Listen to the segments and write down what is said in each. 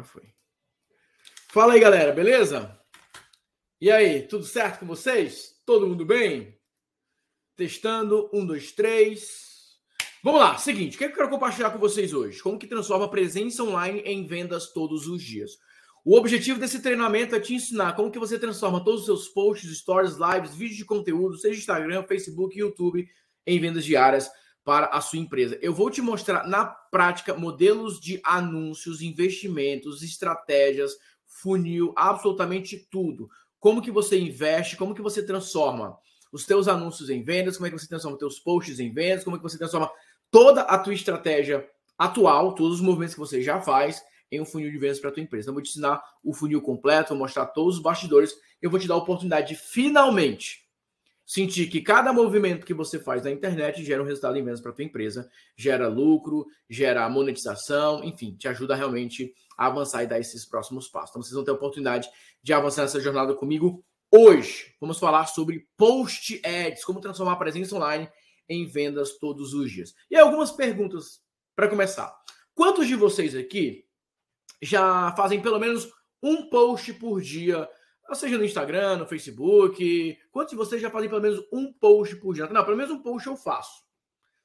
Agora foi. Fala aí, galera, beleza? E aí, tudo certo com vocês? Todo mundo bem? Testando, um, dois, três. Vamos lá, seguinte, o que eu quero compartilhar com vocês hoje? Como que transforma a presença online em vendas todos os dias? O objetivo desse treinamento é te ensinar como que você transforma todos os seus posts, stories, lives, vídeos de conteúdo, seja Instagram, Facebook, YouTube, em vendas diárias para a sua empresa. Eu vou te mostrar na prática modelos de anúncios, investimentos, estratégias, funil, absolutamente tudo. Como que você investe, como que você transforma os teus anúncios em vendas, como é que você transforma os teus posts em vendas, como é que você transforma toda a tua estratégia atual, todos os movimentos que você já faz em um funil de vendas para a tua empresa. Então, eu vou te ensinar o funil completo, vou mostrar todos os bastidores, eu vou te dar a oportunidade de finalmente sentir que cada movimento que você faz na internet gera um resultado em vendas para tua empresa, gera lucro, gera monetização, enfim, te ajuda realmente a avançar e dar esses próximos passos. Então vocês vão ter a oportunidade de avançar nessa jornada comigo hoje. Vamos falar sobre post ads, como transformar a presença online em vendas todos os dias. E algumas perguntas para começar. Quantos de vocês aqui já fazem pelo menos um post por dia seja no Instagram, no Facebook. Quantos de vocês já fazem pelo menos um post por dia? Não, pelo menos um post eu faço.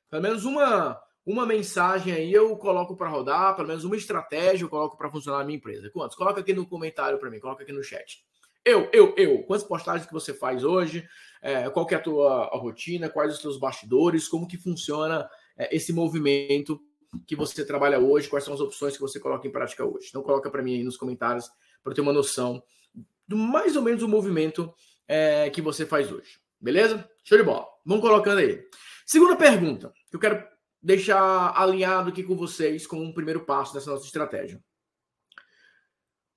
Pelo menos uma, uma mensagem aí eu coloco para rodar, pelo menos uma estratégia eu coloco para funcionar na minha empresa. Quantos? Coloca aqui no comentário para mim, coloca aqui no chat. Eu, eu, eu. Quantas postagens que você faz hoje? É, qual é a tua a rotina? Quais os teus bastidores? Como que funciona é, esse movimento que você trabalha hoje? Quais são as opções que você coloca em prática hoje? Então coloca para mim aí nos comentários para ter uma noção do mais ou menos o movimento é, que você faz hoje. Beleza? Show de bola. Vamos colocando aí. Segunda pergunta, que eu quero deixar alinhado aqui com vocês como um primeiro passo dessa nossa estratégia.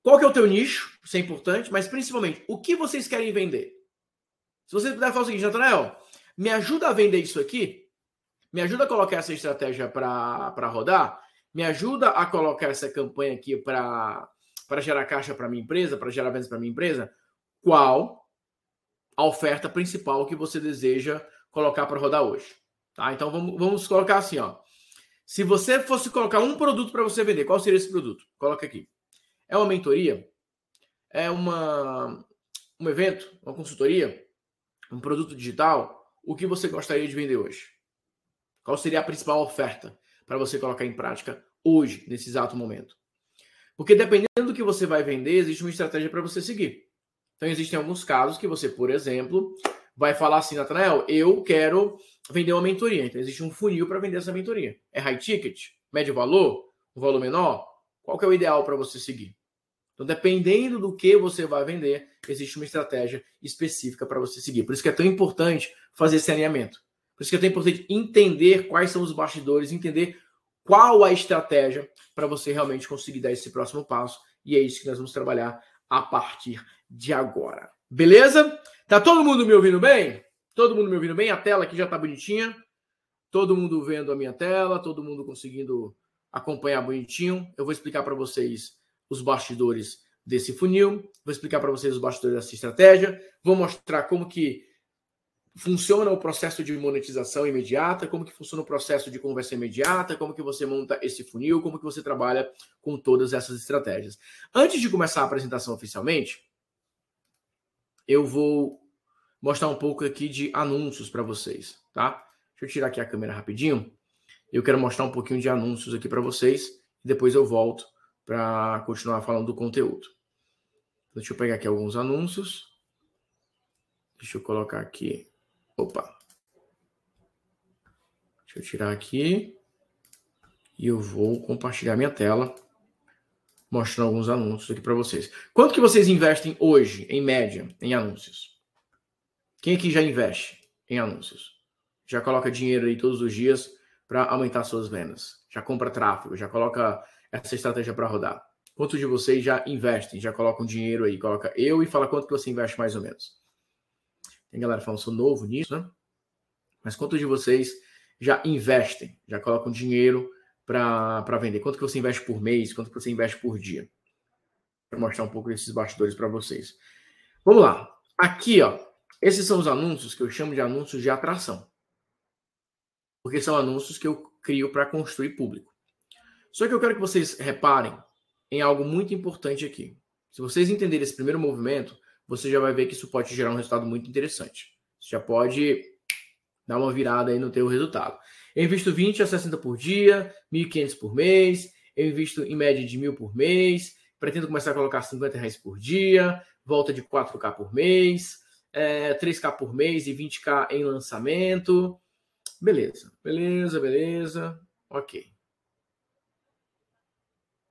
Qual que é o teu nicho? Isso é importante, mas principalmente, o que vocês querem vender? Se você puder falar o seguinte, Natanael, me ajuda a vender isso aqui? Me ajuda a colocar essa estratégia para rodar? Me ajuda a colocar essa campanha aqui para para gerar caixa para minha empresa, para gerar vendas para minha empresa, qual a oferta principal que você deseja colocar para rodar hoje? Tá? Então vamos, vamos colocar assim, ó. Se você fosse colocar um produto para você vender, qual seria esse produto? Coloca aqui. É uma mentoria? É uma um evento, uma consultoria, um produto digital? O que você gostaria de vender hoje? Qual seria a principal oferta para você colocar em prática hoje, nesse exato momento? Porque dependendo do que você vai vender, existe uma estratégia para você seguir. Então, existem alguns casos que você, por exemplo, vai falar assim, Natanael, eu quero vender uma mentoria. Então, existe um funil para vender essa mentoria. É high ticket? Médio valor? Um valor menor? Qual que é o ideal para você seguir? Então, dependendo do que você vai vender, existe uma estratégia específica para você seguir. Por isso que é tão importante fazer esse alinhamento. Por isso que é tão importante entender quais são os bastidores, entender qual a estratégia para você realmente conseguir dar esse próximo passo. E é isso que nós vamos trabalhar a partir de agora. Beleza? Tá todo mundo me ouvindo bem? Todo mundo me ouvindo bem? A tela aqui já tá bonitinha. Todo mundo vendo a minha tela, todo mundo conseguindo acompanhar bonitinho. Eu vou explicar para vocês os bastidores desse funil, vou explicar para vocês os bastidores dessa estratégia, vou mostrar como que funciona o processo de monetização imediata, como que funciona o processo de conversa imediata, como que você monta esse funil, como que você trabalha com todas essas estratégias. Antes de começar a apresentação oficialmente, eu vou mostrar um pouco aqui de anúncios para vocês, tá? Deixa eu tirar aqui a câmera rapidinho. Eu quero mostrar um pouquinho de anúncios aqui para vocês e depois eu volto para continuar falando do conteúdo. Deixa eu pegar aqui alguns anúncios. Deixa eu colocar aqui Opa. Deixa eu tirar aqui. E eu vou compartilhar minha tela, mostrando alguns anúncios aqui para vocês. Quanto que vocês investem hoje, em média, em anúncios? Quem aqui já investe em anúncios? Já coloca dinheiro aí todos os dias para aumentar suas vendas? Já compra tráfego? Já coloca essa estratégia para rodar? Quantos de vocês já investem, já colocam dinheiro aí? Coloca eu e fala quanto que você investe mais ou menos. Tem galera falando, sou novo nisso, né? Mas quantos de vocês já investem, já colocam dinheiro para vender? Quanto que você investe por mês? Quanto que você investe por dia? Para mostrar um pouco desses bastidores para vocês. Vamos lá. Aqui, ó, esses são os anúncios que eu chamo de anúncios de atração. Porque são anúncios que eu crio para construir público. Só que eu quero que vocês reparem em algo muito importante aqui. Se vocês entenderem esse primeiro movimento, você já vai ver que isso pode gerar um resultado muito interessante. Você já pode dar uma virada aí no teu resultado. Eu invisto 20 a 60 por dia, 1.500 por mês, eu invisto em média de mil por mês, pretendo começar a colocar 50 reais por dia, volta de 4K por mês, é, 3K por mês e 20K em lançamento. Beleza, beleza, beleza. Ok.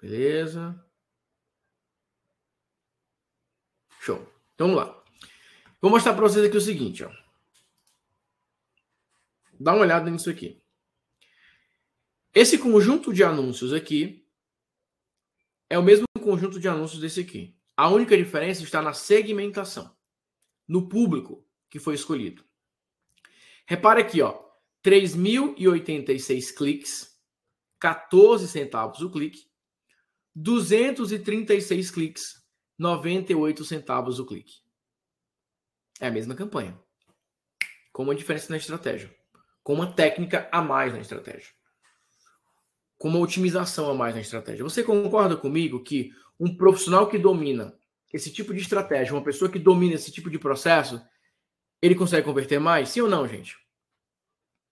Beleza. Show. Então vamos lá. Vou mostrar para vocês aqui o seguinte, ó. Dá uma olhada nisso aqui. Esse conjunto de anúncios aqui é o mesmo conjunto de anúncios desse aqui. A única diferença está na segmentação, no público que foi escolhido. Repare aqui, ó, 3.086 cliques, 14 centavos o clique, 236 cliques, 98 centavos o clique. É a mesma campanha. Com uma diferença na estratégia. Com uma técnica a mais na estratégia. Com uma otimização a mais na estratégia. Você concorda comigo que um profissional que domina esse tipo de estratégia, uma pessoa que domina esse tipo de processo, ele consegue converter mais? Sim ou não, gente?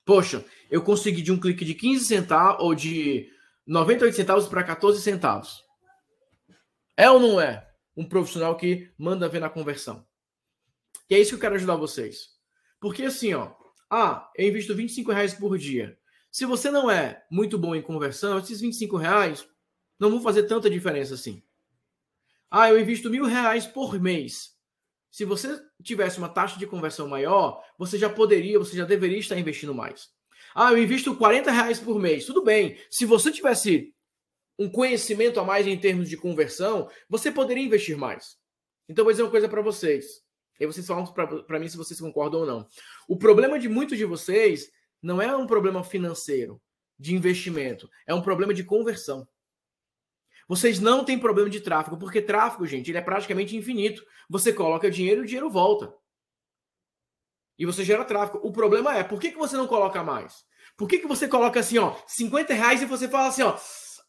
Poxa, eu consegui de um clique de 15 centavos ou de 98 centavos para 14 centavos. É ou não é? Um profissional que manda ver na conversão. E é isso que eu quero ajudar vocês. Porque assim, ó, ah, eu invisto 25 reais por dia. Se você não é muito bom em conversão, esses 25 reais não vão fazer tanta diferença assim. Ah, eu invisto mil reais por mês. Se você tivesse uma taxa de conversão maior, você já poderia, você já deveria estar investindo mais. Ah, eu invisto 40 reais por mês. Tudo bem. Se você tivesse um conhecimento a mais em termos de conversão, você poderia investir mais. Então, vou dizer uma coisa para vocês. E vocês falam para mim se vocês concordam ou não. O problema de muitos de vocês não é um problema financeiro, de investimento, é um problema de conversão. Vocês não têm problema de tráfego, porque tráfego, gente, ele é praticamente infinito. Você coloca dinheiro e o dinheiro volta. E você gera tráfego. O problema é, por que, que você não coloca mais? Por que, que você coloca assim, ó, 50 reais e você fala assim, ó,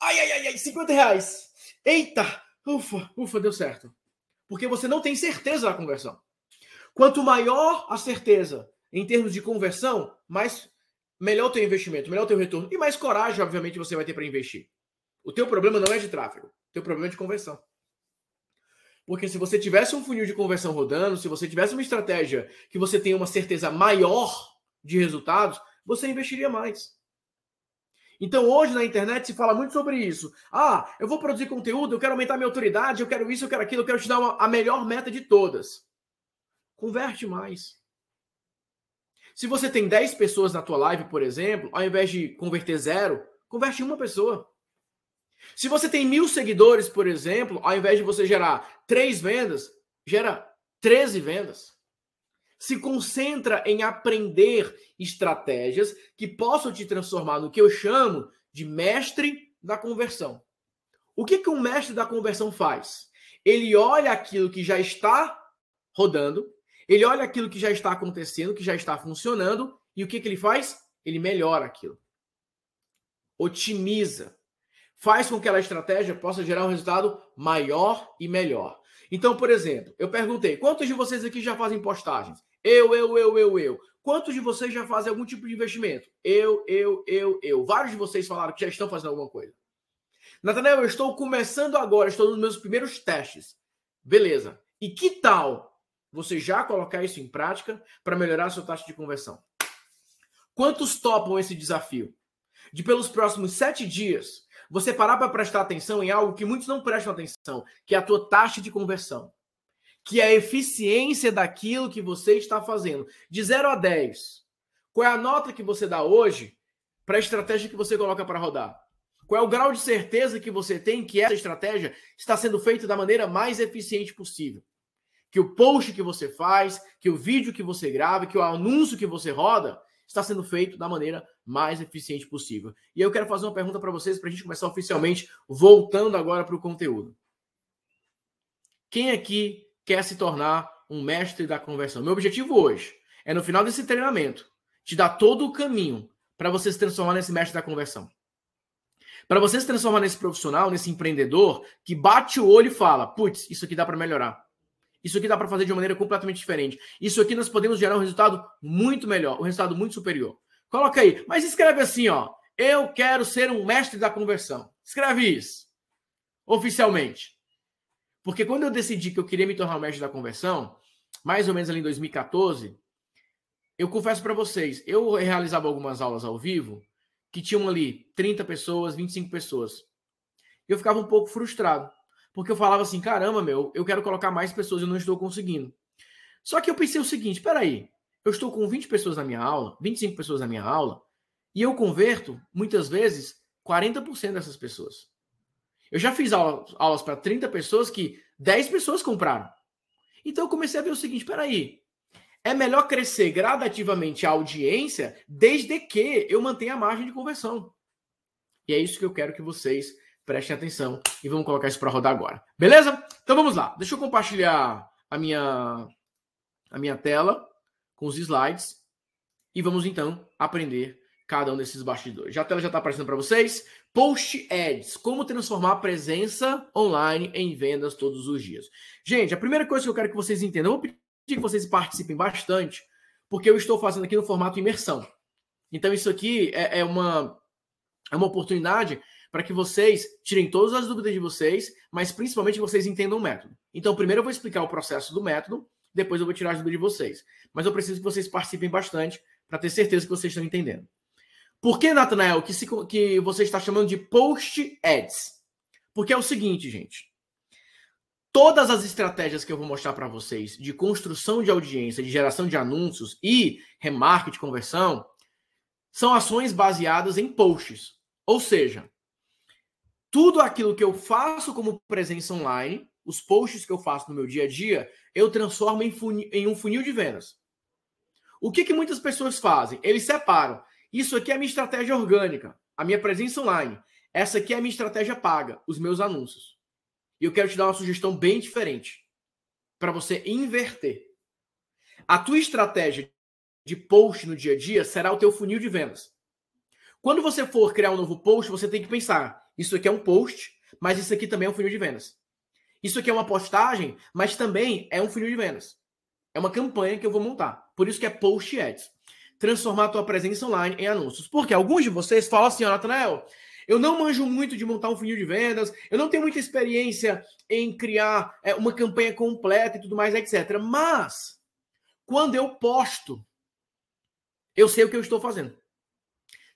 ai, ai, ai, ai, 50 reais. Eita, ufa, ufa, deu certo. Porque você não tem certeza da conversão. Quanto maior a certeza em termos de conversão, mais melhor o teu investimento, melhor o teu retorno e mais coragem, obviamente, você vai ter para investir. O teu problema não é de tráfego, o teu problema é de conversão. Porque se você tivesse um funil de conversão rodando, se você tivesse uma estratégia que você tem uma certeza maior de resultados, você investiria mais. Então hoje na internet se fala muito sobre isso. Ah, eu vou produzir conteúdo, eu quero aumentar minha autoridade, eu quero isso, eu quero aquilo, eu quero te dar uma, a melhor meta de todas. Converte mais. Se você tem 10 pessoas na tua live, por exemplo, ao invés de converter zero, converte uma pessoa. Se você tem mil seguidores, por exemplo, ao invés de você gerar três vendas, gera 13 vendas. Se concentra em aprender estratégias que possam te transformar no que eu chamo de mestre da conversão. O que, que um mestre da conversão faz? Ele olha aquilo que já está rodando, ele olha aquilo que já está acontecendo, que já está funcionando, e o que, que ele faz? Ele melhora aquilo. Otimiza faz com que aquela estratégia possa gerar um resultado maior e melhor. Então, por exemplo, eu perguntei: quantos de vocês aqui já fazem postagens? Eu, eu, eu, eu, eu. Quantos de vocês já fazem algum tipo de investimento? Eu, eu, eu, eu. Vários de vocês falaram que já estão fazendo alguma coisa. Natanael, eu estou começando agora, estou nos meus primeiros testes. Beleza. E que tal você já colocar isso em prática para melhorar a sua taxa de conversão? Quantos topam esse desafio? De pelos próximos sete dias, você parar para prestar atenção em algo que muitos não prestam atenção, que é a tua taxa de conversão, que é a eficiência daquilo que você está fazendo. De 0 a 10, qual é a nota que você dá hoje para a estratégia que você coloca para rodar? Qual é o grau de certeza que você tem que essa estratégia está sendo feita da maneira mais eficiente possível? Que o post que você faz, que o vídeo que você grava, que o anúncio que você roda está sendo feito da maneira mais eficiente possível. E eu quero fazer uma pergunta para vocês para a gente começar oficialmente, voltando agora para o conteúdo. Quem aqui quer se tornar um mestre da conversão? Meu objetivo hoje é, no final desse treinamento, te dar todo o caminho para você se transformar nesse mestre da conversão. Para você se transformar nesse profissional, nesse empreendedor que bate o olho e fala: putz, isso aqui dá para melhorar. Isso aqui dá para fazer de uma maneira completamente diferente. Isso aqui nós podemos gerar um resultado muito melhor, um resultado muito superior. Coloca aí, mas escreve assim, ó. Eu quero ser um mestre da conversão. Escreve isso. Oficialmente. Porque quando eu decidi que eu queria me tornar um mestre da conversão, mais ou menos ali em 2014, eu confesso para vocês, eu realizava algumas aulas ao vivo que tinham ali 30 pessoas, 25 pessoas. Eu ficava um pouco frustrado, porque eu falava assim: caramba, meu, eu quero colocar mais pessoas e não estou conseguindo. Só que eu pensei o seguinte: peraí, eu estou com 20 pessoas na minha aula, 25 pessoas na minha aula, e eu converto, muitas vezes, 40% dessas pessoas. Eu já fiz aulas, aulas para 30 pessoas que 10 pessoas compraram. Então eu comecei a ver o seguinte: peraí, é melhor crescer gradativamente a audiência desde que eu mantenha a margem de conversão. E é isso que eu quero que vocês prestem atenção e vamos colocar isso para rodar agora. Beleza? Então vamos lá. Deixa eu compartilhar a minha a minha tela com os slides e vamos então aprender cada um desses bastidores. Já a tela já está aparecendo para vocês. Post Ads, como transformar a presença online em vendas todos os dias. Gente, a primeira coisa que eu quero que vocês entendam, eu vou pedir que vocês participem bastante, porque eu estou fazendo aqui no formato imersão. Então isso aqui é, é uma é uma oportunidade para que vocês tirem todas as dúvidas de vocês, mas principalmente vocês entendam o método. Então, primeiro eu vou explicar o processo do método, depois eu vou tirar as dúvidas de vocês. Mas eu preciso que vocês participem bastante para ter certeza que vocês estão entendendo. Por que, Nathanael, que, se, que você está chamando de post ads? Porque é o seguinte, gente. Todas as estratégias que eu vou mostrar para vocês de construção de audiência, de geração de anúncios e remarketing, conversão, são ações baseadas em posts. Ou seja, tudo aquilo que eu faço como presença online, os posts que eu faço no meu dia a dia, eu transformo em, em um funil de vendas. O que, que muitas pessoas fazem? Eles separam. Isso aqui é a minha estratégia orgânica, a minha presença online. Essa aqui é a minha estratégia paga, os meus anúncios. E eu quero te dar uma sugestão bem diferente para você inverter. A tua estratégia de post no dia a dia será o teu funil de vendas. Quando você for criar um novo post, você tem que pensar: isso aqui é um post, mas isso aqui também é um funil de vendas. Isso aqui é uma postagem, mas também é um funil de vendas. É uma campanha que eu vou montar. Por isso que é post ads transformar a tua presença online em anúncios. Porque alguns de vocês falam assim, ó, Natanael, eu não manjo muito de montar um funil de vendas, eu não tenho muita experiência em criar é, uma campanha completa e tudo mais, etc. Mas, quando eu posto, eu sei o que eu estou fazendo.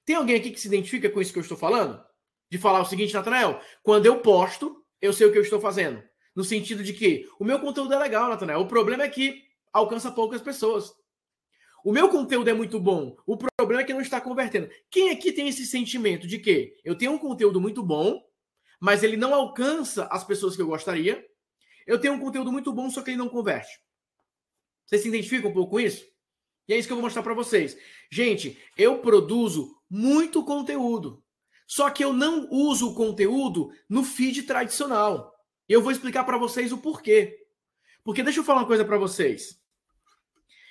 Tem alguém aqui que se identifica com isso que eu estou falando? De falar o seguinte, Natanael, quando eu posto, eu sei o que eu estou fazendo. No sentido de que o meu conteúdo é legal, Natanael. O problema é que alcança poucas pessoas. O meu conteúdo é muito bom. O problema é que não está convertendo. Quem aqui tem esse sentimento de que eu tenho um conteúdo muito bom, mas ele não alcança as pessoas que eu gostaria? Eu tenho um conteúdo muito bom, só que ele não converte. Vocês se identificam um pouco com isso? E é isso que eu vou mostrar para vocês. Gente, eu produzo muito conteúdo. Só que eu não uso o conteúdo no feed tradicional. E eu vou explicar para vocês o porquê. Porque deixa eu falar uma coisa para vocês.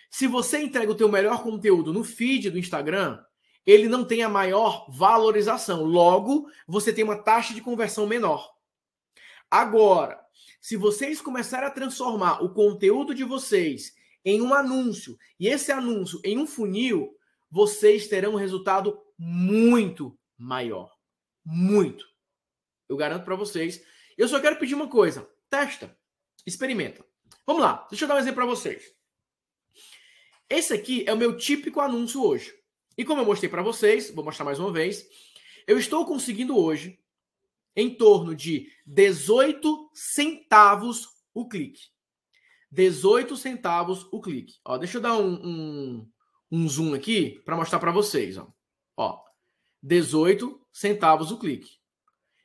Se você entrega o teu melhor conteúdo no feed do Instagram, ele não tem a maior valorização. Logo, você tem uma taxa de conversão menor. Agora, se vocês começarem a transformar o conteúdo de vocês em um anúncio e esse anúncio em um funil, vocês terão um resultado muito maior. Muito. Eu garanto para vocês. Eu só quero pedir uma coisa: testa, experimenta. Vamos lá, deixa eu dar um exemplo para vocês. Esse aqui é o meu típico anúncio hoje. E como eu mostrei para vocês, vou mostrar mais uma vez, eu estou conseguindo hoje em torno de 18 centavos o clique. 18 centavos o clique. Ó, deixa eu dar um, um, um zoom aqui para mostrar para vocês. Ó. ó, 18 centavos o clique.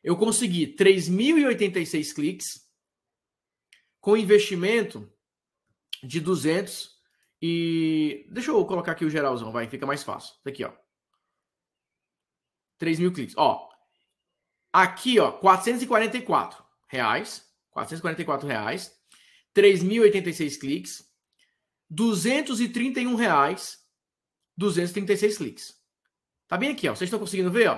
Eu consegui 3.086 cliques com investimento de 200 e deixa eu colocar aqui o geralzão, vai, fica mais fácil. Aqui, ó. 3 mil cliques. Ó, aqui, ó, 444 reais. 444 reais. 3.086 cliques. 231 reais. 236 cliques. Tá bem aqui, ó. Vocês estão conseguindo ver, ó?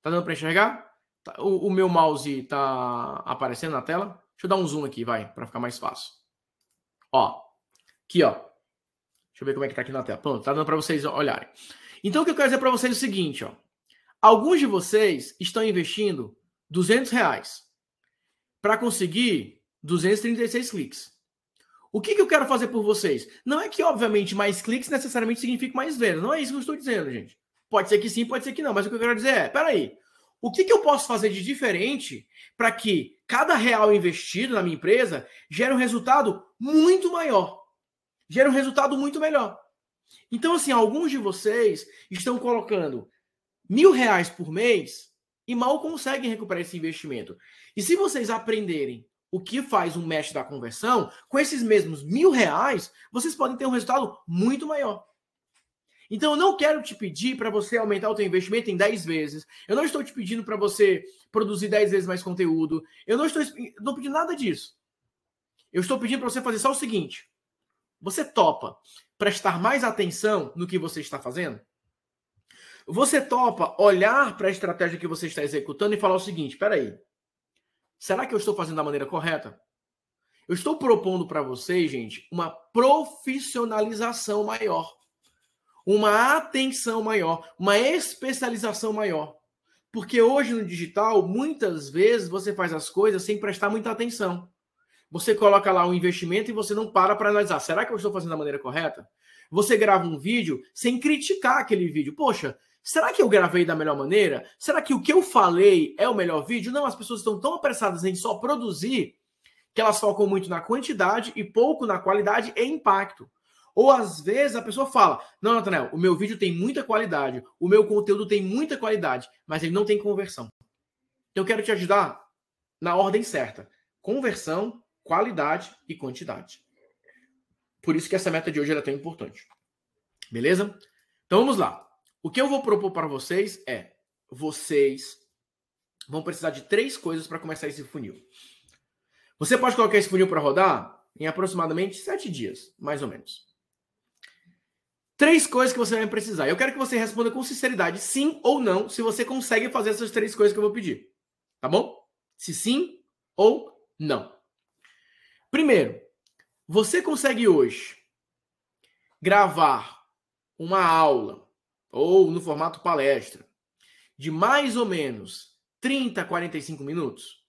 Tá dando para enxergar? Tá, o, o, meu mouse tá aparecendo na tela? Deixa eu dar um zoom aqui, vai, para ficar mais fácil. Ó, aqui, ó. Deixa eu ver como é que tá aqui na tela. Pronto, tá dando para vocês olharem. Então, o que eu quero dizer para vocês é o seguinte, ó. Alguns de vocês estão investindo 200 reais para conseguir 236 cliques. O que, que eu quero fazer por vocês? Não é que, obviamente, mais cliques necessariamente significa mais vendas. Não é isso que eu estou dizendo, gente. Pode ser que sim, pode ser que não. Mas o que eu quero dizer é: peraí, o que, que eu posso fazer de diferente para que cada real investido na minha empresa gere um resultado muito maior? Gere um resultado muito melhor. Então, assim, alguns de vocês estão colocando mil reais por mês e mal conseguem recuperar esse investimento. E se vocês aprenderem o que faz um mestre da conversão, com esses mesmos mil reais, vocês podem ter um resultado muito maior. Então, eu não quero te pedir para você aumentar o teu investimento em 10 vezes. Eu não estou te pedindo para você produzir 10 vezes mais conteúdo. Eu não estou, não pedindo nada disso. Eu estou pedindo para você fazer só o seguinte. Você topa prestar mais atenção no que você está fazendo? Você topa olhar para a estratégia que você está executando e falar o seguinte: espera aí, será que eu estou fazendo da maneira correta? Eu estou propondo para vocês, gente, uma profissionalização maior, uma atenção maior, uma especialização maior. Porque hoje no digital, muitas vezes você faz as coisas sem prestar muita atenção. Você coloca lá um investimento e você não para para analisar. Será que eu estou fazendo da maneira correta? Você grava um vídeo sem criticar aquele vídeo. Poxa, será que eu gravei da melhor maneira? Será que o que eu falei é o melhor vídeo? Não, as pessoas estão tão apressadas em só produzir que elas focam muito na quantidade e pouco na qualidade e impacto. Ou às vezes a pessoa fala: Não, Natanel, o meu vídeo tem muita qualidade, o meu conteúdo tem muita qualidade, mas ele não tem conversão. Então eu quero te ajudar na ordem certa: conversão, qualidade e quantidade. Por isso que essa meta de hoje é tão importante. Beleza? Então vamos lá. O que eu vou propor para vocês é: vocês vão precisar de três coisas para começar esse funil. Você pode colocar esse funil para rodar em aproximadamente sete dias, mais ou menos. Três coisas que você vai precisar. Eu quero que você responda com sinceridade, sim ou não, se você consegue fazer essas três coisas que eu vou pedir. Tá bom? Se sim ou não. Primeiro, você consegue hoje gravar uma aula ou no formato palestra de mais ou menos 30 a 45 minutos,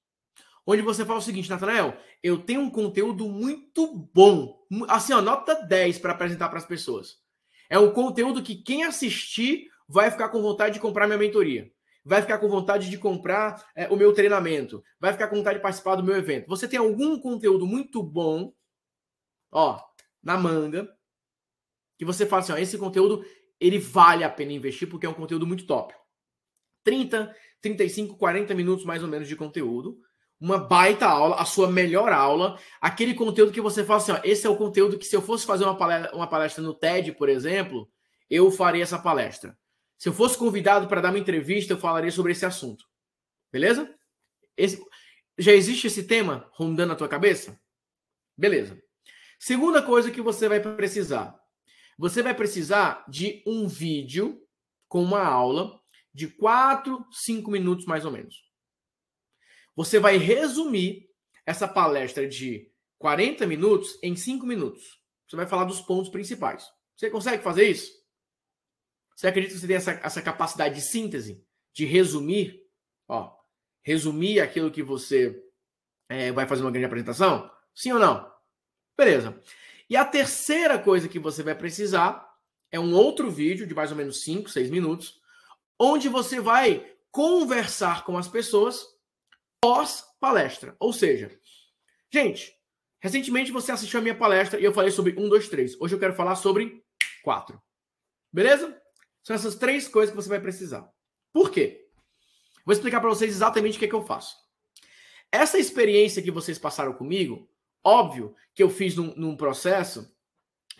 onde você fala o seguinte, Natanael, eu tenho um conteúdo muito bom, assim, ó, nota 10 para apresentar para as pessoas. É um conteúdo que quem assistir vai ficar com vontade de comprar minha mentoria vai ficar com vontade de comprar é, o meu treinamento, vai ficar com vontade de participar do meu evento. Você tem algum conteúdo muito bom, ó, na manga, que você fala assim, ó, esse conteúdo ele vale a pena investir porque é um conteúdo muito top. 30, 35, 40 minutos mais ou menos de conteúdo, uma baita aula, a sua melhor aula, aquele conteúdo que você fala assim, ó, esse é o conteúdo que se eu fosse fazer uma palestra, uma palestra no TED, por exemplo, eu faria essa palestra. Se eu fosse convidado para dar uma entrevista, eu falaria sobre esse assunto. Beleza? Esse, já existe esse tema rondando na tua cabeça? Beleza. Segunda coisa que você vai precisar. Você vai precisar de um vídeo com uma aula de 4, 5 minutos mais ou menos. Você vai resumir essa palestra de 40 minutos em 5 minutos. Você vai falar dos pontos principais. Você consegue fazer isso? Você acredita que você tem essa, essa capacidade de síntese, de resumir? Ó, resumir aquilo que você é, vai fazer uma grande apresentação? Sim ou não? Beleza. E a terceira coisa que você vai precisar é um outro vídeo de mais ou menos 5, 6 minutos, onde você vai conversar com as pessoas pós palestra. Ou seja, gente, recentemente você assistiu a minha palestra e eu falei sobre 1, 2, 3. Hoje eu quero falar sobre 4. Beleza? São essas três coisas que você vai precisar. Por quê? Vou explicar para vocês exatamente o que, é que eu faço. Essa experiência que vocês passaram comigo, óbvio que eu fiz num, num processo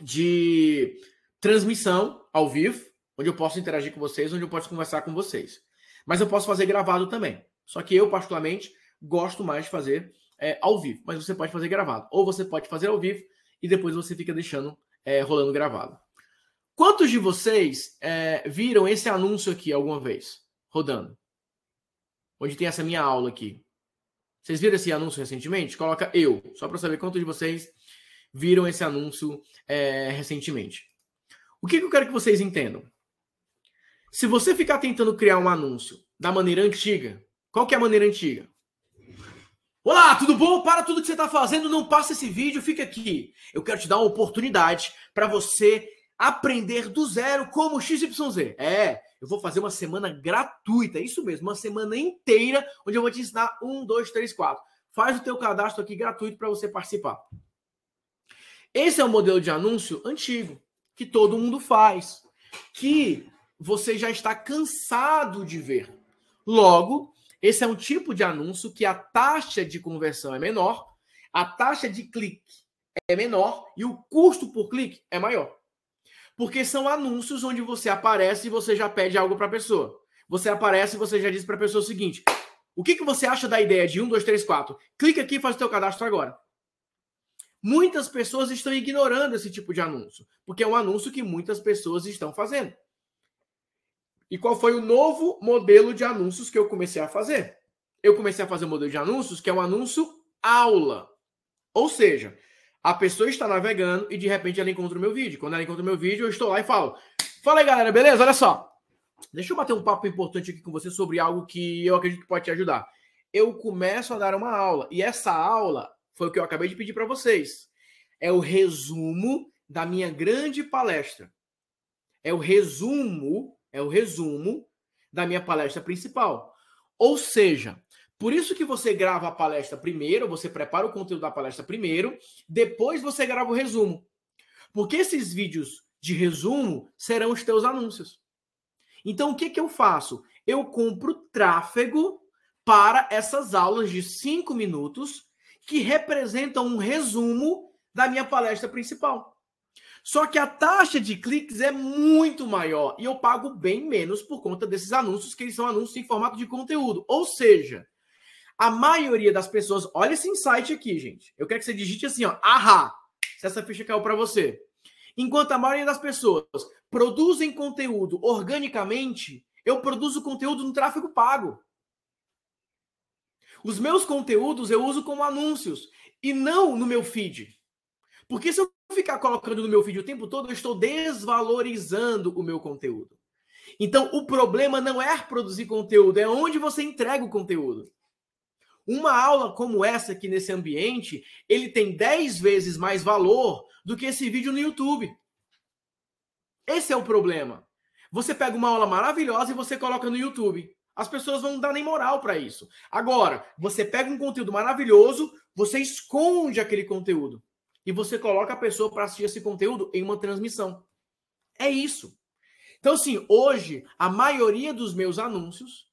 de transmissão ao vivo, onde eu posso interagir com vocês, onde eu posso conversar com vocês. Mas eu posso fazer gravado também. Só que eu, particularmente, gosto mais de fazer é, ao vivo. Mas você pode fazer gravado. Ou você pode fazer ao vivo e depois você fica deixando é, rolando gravado. Quantos de vocês é, viram esse anúncio aqui alguma vez rodando? onde tem essa minha aula aqui. Vocês viram esse anúncio recentemente? Coloca eu, só para saber quantos de vocês viram esse anúncio é, recentemente. O que, que eu quero que vocês entendam? Se você ficar tentando criar um anúncio da maneira antiga, qual que é a maneira antiga? Olá, tudo bom? Para tudo que você está fazendo, não passa esse vídeo, fica aqui. Eu quero te dar uma oportunidade para você aprender do zero como XYZ. É, eu vou fazer uma semana gratuita, é isso mesmo, uma semana inteira, onde eu vou te ensinar um, dois, três, quatro. Faz o teu cadastro aqui gratuito para você participar. Esse é o modelo de anúncio antigo, que todo mundo faz, que você já está cansado de ver. Logo, esse é um tipo de anúncio que a taxa de conversão é menor, a taxa de clique é menor e o custo por clique é maior. Porque são anúncios onde você aparece e você já pede algo para a pessoa. Você aparece e você já diz para a pessoa o seguinte: o que, que você acha da ideia de 1, 2, 3, 4? Clica aqui e faz o teu cadastro agora. Muitas pessoas estão ignorando esse tipo de anúncio, porque é um anúncio que muitas pessoas estão fazendo. E qual foi o novo modelo de anúncios que eu comecei a fazer? Eu comecei a fazer um modelo de anúncios que é um anúncio aula. Ou seja, a pessoa está navegando e de repente ela encontra o meu vídeo. Quando ela encontra o meu vídeo, eu estou lá e falo: Fala aí, galera, beleza? Olha só. Deixa eu bater um papo importante aqui com você sobre algo que eu acredito que pode te ajudar. Eu começo a dar uma aula e essa aula foi o que eu acabei de pedir para vocês. É o resumo da minha grande palestra. É o resumo é o resumo da minha palestra principal. Ou seja, por isso que você grava a palestra primeiro, você prepara o conteúdo da palestra primeiro, depois você grava o resumo. Porque esses vídeos de resumo serão os teus anúncios. Então, o que, que eu faço? Eu compro tráfego para essas aulas de cinco minutos que representam um resumo da minha palestra principal. Só que a taxa de cliques é muito maior e eu pago bem menos por conta desses anúncios, que eles são anúncios em formato de conteúdo. Ou seja, a maioria das pessoas, olha esse insight aqui, gente. Eu quero que você digite assim, ó, ahá, se essa ficha caiu para você. Enquanto a maioria das pessoas produzem conteúdo organicamente, eu produzo conteúdo no tráfego pago. Os meus conteúdos eu uso como anúncios e não no meu feed. Porque se eu ficar colocando no meu vídeo o tempo todo, eu estou desvalorizando o meu conteúdo. Então, o problema não é produzir conteúdo, é onde você entrega o conteúdo. Uma aula como essa aqui nesse ambiente, ele tem 10 vezes mais valor do que esse vídeo no YouTube. Esse é o problema. Você pega uma aula maravilhosa e você coloca no YouTube. As pessoas vão dar nem moral para isso. Agora, você pega um conteúdo maravilhoso, você esconde aquele conteúdo e você coloca a pessoa para assistir esse conteúdo em uma transmissão. É isso. Então, assim, hoje, a maioria dos meus anúncios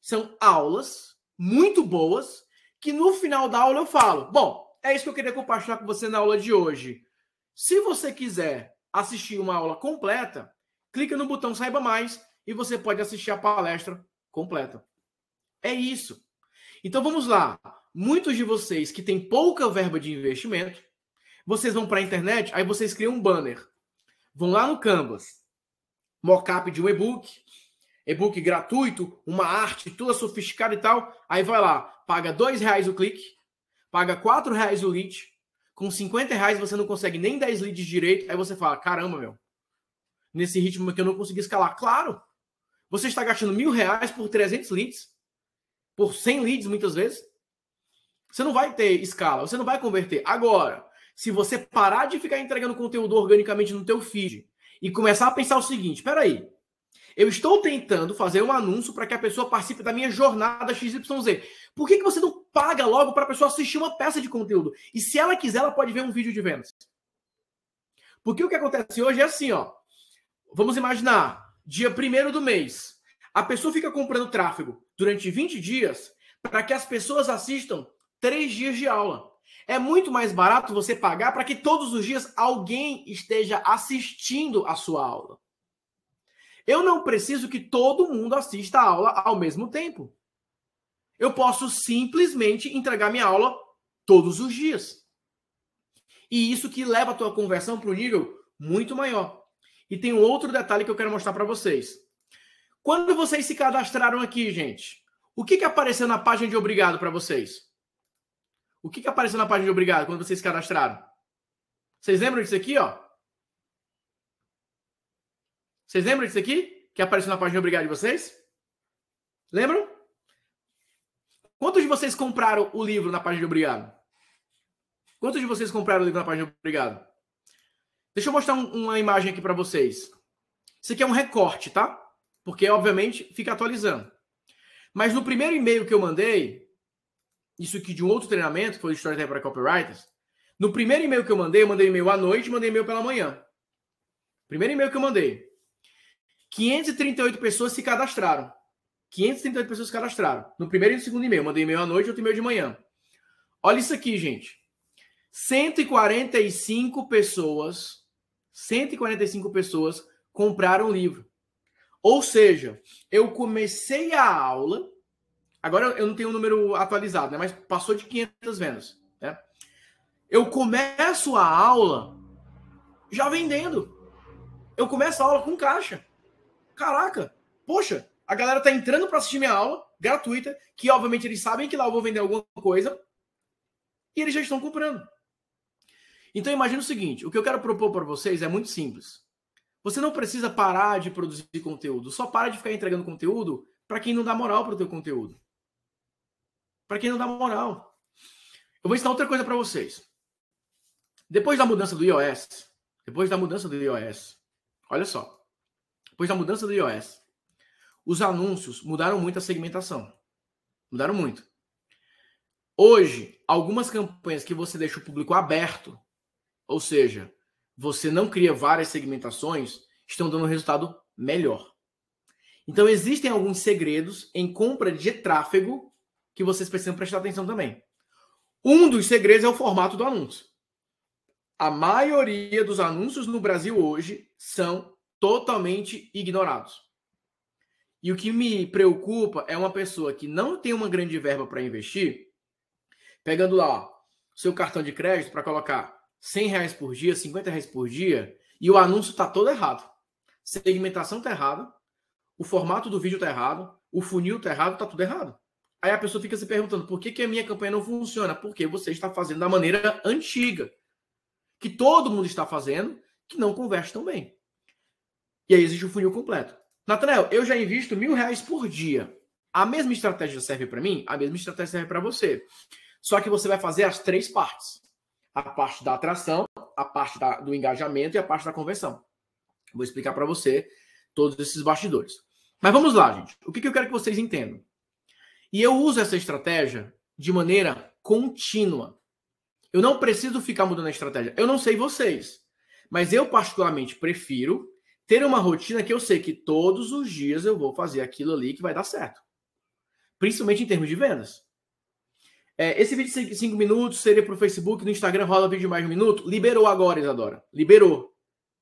são aulas muito boas que no final da aula eu falo: bom, é isso que eu queria compartilhar com você na aula de hoje. Se você quiser assistir uma aula completa, clica no botão Saiba Mais e você pode assistir a palestra completa. É isso. Então vamos lá. Muitos de vocês que têm pouca verba de investimento vocês vão para a internet, aí vocês criam um banner. Vão lá no Canvas. Mockup de um e-book, e-book gratuito, uma arte toda sofisticada e tal. Aí vai lá, paga dois reais o clique, paga quatro reais o lead. Com 50 reais você não consegue nem 10 leads direito. Aí você fala, caramba, meu. Nesse ritmo que eu não consegui escalar. Claro, você está gastando mil reais por 300 leads. Por 100 leads, muitas vezes. Você não vai ter escala, você não vai converter. Agora, se você parar de ficar entregando conteúdo organicamente no teu feed e começar a pensar o seguinte, espera aí, eu estou tentando fazer um anúncio para que a pessoa participe da minha jornada XYZ. Por que, que você não paga logo para a pessoa assistir uma peça de conteúdo? E se ela quiser, ela pode ver um vídeo de vendas. Porque o que acontece hoje é assim, ó. Vamos imaginar, dia primeiro do mês, a pessoa fica comprando tráfego durante 20 dias para que as pessoas assistam três dias de aula. É muito mais barato você pagar para que todos os dias alguém esteja assistindo a sua aula. Eu não preciso que todo mundo assista a aula ao mesmo tempo. Eu posso simplesmente entregar minha aula todos os dias. E isso que leva a tua conversão para um nível muito maior. E tem um outro detalhe que eu quero mostrar para vocês. Quando vocês se cadastraram aqui, gente, O que, que apareceu na página de obrigado para vocês? O que, que apareceu na página de obrigado quando vocês se cadastraram? Vocês lembram disso aqui, ó? Vocês lembram disso aqui? Que apareceu na página obrigado de vocês? Lembram? Quantos de vocês compraram o livro na página de obrigado? Quantos de vocês compraram o livro na página de obrigado? Deixa eu mostrar um, uma imagem aqui para vocês. Isso aqui é um recorte, tá? Porque, obviamente, fica atualizando. Mas no primeiro e-mail que eu mandei, isso aqui de um outro treinamento, que foi o Storytelling para Copywriters, no primeiro e-mail que eu mandei, eu mandei e-mail à noite mandei e-mail pela manhã. Primeiro e-mail que eu mandei. 538 pessoas se cadastraram. 538 pessoas se cadastraram. No primeiro e no segundo e-mail. Mandei e-mail à noite, outro e-mail de manhã. Olha isso aqui, gente. 145 pessoas, 145 pessoas compraram o livro. Ou seja, eu comecei a aula, agora eu não tenho o número atualizado, né? mas passou de 500 vendas. Né? Eu começo a aula já vendendo. Eu começo a aula com caixa. Caraca, poxa, a galera tá entrando para assistir minha aula gratuita, que obviamente eles sabem que lá eu vou vender alguma coisa, e eles já estão comprando. Então imagine o seguinte, o que eu quero propor para vocês é muito simples. Você não precisa parar de produzir conteúdo. Só para de ficar entregando conteúdo para quem não dá moral para o teu conteúdo. Para quem não dá moral. Eu vou ensinar outra coisa para vocês. Depois da mudança do iOS, depois da mudança do iOS, olha só. Depois da mudança do iOS, os anúncios mudaram muito a segmentação. Mudaram muito. Hoje, algumas campanhas que você deixa o público aberto, ou seja, você não cria várias segmentações, estão dando um resultado melhor. Então, existem alguns segredos em compra de tráfego que vocês precisam prestar atenção também. Um dos segredos é o formato do anúncio. A maioria dos anúncios no Brasil hoje são totalmente ignorados. E o que me preocupa é uma pessoa que não tem uma grande verba para investir, pegando lá ó, seu cartão de crédito para colocar 100 reais por dia, 50 reais por dia, e o anúncio está todo errado. Segmentação está errada, o formato do vídeo está errado, o funil está errado, está tudo errado. Aí a pessoa fica se perguntando por que, que a minha campanha não funciona? Porque você está fazendo da maneira antiga, que todo mundo está fazendo, que não converte tão bem. E aí existe o funil completo. Nathanael, eu já invisto mil reais por dia. A mesma estratégia serve para mim? A mesma estratégia serve para você. Só que você vai fazer as três partes a parte da atração, a parte da, do engajamento e a parte da conversão. Vou explicar para você todos esses bastidores. Mas vamos lá, gente. O que, que eu quero que vocês entendam? E eu uso essa estratégia de maneira contínua. Eu não preciso ficar mudando a estratégia. Eu não sei vocês, mas eu particularmente prefiro ter uma rotina que eu sei que todos os dias eu vou fazer aquilo ali que vai dar certo. Principalmente em termos de vendas. É, esse vídeo de 5 minutos seria para o Facebook, no Instagram rola vídeo de mais um minuto. Liberou agora, Isadora. Liberou.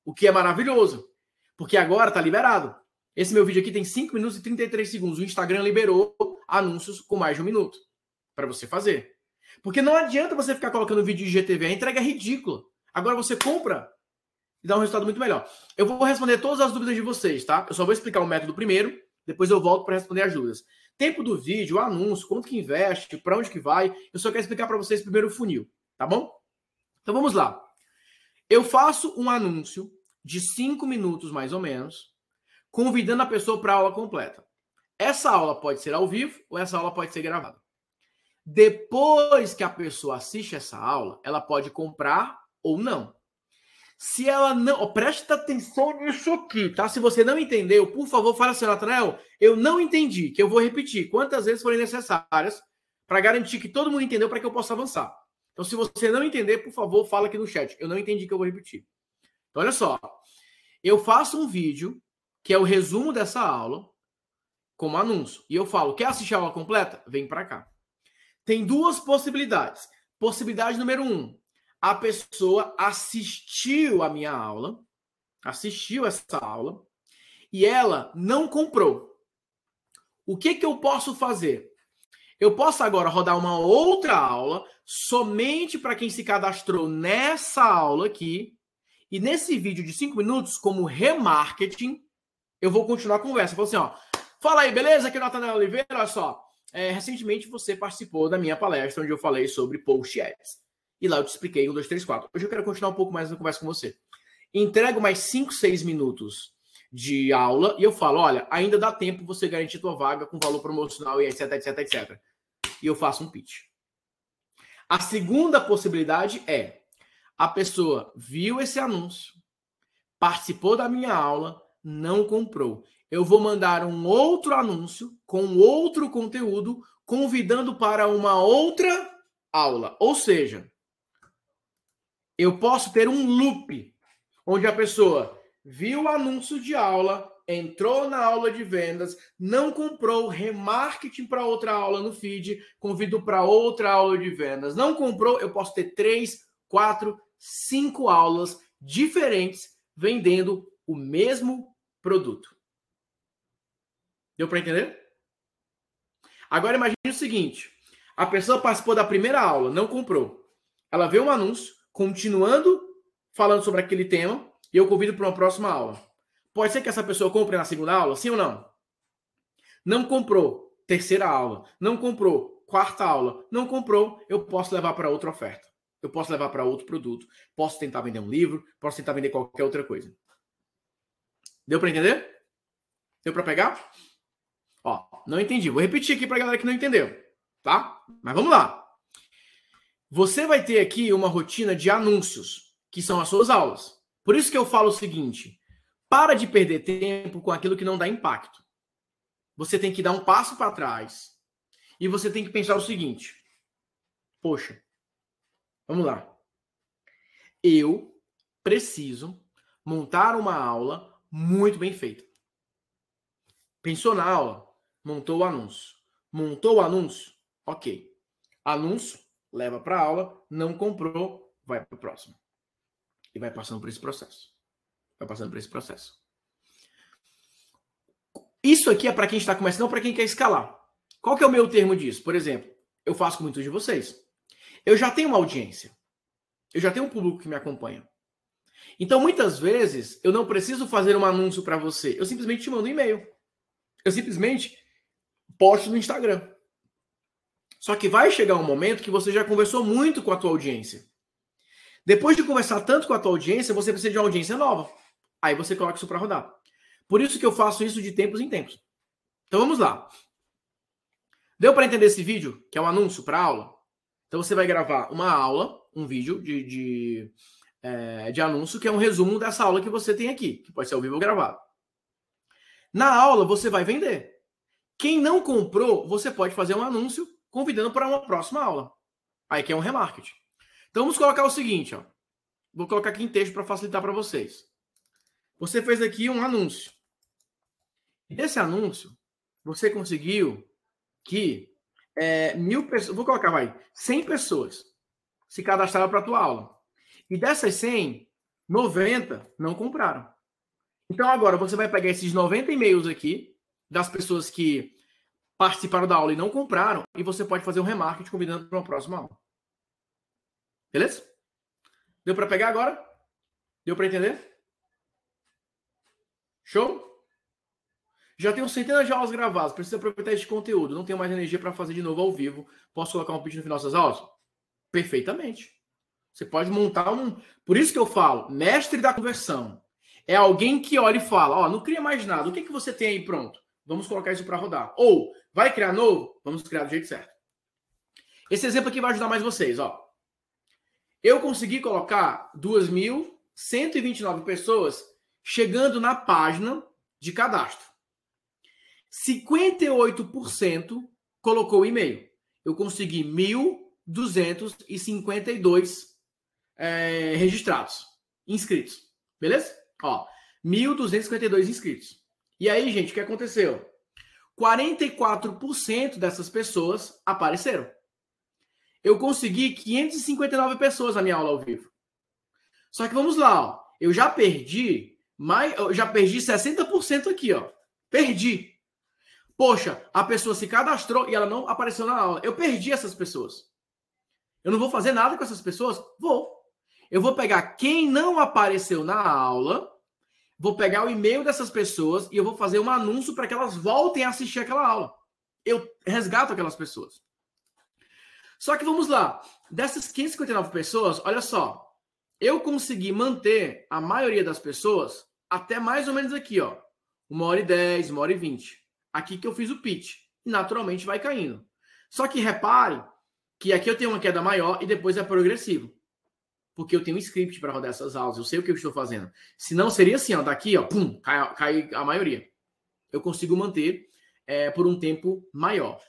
O que é maravilhoso. Porque agora está liberado. Esse meu vídeo aqui tem 5 minutos e 33 segundos. O Instagram liberou anúncios com mais de um minuto para você fazer. Porque não adianta você ficar colocando vídeo de GTV, a entrega é ridícula. Agora você compra e dá um resultado muito melhor. Eu vou responder todas as dúvidas de vocês, tá? Eu só vou explicar o método primeiro, depois eu volto para responder as dúvidas. Tempo do vídeo, anúncio, quanto que investe, para onde que vai. Eu só quero explicar para vocês primeiro o funil, tá bom? Então vamos lá. Eu faço um anúncio de cinco minutos mais ou menos, convidando a pessoa para a aula completa. Essa aula pode ser ao vivo ou essa aula pode ser gravada. Depois que a pessoa assiste essa aula, ela pode comprar ou não. Se ela não. Oh, presta atenção nisso aqui, tá? Se você não entendeu, por favor, fala assim, Nathanael, eu não entendi, que eu vou repetir quantas vezes forem necessárias para garantir que todo mundo entendeu para que eu possa avançar. Então, se você não entender, por favor, fala aqui no chat. Eu não entendi que eu vou repetir. Então, olha só. Eu faço um vídeo que é o resumo dessa aula, como anúncio. E eu falo: quer assistir a aula completa? Vem para cá. Tem duas possibilidades. Possibilidade número um: a pessoa assistiu a minha aula, assistiu essa aula, e ela não comprou. O que, que eu posso fazer? Eu posso agora rodar uma outra aula somente para quem se cadastrou nessa aula aqui. E nesse vídeo de cinco minutos, como remarketing, eu vou continuar a conversa. Eu assim, ó. Fala aí, beleza? Aqui é o Nathanael Oliveira, olha só. é, recentemente você participou da minha palestra onde eu falei sobre post ads. E lá eu te expliquei um, dois, três, quatro. Hoje eu quero continuar um pouco mais na conversa com você. Entrego mais cinco, seis minutos de aula e eu falo, olha, ainda dá tempo você garantir tua vaga com valor promocional e etc, etc, etc. E eu faço um pitch. A segunda possibilidade é a pessoa viu esse anúncio, participou da minha aula, não comprou eu vou mandar um outro anúncio com outro conteúdo, convidando para uma outra aula. Ou seja, eu posso ter um loop onde a pessoa viu o anúncio de aula, entrou na aula de vendas, não comprou, remarketing para outra aula no feed, convido para outra aula de vendas. Não comprou, eu posso ter três, quatro, cinco aulas diferentes vendendo o mesmo produto. Deu para entender? Agora imagine o seguinte: a pessoa participou da primeira aula, não comprou. Ela vê um anúncio, continuando falando sobre aquele tema, e eu convido para uma próxima aula. Pode ser que essa pessoa compre na segunda aula, sim ou não? Não comprou, terceira aula. Não comprou, quarta aula. Não comprou, eu posso levar para outra oferta. Eu posso levar para outro produto. Posso tentar vender um livro, posso tentar vender qualquer outra coisa. Deu para entender? Deu para pegar? Ó, não entendi. Vou repetir aqui para a galera que não entendeu, tá? Mas vamos lá. Você vai ter aqui uma rotina de anúncios, que são as suas aulas. Por isso que eu falo o seguinte: para de perder tempo com aquilo que não dá impacto. Você tem que dar um passo para trás e você tem que pensar o seguinte: poxa, vamos lá. Eu preciso montar uma aula muito bem feita. Pensou na aula? montou o anúncio. Montou o anúncio? Ok. Anúncio, leva para aula, não comprou, vai para o próximo. E vai passando por esse processo. Vai passando por esse processo. Isso aqui é para quem está começando, para quem quer escalar. Qual que é o meu termo disso? Por exemplo, eu faço com muitos de vocês. Eu já tenho uma audiência. Eu já tenho um público que me acompanha. Então, muitas vezes, eu não preciso fazer um anúncio para você. Eu simplesmente te mando um e-mail. Eu simplesmente poste no Instagram. Só que vai chegar um momento que você já conversou muito com a tua audiência. Depois de conversar tanto com a tua audiência, você precisa de uma audiência nova. Aí você coloca isso para rodar. Por isso que eu faço isso de tempos em tempos. Então vamos lá. Deu para entender esse vídeo, que é um anúncio para aula? Então você vai gravar uma aula, um vídeo de, de, é, de anúncio, que é um resumo dessa aula que você tem aqui, que pode ser ao vivo ou gravado. Na aula você vai vender. Quem não comprou, você pode fazer um anúncio convidando para uma próxima aula. Aí que é um remarketing. Então vamos colocar o seguinte, ó. Vou colocar aqui em texto para facilitar para vocês. Você fez aqui um anúncio. Esse anúncio, você conseguiu que é, mil pessoas, vou colocar, vai, 100 pessoas se cadastraram para a tua aula. E dessas 100, 90 não compraram. Então agora você vai pegar esses 90 e-mails aqui, das pessoas que participaram da aula e não compraram, e você pode fazer um remarketing convidando para uma próxima aula. Beleza? Deu para pegar agora? Deu para entender? Show? Já tenho centenas de aulas gravadas, preciso aproveitar este conteúdo, não tenho mais energia para fazer de novo ao vivo. Posso colocar um pitch no final dessas aulas? Perfeitamente. Você pode montar um. Por isso que eu falo, mestre da conversão. É alguém que olha e fala: Ó, oh, não cria mais nada, o que, que você tem aí pronto? Vamos colocar isso para rodar. Ou vai criar novo? Vamos criar do jeito certo. Esse exemplo aqui vai ajudar mais vocês, ó. Eu consegui colocar 2.129 pessoas chegando na página de cadastro. 58% colocou e-mail. Eu consegui 1.252 é, registrados, inscritos. Beleza? Ó, 1.252 inscritos. E aí, gente, o que aconteceu? 44% dessas pessoas apareceram. Eu consegui 559 pessoas na minha aula ao vivo. Só que vamos lá, ó. Eu já perdi mais, eu já perdi 60% aqui, ó. Perdi. Poxa, a pessoa se cadastrou e ela não apareceu na aula. Eu perdi essas pessoas. Eu não vou fazer nada com essas pessoas? Vou. Eu vou pegar quem não apareceu na aula vou pegar o e-mail dessas pessoas e eu vou fazer um anúncio para que elas voltem a assistir aquela aula. eu resgato aquelas pessoas. Só que vamos lá, dessas 559 pessoas, olha só, eu consegui manter a maioria das pessoas até mais ou menos aqui, ó, uma hora e dez, uma hora e vinte. Aqui que eu fiz o pitch, naturalmente vai caindo. Só que repare que aqui eu tenho uma queda maior e depois é progressivo. Porque eu tenho um script para rodar essas aulas, eu sei o que eu estou fazendo. Se não, seria assim, ó, daqui, ó, pum, cai, cai a maioria. Eu consigo manter é, por um tempo maior.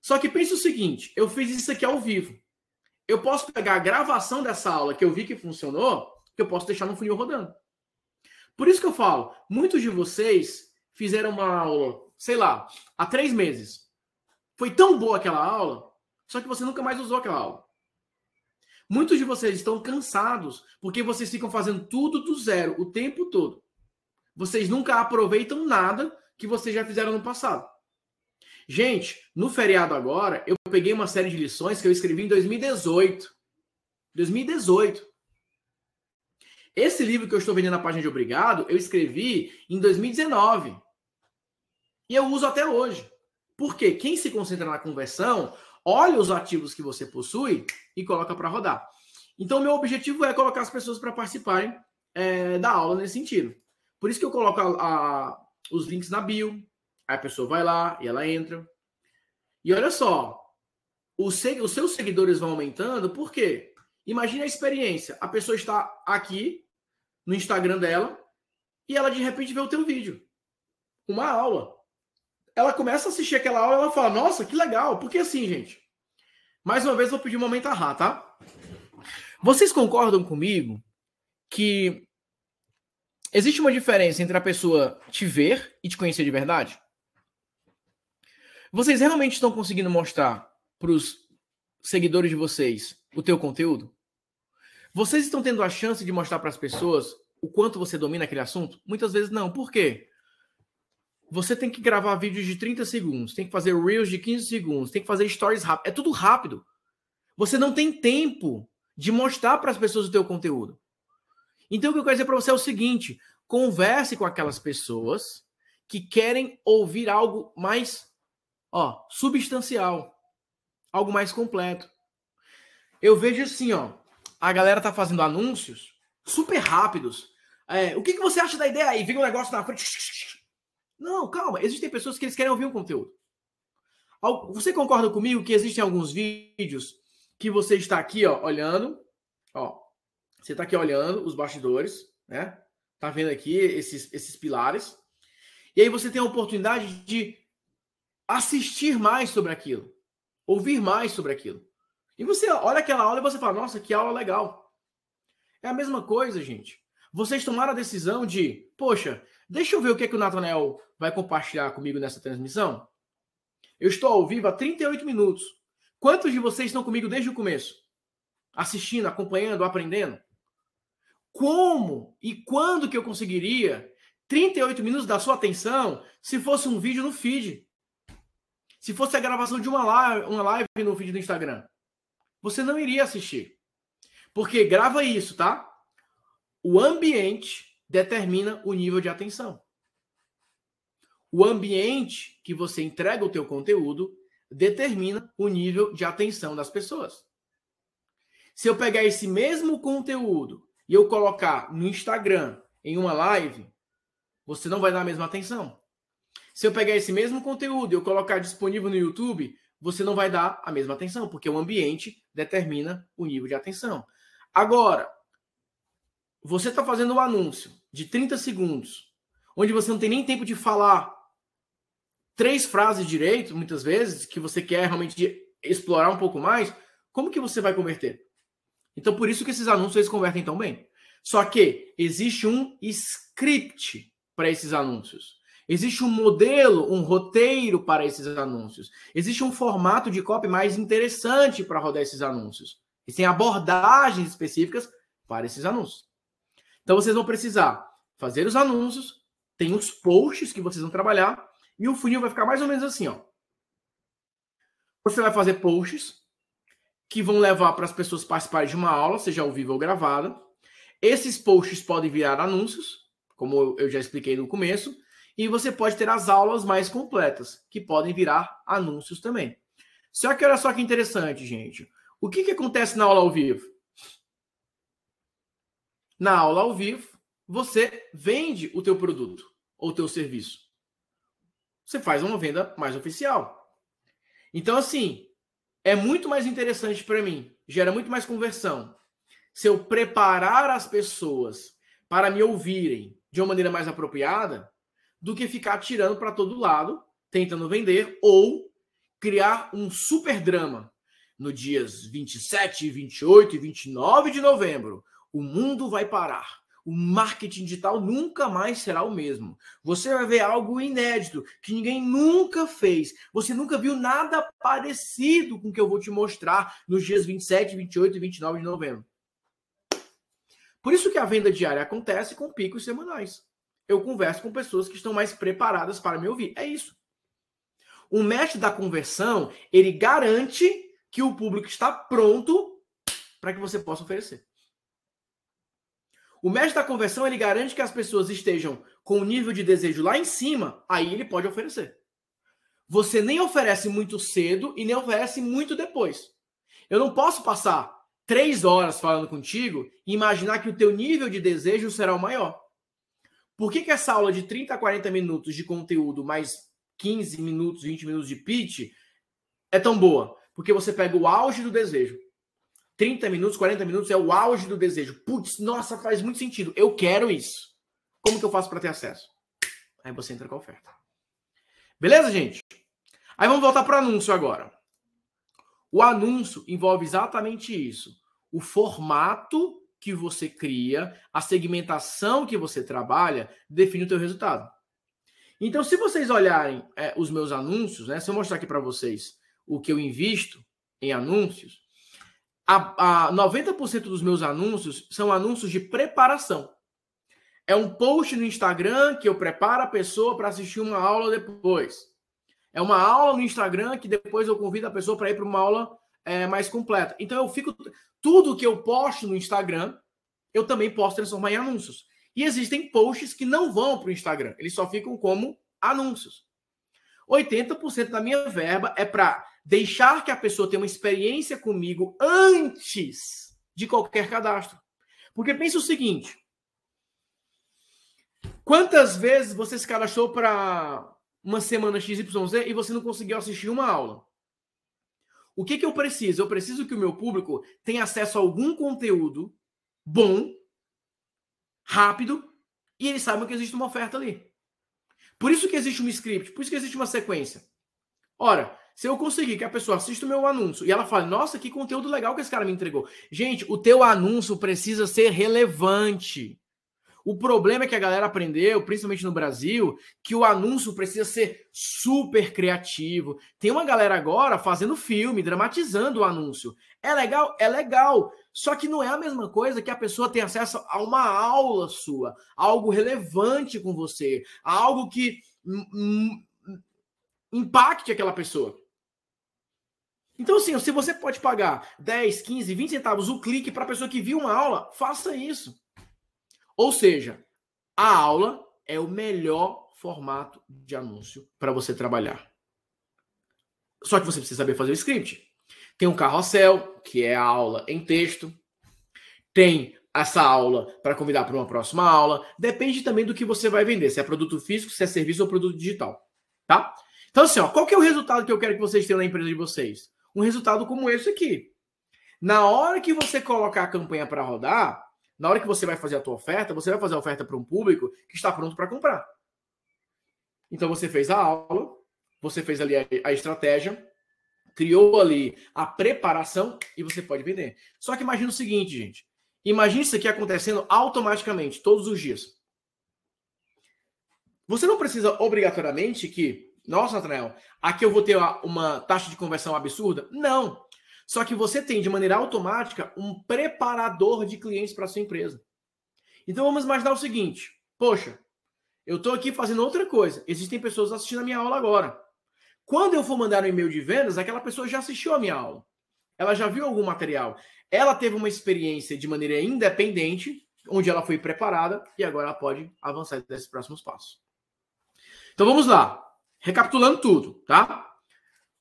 Só que pense o seguinte: eu fiz isso aqui ao vivo. Eu posso pegar a gravação dessa aula que eu vi que funcionou, que eu posso deixar no funil rodando. Por isso que eu falo, muitos de vocês fizeram uma aula, sei lá, há três meses. Foi tão boa aquela aula, só que você nunca mais usou aquela aula. Muitos de vocês estão cansados porque vocês ficam fazendo tudo do zero o tempo todo. Vocês nunca aproveitam nada que vocês já fizeram no passado. Gente, no feriado agora, eu peguei uma série de lições que eu escrevi em 2018. 2018. Esse livro que eu estou vendendo na página de Obrigado, eu escrevi em 2019. E eu uso até hoje. Porque quem se concentra na conversão, olha os ativos que você possui e coloca para rodar. Então, meu objetivo é colocar as pessoas para participarem é, da aula nesse sentido. Por isso que eu coloco a, a, os links na bio, a pessoa vai lá e ela entra. E olha só, os, os seus seguidores vão aumentando, por quê? Imagine a experiência. A pessoa está aqui no Instagram dela e ela de repente vê o teu vídeo. Uma aula. Ela começa a assistir aquela aula e ela fala: Nossa, que legal. Porque assim, gente. Mais uma vez, vou pedir um momento a tá? Vocês concordam comigo que existe uma diferença entre a pessoa te ver e te conhecer de verdade? Vocês realmente estão conseguindo mostrar para os seguidores de vocês o teu conteúdo? Vocês estão tendo a chance de mostrar para as pessoas o quanto você domina aquele assunto? Muitas vezes não. Por quê? Você tem que gravar vídeos de 30 segundos, tem que fazer reels de 15 segundos, tem que fazer stories rápido. É tudo rápido. Você não tem tempo de mostrar para as pessoas o teu conteúdo. Então o que eu quero dizer para você é o seguinte: converse com aquelas pessoas que querem ouvir algo mais Ó, substancial. Algo mais completo. Eu vejo assim, ó. A galera tá fazendo anúncios super rápidos. É, o que, que você acha da ideia aí? Vem um negócio na frente. Não, calma. Existem pessoas que eles querem ouvir um conteúdo. Você concorda comigo que existem alguns vídeos que você está aqui, ó, olhando, ó. Você está aqui olhando os bastidores, né? Tá vendo aqui esses, esses pilares. E aí você tem a oportunidade de assistir mais sobre aquilo, ouvir mais sobre aquilo. E você olha aquela aula e você fala: nossa, que aula legal. É a mesma coisa, gente. Vocês tomaram a decisão de, poxa, deixa eu ver o que, é que o Nathanael vai compartilhar comigo nessa transmissão. Eu estou ao vivo há 38 minutos. Quantos de vocês estão comigo desde o começo? Assistindo, acompanhando, aprendendo? Como e quando que eu conseguiria 38 minutos da sua atenção se fosse um vídeo no feed? Se fosse a gravação de uma live, uma live no vídeo do Instagram, você não iria assistir. Porque grava isso, tá? O ambiente determina o nível de atenção. O ambiente que você entrega o teu conteúdo determina o nível de atenção das pessoas. Se eu pegar esse mesmo conteúdo e eu colocar no Instagram em uma live, você não vai dar a mesma atenção. Se eu pegar esse mesmo conteúdo e eu colocar disponível no YouTube, você não vai dar a mesma atenção, porque o ambiente determina o nível de atenção. Agora, você está fazendo um anúncio de 30 segundos, onde você não tem nem tempo de falar três frases direito, muitas vezes, que você quer realmente explorar um pouco mais, como que você vai converter? Então, por isso que esses anúncios eles convertem tão bem. Só que existe um script para esses anúncios. Existe um modelo, um roteiro para esses anúncios. Existe um formato de copy mais interessante para rodar esses anúncios. Existem abordagens específicas para esses anúncios. Então vocês vão precisar fazer os anúncios, tem os posts que vocês vão trabalhar e o funil vai ficar mais ou menos assim, ó. Você vai fazer posts que vão levar para as pessoas participarem de uma aula, seja ao vivo ou gravada. Esses posts podem virar anúncios, como eu já expliquei no começo, E você pode ter as aulas mais completas, que podem virar anúncios também. Só que olha só que interessante, gente. O que, que acontece na aula ao vivo? Na aula ao vivo, você vende o teu produto ou teu serviço. Você faz uma venda mais oficial. Então, assim, é muito mais interessante para mim, gera muito mais conversão. Se eu preparar as pessoas para me ouvirem de uma maneira mais apropriada, do que ficar tirando para todo lado, tentando vender ou criar um super drama no dias 27, 28 e 29 de novembro. O mundo vai parar o marketing digital nunca mais será o mesmo. Você vai ver algo inédito que ninguém nunca fez. Você nunca viu nada parecido com o que eu vou te mostrar nos dias 27, 28 e 29 de novembro. Por isso que a venda diária acontece com picos semanais. Eu converso com pessoas que estão mais preparadas para me ouvir. É isso. O mestre da conversão, ele garante que o público está pronto para que você possa oferecer. O mestre da conversão ele garante que as pessoas estejam com o nível de desejo lá em cima, aí ele pode oferecer. Você nem oferece muito cedo e nem oferece muito depois. Eu não posso passar três horas falando contigo e imaginar que o teu nível de desejo será o maior. Por que, que essa aula de 30 a 40 minutos de conteúdo mais 15 minutos, 20 minutos de pitch é tão boa? Porque você pega o auge do desejo, 30 minutos, 40 minutos é o auge do desejo. Putz, nossa, faz muito sentido. Eu quero isso. Como que eu faço para ter acesso? Aí você entra com a oferta. Beleza, gente? Aí vamos voltar para o anúncio agora. O anúncio envolve exatamente isso. O formato que você cria, a segmentação que você trabalha, define o teu resultado. Então, se vocês olharem é, os meus anúncios, né, se eu mostrar aqui para vocês o que eu invisto em anúncios, a, a 90% dos meus anúncios são anúncios de preparação. É um post no Instagram que eu preparo a pessoa para assistir uma aula depois. É uma aula no Instagram que depois eu convido a pessoa para ir para uma aula é, mais completa. Então eu fico. Tudo que eu posto no Instagram, eu também posso transformar em anúncios. E existem posts que não vão para o Instagram, eles só ficam como anúncios. 80% da minha verba é para deixar que a pessoa tenha uma experiência comigo antes de qualquer cadastro. Porque pensa o seguinte: quantas vezes você se cadastrou para uma semana XYZ e você não conseguiu assistir uma aula? O que, que eu preciso? Eu preciso que o meu público tenha acesso a algum conteúdo bom, rápido, e eles saibam que existe uma oferta ali. Por isso que existe um script, por isso que existe uma sequência. Ora, se eu conseguir que a pessoa assista o meu anúncio e ela fale, nossa, que conteúdo legal que esse cara me entregou. Gente, o teu anúncio precisa ser relevante. O problema é que a galera aprendeu, principalmente no Brasil, que o anúncio precisa ser super criativo. Tem uma galera agora fazendo filme, dramatizando o anúncio. É legal? É legal. Só que não é a mesma coisa que a pessoa tem acesso a uma aula sua, algo relevante com você, algo que impacte aquela pessoa. Então, assim, se você pode pagar 10, 15, 20 centavos o clique para a pessoa que viu uma aula, faça isso. Ou seja, a aula é o melhor formato de anúncio para você trabalhar. Só que você precisa saber fazer o script. Tem um carrossel, que é a aula em texto. Tem essa aula para convidar para uma próxima aula. Depende também do que você vai vender, se é produto físico, se é serviço ou produto digital, tá? Então assim, ó, qual que é o resultado que eu quero que vocês tenham na empresa de vocês? Um resultado como esse aqui. Na hora que você colocar a campanha para rodar, na hora que você vai fazer a tua oferta, você vai fazer a oferta para um público que está pronto para comprar. Então você fez a aula, você fez ali a, a estratégia, criou ali a preparação e você pode vender. Só que imagina o seguinte, gente. Imagine isso aqui acontecendo automaticamente, todos os dias. Você não precisa obrigatoriamente que nossa, Natanael, aqui eu vou ter uma taxa de conversão absurda? Não. Só que você tem, de maneira automática, um preparador de clientes para sua empresa. Então vamos imaginar o seguinte: poxa, eu estou aqui fazendo outra coisa. Existem pessoas assistindo a minha aula agora. Quando eu for mandar um e-mail de vendas, aquela pessoa já assistiu a minha aula. Ela já viu algum material. Ela teve uma experiência de maneira independente, onde ela foi preparada e agora ela pode avançar desses próximos passos. Então vamos lá. Recapitulando tudo, tá?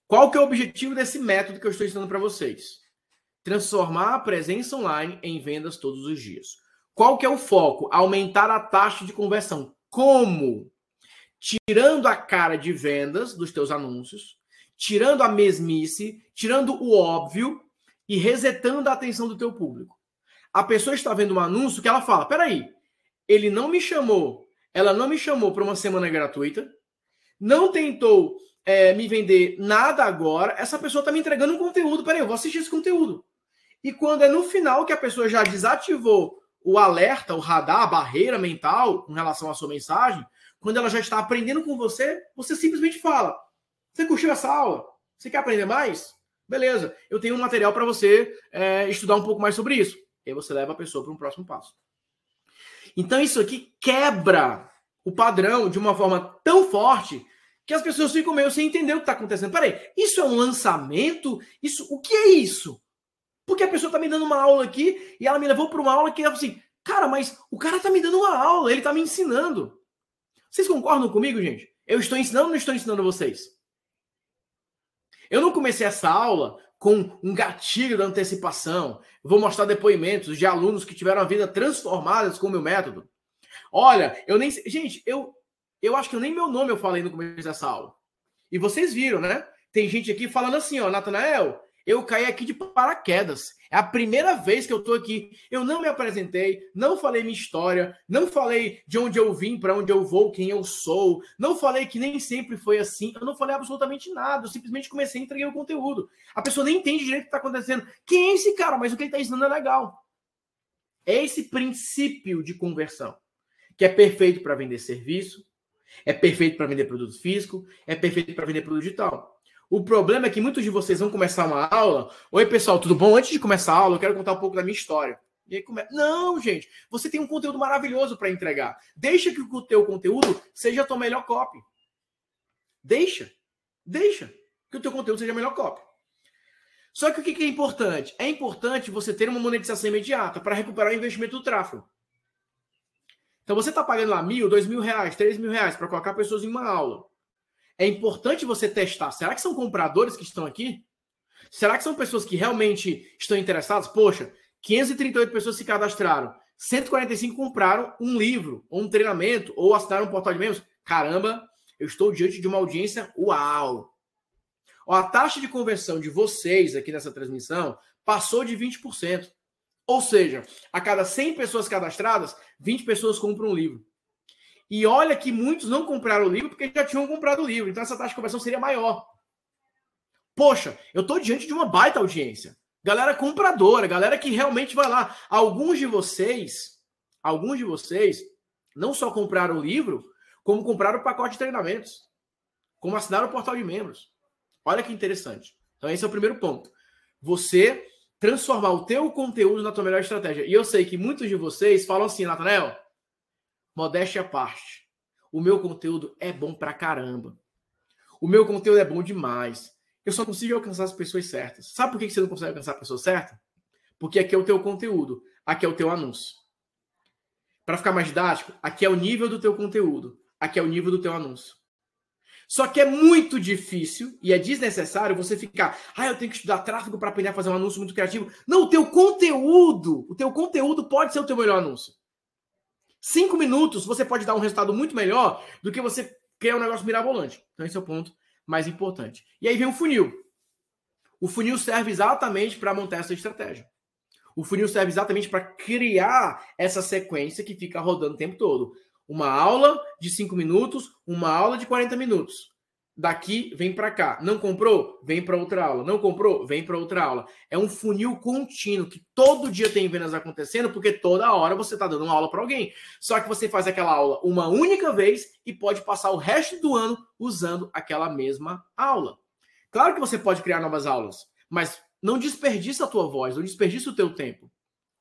Qual que é o objetivo desse método que eu estou ensinando para vocês? Transformar a presença online em vendas todos os dias. Qual que é o foco? Aumentar a taxa de conversão. Como? Tirando a cara de vendas dos teus anúncios, tirando a mesmice, tirando o óbvio e resetando a atenção do teu público. A pessoa está vendo um anúncio que ela fala: peraí, ele não me chamou, ela não me chamou para uma semana gratuita, não tentou é, me vender nada agora, essa pessoa está me entregando um conteúdo. Peraí, eu vou assistir esse conteúdo. E quando é no final que a pessoa já desativou o alerta, o radar, a barreira mental com relação à sua mensagem, quando ela já está aprendendo com você, você simplesmente fala: Você curtiu essa aula? Você quer aprender mais? Beleza, eu tenho um material para você é, estudar um pouco mais sobre isso. E aí você leva a pessoa para um próximo passo. Então isso aqui quebra o padrão de uma forma tão forte que as pessoas ficam meio sem entender o que está acontecendo. Peraí, isso é um lançamento? Isso, o que é isso? Porque a pessoa está me dando uma aula aqui e ela me levou para uma aula que ela assim, cara, mas o cara está me dando uma aula, ele está me ensinando. Vocês concordam comigo, gente? Eu estou ensinando ou não estou ensinando vocês? Eu não comecei essa aula com um gatilho da antecipação. Vou mostrar depoimentos de alunos que tiveram a vida transformadas com o meu método. Olha, eu nem. Gente, eu eu acho que nem meu nome eu falei no começo dessa aula. E vocês viram, né? Tem gente aqui falando assim, ó, Natanael, eu caí aqui de paraquedas. É a primeira vez que eu tô aqui. Eu não me apresentei, não falei minha história, não falei de onde eu vim, para onde eu vou, quem eu sou. Não falei que nem sempre foi assim. Eu não falei absolutamente nada. Eu simplesmente comecei a entregar o conteúdo. A pessoa nem entende direito o que está acontecendo. Quem é esse cara? Mas o que ele está ensinando é legal. É esse princípio de conversão que é perfeito para vender serviço, é perfeito para vender produto físico, é perfeito para vender produto digital. O problema é que muitos de vocês vão começar uma aula. Oi, pessoal, tudo bom? Antes de começar a aula, eu quero contar um pouco da minha história. E aí. Não, gente, você tem um conteúdo maravilhoso para entregar. Deixa que o teu conteúdo seja a tua melhor copy. Deixa. Deixa que o teu conteúdo seja a melhor copy. Só que o que é importante? É importante você ter uma monetização imediata para recuperar o investimento do tráfego. Então você está pagando lá mil, dois mil reais, três mil reais para colocar pessoas em uma aula. É importante você testar. Será que são compradores que estão aqui? Será que são pessoas que realmente estão interessadas? Poxa, 538 pessoas se cadastraram. 145 compraram um livro, ou um treinamento, ou assinaram um portal de membros. Caramba, eu estou diante de uma audiência uau! A taxa de conversão de vocês aqui nessa transmissão passou de 20%. Ou seja, a cada 100 pessoas cadastradas, 20 pessoas compram um livro. E olha que muitos não compraram o livro porque já tinham comprado o livro. Então essa taxa de conversão seria maior. Poxa, eu estou diante de uma baita audiência. Galera compradora, galera que realmente vai lá. Alguns de vocês, alguns de vocês, não só compraram o livro, como compraram o pacote de treinamentos. Como assinaram o portal de membros. Olha que interessante. Então esse é o primeiro ponto. Você transformar o teu conteúdo na tua melhor estratégia. E eu sei que muitos de vocês falam assim, Nathanael, modéstia à parte. O meu conteúdo é bom pra caramba. O meu conteúdo é bom demais. Eu só consigo alcançar as pessoas certas. Sabe por que você não consegue alcançar a pessoa certa? Porque aqui é o teu conteúdo, aqui é o teu anúncio. Para ficar mais didático, aqui é o nível do teu conteúdo, aqui é o nível do teu anúncio. Só que é muito difícil e é desnecessário você ficar, ah, eu tenho que estudar tráfego para aprender a fazer um anúncio muito criativo. Não, o teu conteúdo, o teu conteúdo pode ser o teu melhor anúncio. Cinco minutos você pode dar um resultado muito melhor do que você criar um negócio mirabolante. Então esse é o ponto mais importante. E aí vem o funil. O funil serve exatamente para montar essa estratégia. O funil serve exatamente para criar essa sequência que fica rodando o tempo todo. Uma aula de 5 minutos, uma aula de 40 minutos. Daqui vem para cá. Não comprou? Vem para outra aula. Não comprou? Vem para outra aula. É um funil contínuo que todo dia tem vendas acontecendo, porque toda hora você está dando uma aula para alguém. Só que você faz aquela aula uma única vez e pode passar o resto do ano usando aquela mesma aula. Claro que você pode criar novas aulas, mas não desperdiça a tua voz, não desperdiça o teu tempo.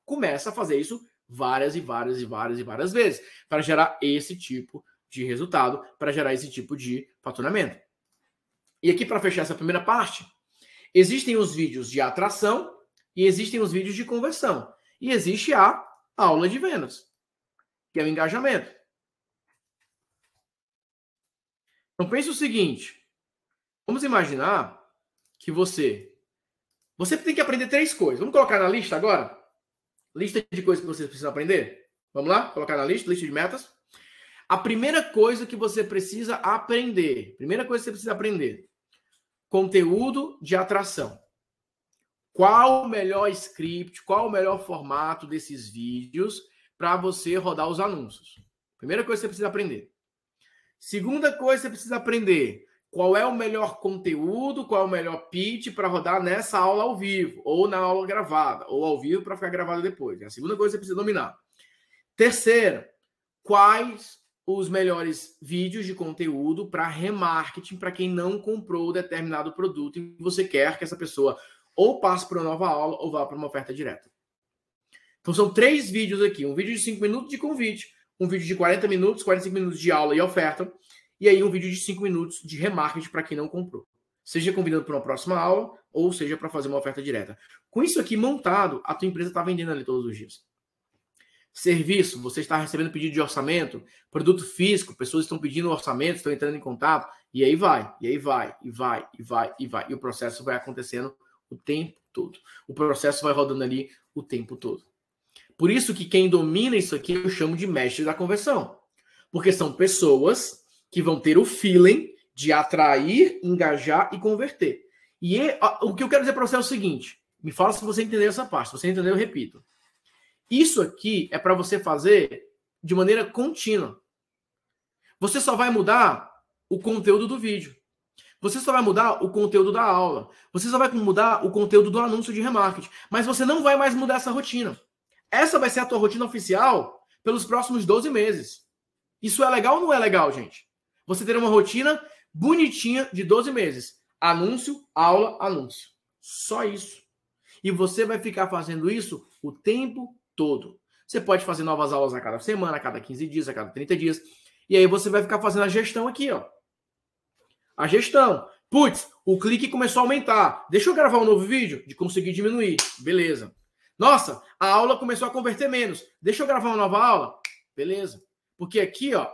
Começa a fazer isso várias e várias e várias e várias vezes para gerar esse tipo de resultado, para gerar esse tipo de faturamento. E aqui para fechar essa primeira parte, existem os vídeos de atração e existem os vídeos de conversão. E existe a aula de vendas, que é o engajamento. Então pense o seguinte: vamos imaginar que você você tem que aprender três coisas. Vamos colocar na lista agora? Lista de coisas que você precisa aprender? Vamos lá? Colocar na lista, lista de metas. A primeira coisa que você precisa aprender, primeira coisa que você precisa aprender, conteúdo de atração. Qual o melhor script, qual o melhor formato desses vídeos para você rodar os anúncios? Primeira coisa que você precisa aprender. Segunda coisa que você precisa aprender, qual é o melhor conteúdo, qual é o melhor pitch para rodar nessa aula ao vivo, ou na aula gravada, ou ao vivo para ficar gravado depois. É a segunda coisa que você precisa dominar. Terceira, quais os melhores vídeos de conteúdo para remarketing para quem não comprou determinado produto e você quer que essa pessoa ou passe para uma nova aula ou vá para uma oferta direta. Então são três vídeos aqui, um vídeo de 5 minutos de convite, um vídeo de 40 minutos, 45 minutos de aula e oferta, e aí um vídeo de 5 minutos de remarketing para quem não comprou. Seja convidando para uma próxima aula ou seja para fazer uma oferta direta. Com isso aqui montado, a tua empresa está vendendo ali todos os dias. Serviço, você está recebendo pedido de orçamento, produto físico, pessoas estão pedindo orçamento, estão entrando em contato, e aí vai, e aí vai, e vai, e vai, e vai. E o processo vai acontecendo o tempo todo. O processo vai rodando ali o tempo todo. Por isso que quem domina isso aqui eu chamo de mestre da conversão. Porque são pessoas que vão ter o feeling de atrair, engajar e converter. E é, o que eu quero dizer para você é o seguinte: me fala se você entendeu essa parte. Se você entendeu, eu repito. Isso aqui é para você fazer de maneira contínua. Você só vai mudar o conteúdo do vídeo. Você só vai mudar o conteúdo da aula. Você só vai mudar o conteúdo do anúncio de remarketing. Mas você não vai mais mudar essa rotina. Essa vai ser a tua rotina oficial pelos próximos 12 meses. Isso é legal ou não é legal, gente? Você ter uma rotina bonitinha de 12 meses. Anúncio, aula, anúncio. Só isso. E você vai ficar fazendo isso o tempo todo. Você pode fazer novas aulas a cada semana, a cada 15 dias, a cada 30 dias. E aí você vai ficar fazendo a gestão aqui, ó. A gestão. Putz, o clique começou a aumentar. Deixa eu gravar um novo vídeo de conseguir diminuir. Beleza. Nossa, a aula começou a converter menos. Deixa eu gravar uma nova aula. Beleza. Porque aqui, ó,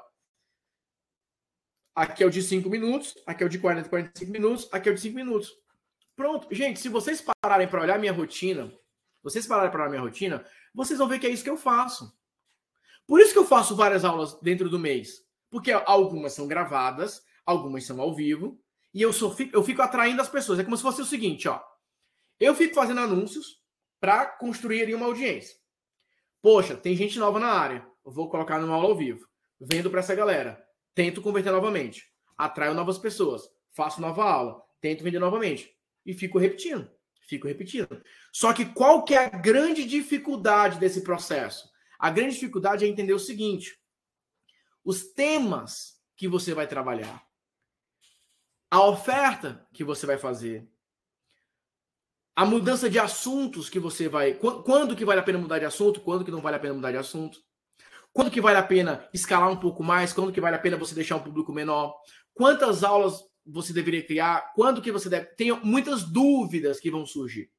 aqui é o de 5 minutos, aqui é o de 40, 45 minutos, aqui é o de 5 minutos. Pronto. Gente, se vocês pararem para olhar minha rotina, vocês pararem para olhar minha rotina, vocês vão ver que é isso que eu faço. Por isso que eu faço várias aulas dentro do mês. Porque algumas são gravadas, algumas são ao vivo, e eu, só fico, eu fico atraindo as pessoas. É como se fosse o seguinte, ó. Eu fico fazendo anúncios para construir uma audiência. Poxa, tem gente nova na área. Eu vou colocar numa aula ao vivo. Vendo para essa galera. Tento converter novamente. Atraio novas pessoas. Faço nova aula. Tento vender novamente. E fico repetindo. Fico repetindo. Só que qual que é a grande dificuldade desse processo? A grande dificuldade é entender o seguinte: os temas que você vai trabalhar, a oferta que você vai fazer, a mudança de assuntos que você vai, quando que vale a pena mudar de assunto, quando que não vale a pena mudar de assunto, quando que vale a pena escalar um pouco mais, quando que vale a pena você deixar um público menor, quantas aulas você deveria criar, quando que você deve. Tem muitas dúvidas que vão surgir.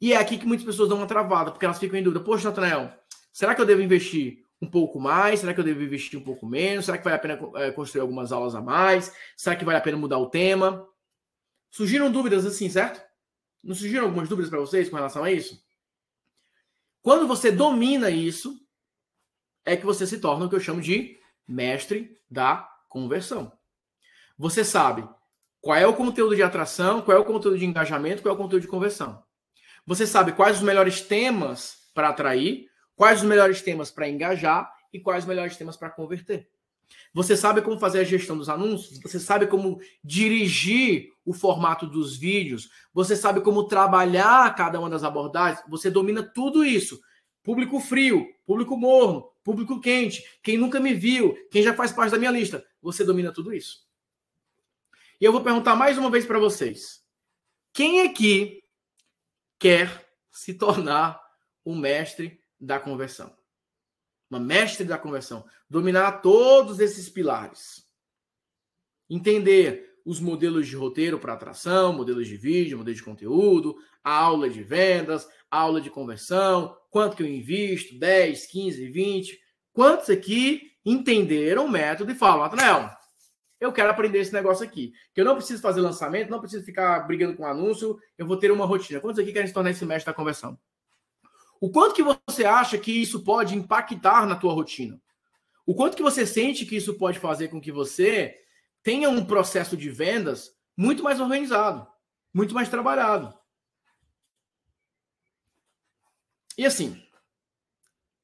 E é aqui que muitas pessoas dão uma travada, porque elas ficam em dúvida. Poxa, Natanael, será que eu devo investir um pouco mais? Será que eu devo investir um pouco menos? Será que vale a pena é, construir algumas aulas a mais? Será que vale a pena mudar o tema? Surgiram dúvidas assim, certo? Não surgiram algumas dúvidas para vocês com relação a isso? Quando você domina isso, é que você se torna o que eu chamo de mestre da conversão. Você sabe qual é o conteúdo de atração, qual é o conteúdo de engajamento, qual é o conteúdo de conversão. Você sabe quais os melhores temas para atrair, quais os melhores temas para engajar e quais os melhores temas para converter. Você sabe como fazer a gestão dos anúncios, você sabe como dirigir o formato dos vídeos, você sabe como trabalhar cada uma das abordagens, você domina tudo isso. Público frio, público morno, público quente, quem nunca me viu, quem já faz parte da minha lista, você domina tudo isso. E eu vou perguntar mais uma vez para vocês: quem aqui quer se tornar um mestre da conversão? Uma mestre da conversão. Dominar todos esses pilares. Entender os modelos de roteiro para atração, modelos de vídeo, modelo de conteúdo, a aula de vendas, aula de conversão, quanto que eu invisto, 10, 15, 20. Quantos aqui entenderam o método e falam, Nathanael, eu quero aprender esse negócio aqui. Que eu não preciso fazer lançamento, não preciso ficar brigando com anúncio, eu vou ter uma rotina. Quantos aqui querem se tornar esse mestre da conversão? O quanto que você acha que isso pode impactar na tua rotina? O quanto que você sente que isso pode fazer com que você tenha um processo de vendas muito mais organizado, muito mais trabalhado. E assim,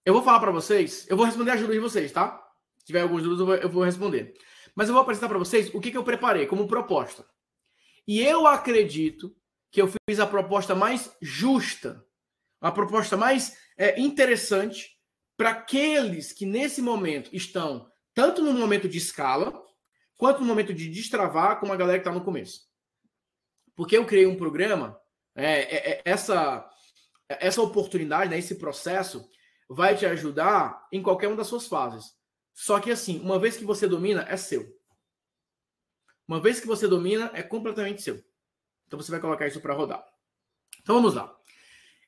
eu vou falar para vocês, eu vou responder as dúvidas de vocês, tá? Se tiver algumas dúvidas, eu vou responder. Mas eu vou apresentar para vocês o que, que eu preparei como proposta. E eu acredito que eu fiz a proposta mais justa, a proposta mais é, interessante para aqueles que nesse momento estão tanto no momento de escala, quanto no momento de destravar, como a galera que está no começo. Porque eu criei um programa, é, é, é, essa, essa oportunidade, né, esse processo, vai te ajudar em qualquer uma das suas fases. Só que assim, uma vez que você domina, é seu. Uma vez que você domina, é completamente seu. Então você vai colocar isso para rodar. Então vamos lá.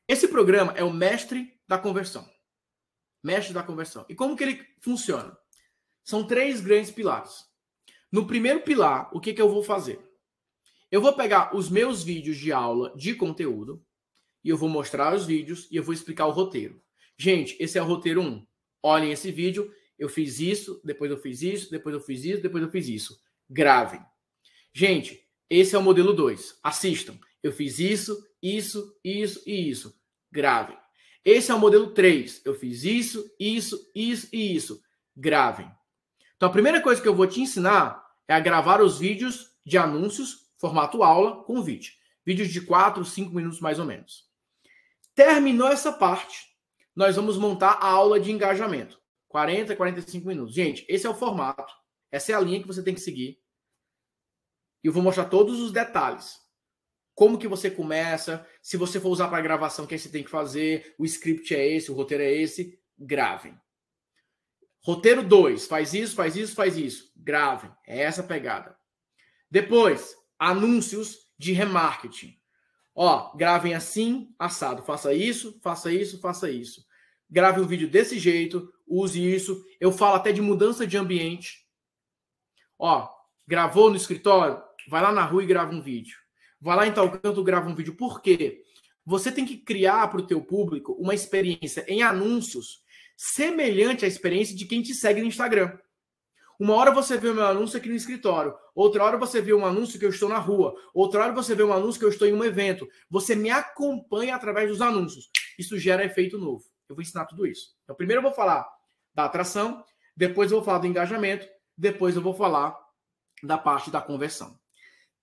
Esse programa é o mestre da conversão mestre da conversão. E como que ele funciona? São três grandes pilares. No primeiro pilar, o que, que eu vou fazer? Eu vou pegar os meus vídeos de aula de conteúdo e eu vou mostrar os vídeos e eu vou explicar o roteiro. Gente, esse é o roteiro 1. Olhem esse vídeo, eu fiz isso, depois eu fiz isso, depois eu fiz isso, depois eu fiz isso. Gravem. Gente, esse é o modelo 2. Assistam. Eu fiz isso, isso, isso e isso. Gravem. Esse é o modelo 3. Eu fiz isso, isso, isso e isso. Gravem. Então, a primeira coisa que eu vou te ensinar é gravar os vídeos de anúncios, formato aula, com vídeo. Vídeos de 4, 5 minutos mais ou menos. Terminou essa parte, nós vamos montar a aula de engajamento. 40, 45 minutos. Gente, esse é o formato. Essa é a linha que você tem que seguir. E eu vou mostrar todos os detalhes como que você começa, se você for usar para gravação, o é que você tem que fazer, o script é esse, o roteiro é esse, gravem. Roteiro 2, faz isso, faz isso, faz isso. Gravem. É essa pegada. Depois, anúncios de remarketing. Ó, gravem assim, assado. Faça isso, faça isso, faça isso. Grave um vídeo desse jeito, use isso. Eu falo até de mudança de ambiente. Ó, gravou no escritório? Vai lá na rua e grava um vídeo vai lá em tal canto, grava um vídeo. Por quê? Você tem que criar para o teu público uma experiência em anúncios semelhante à experiência de quem te segue no Instagram. Uma hora você vê o meu anúncio aqui no escritório, outra hora você vê um anúncio que eu estou na rua, outra hora você vê um anúncio que eu estou em um evento. Você me acompanha através dos anúncios. Isso gera efeito novo. Eu vou ensinar tudo isso. Então, primeiro eu vou falar da atração, depois eu vou falar do engajamento, depois eu vou falar da parte da conversão.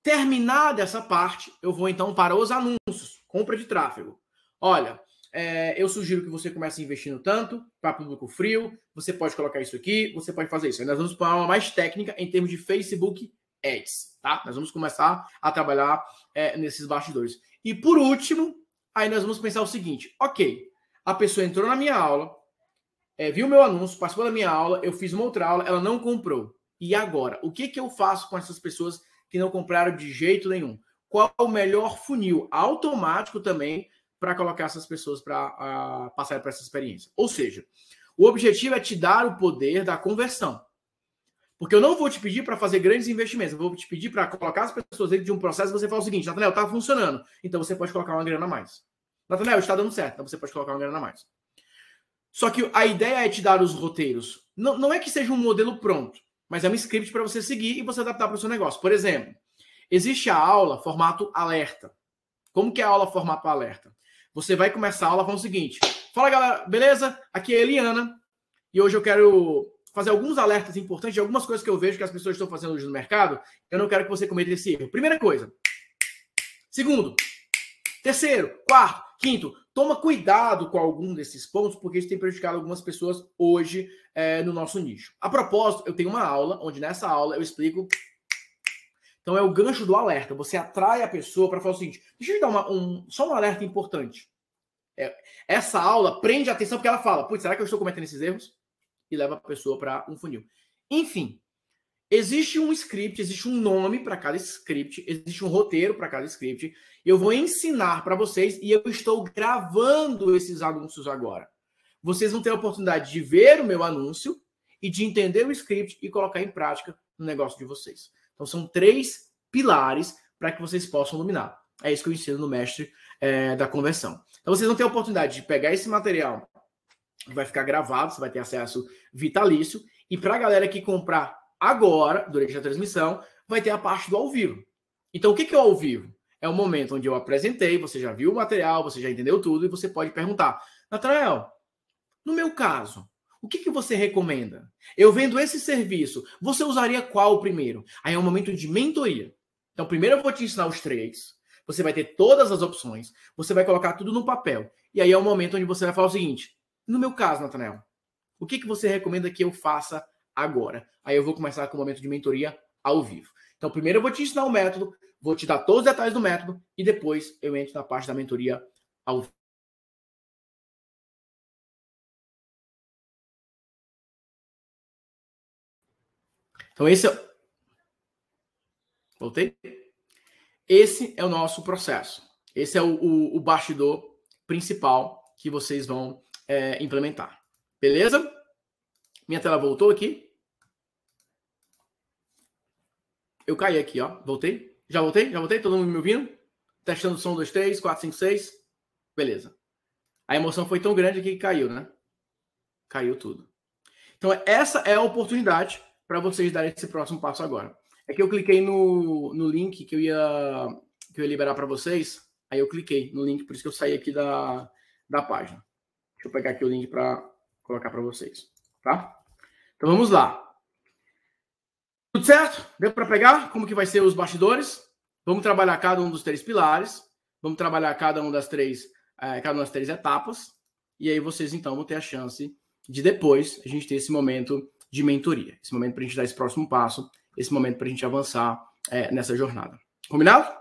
Terminada essa parte, eu vou então para os anúncios, compra de tráfego. Olha, é, eu sugiro que você comece investindo tanto para público frio. Você pode colocar isso aqui, você pode fazer isso. Aí nós vamos para uma mais técnica em termos de Facebook Ads, tá? Nós vamos começar a trabalhar é, nesses bastidores. E por último, aí nós vamos pensar o seguinte: ok, a pessoa entrou na minha aula, é, viu meu anúncio, participou da minha aula, eu fiz uma outra aula, ela não comprou. E agora, o que, que eu faço com essas pessoas que não compraram de jeito nenhum. Qual o melhor funil automático também para colocar essas pessoas para passar por essa experiência? Ou seja, o objetivo é te dar o poder da conversão. Porque eu não vou te pedir para fazer grandes investimentos, eu vou te pedir para colocar as pessoas dentro de um processo e você fala o seguinte: Natanel, está funcionando, então você pode colocar uma grana a mais. Natanel, está dando certo, então você pode colocar uma grana a mais. Só que a ideia é te dar os roteiros. Não, não é que seja um modelo pronto mas é um script para você seguir e você adaptar para o seu negócio. Por exemplo, existe a aula formato alerta. Como que é a aula formato alerta? Você vai começar a aula com o seguinte: Fala galera, beleza? Aqui é a Eliana e hoje eu quero fazer alguns alertas importantes de algumas coisas que eu vejo que as pessoas estão fazendo hoje no mercado. Eu não quero que você cometa esse erro. Primeira coisa. Segundo. Terceiro. Quarto. Quinto. Toma cuidado com algum desses pontos, porque isso tem prejudicado algumas pessoas hoje é, no nosso nicho. A propósito, eu tenho uma aula, onde nessa aula eu explico. Então é o gancho do alerta. Você atrai a pessoa para falar o seguinte: deixa eu te dar uma, um, só um alerta importante. É, essa aula prende a atenção porque ela fala: putz, será que eu estou cometendo esses erros? E leva a pessoa para um funil. Enfim, existe um script, existe um nome para cada script, existe um roteiro para cada script. Eu vou ensinar para vocês e eu estou gravando esses anúncios agora. Vocês vão ter a oportunidade de ver o meu anúncio e de entender o script e colocar em prática no negócio de vocês. Então são três pilares para que vocês possam dominar. É isso que eu ensino no mestre é, da conversão. Então vocês vão ter a oportunidade de pegar esse material, vai ficar gravado, você vai ter acesso vitalício. E para a galera que comprar agora, durante a transmissão, vai ter a parte do ao vivo. Então o que, é o ao vivo? É o momento onde eu apresentei, você já viu o material, você já entendeu tudo e você pode perguntar: Natanael, no meu caso, o que, que você recomenda? Eu vendo esse serviço, você usaria qual primeiro? Aí é um momento de mentoria. Então, primeiro eu vou te ensinar os três. Você vai ter todas as opções. Você vai colocar tudo no papel. E aí é o momento onde você vai falar o seguinte: no meu caso, Natanael, o que, que você recomenda que eu faça agora? Aí eu vou começar com o momento de mentoria ao vivo. Então, primeiro eu vou te ensinar o método, vou te dar todos os detalhes do método e depois eu entro na parte da mentoria ao vivo. Então, esse é. Voltei? Esse é o nosso processo. Esse é o, o, o bastidor principal que vocês vão é, implementar. Beleza? Minha tela voltou aqui. Eu caí aqui, ó. Voltei? Já voltei? Já voltei? Todo mundo me ouvindo? Testando o som 2, 3, 4, 5, 6. Beleza. A emoção foi tão grande que caiu, né? Caiu tudo. Então, essa é a oportunidade para vocês darem esse próximo passo agora. É que eu cliquei no, no link que eu ia, que eu ia liberar para vocês. Aí eu cliquei no link, por isso que eu saí aqui da, da página. Deixa eu pegar aqui o link para colocar para vocês, tá? Então vamos lá. Tudo certo? Deu para pegar como que vai ser os bastidores? Vamos trabalhar cada um dos três pilares. Vamos trabalhar cada um das três, é, cada uma das três etapas. E aí vocês então vão ter a chance de depois a gente ter esse momento de mentoria. Esse momento para a gente dar esse próximo passo, esse momento para a gente avançar é, nessa jornada. Combinado?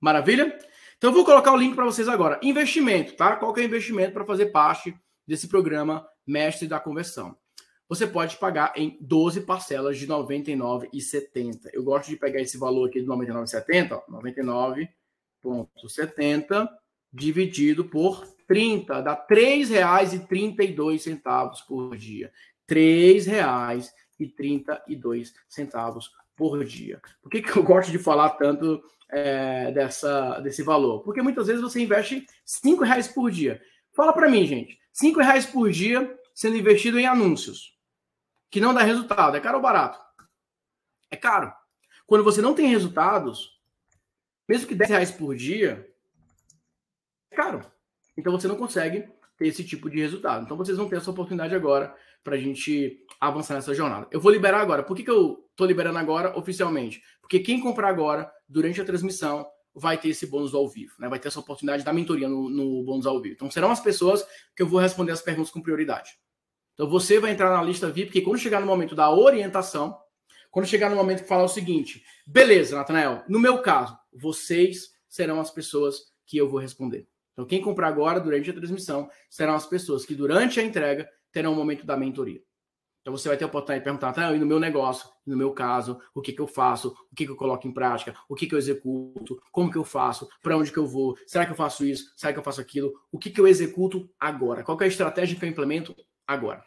Maravilha? Então eu vou colocar o link para vocês agora. Investimento, tá? Qual que é o investimento para fazer parte desse programa Mestre da Conversão? Você pode pagar em 12 parcelas de R$ 99,70. Eu gosto de pegar esse valor aqui de R$ 99,70, 99,70 dividido por 30, dá R$ 3,32 por dia. R$ 3,32 por dia. Por que, que eu gosto de falar tanto é, dessa, desse valor? Porque muitas vezes você investe R$ reais por dia. Fala para mim, gente. R$ reais por dia sendo investido em anúncios, que não dá resultado. É caro ou barato? É caro. Quando você não tem resultados, mesmo que R$ reais por dia, é caro. Então você não consegue ter esse tipo de resultado. Então vocês vão ter essa oportunidade agora para a gente avançar nessa jornada. Eu vou liberar agora. Por que, que eu estou liberando agora oficialmente? Porque quem comprar agora, durante a transmissão, vai ter esse bônus ao vivo, né? Vai ter essa oportunidade da mentoria no, no bônus ao vivo. Então serão as pessoas que eu vou responder as perguntas com prioridade. Então você vai entrar na lista VIP, porque quando chegar no momento da orientação, quando chegar no momento que falar o seguinte, beleza, Natanael, no meu caso, vocês serão as pessoas que eu vou responder. Então, quem comprar agora, durante a transmissão, serão as pessoas que, durante a entrega, terão um momento da mentoria. Então, você vai ter a oportunidade de perguntar, tá, e no meu negócio, no meu caso, o que, que eu faço, o que, que eu coloco em prática, o que, que eu executo, como que eu faço, para onde que eu vou, será que eu faço isso, será que eu faço aquilo, o que, que eu executo agora, qual é a estratégia que eu implemento agora.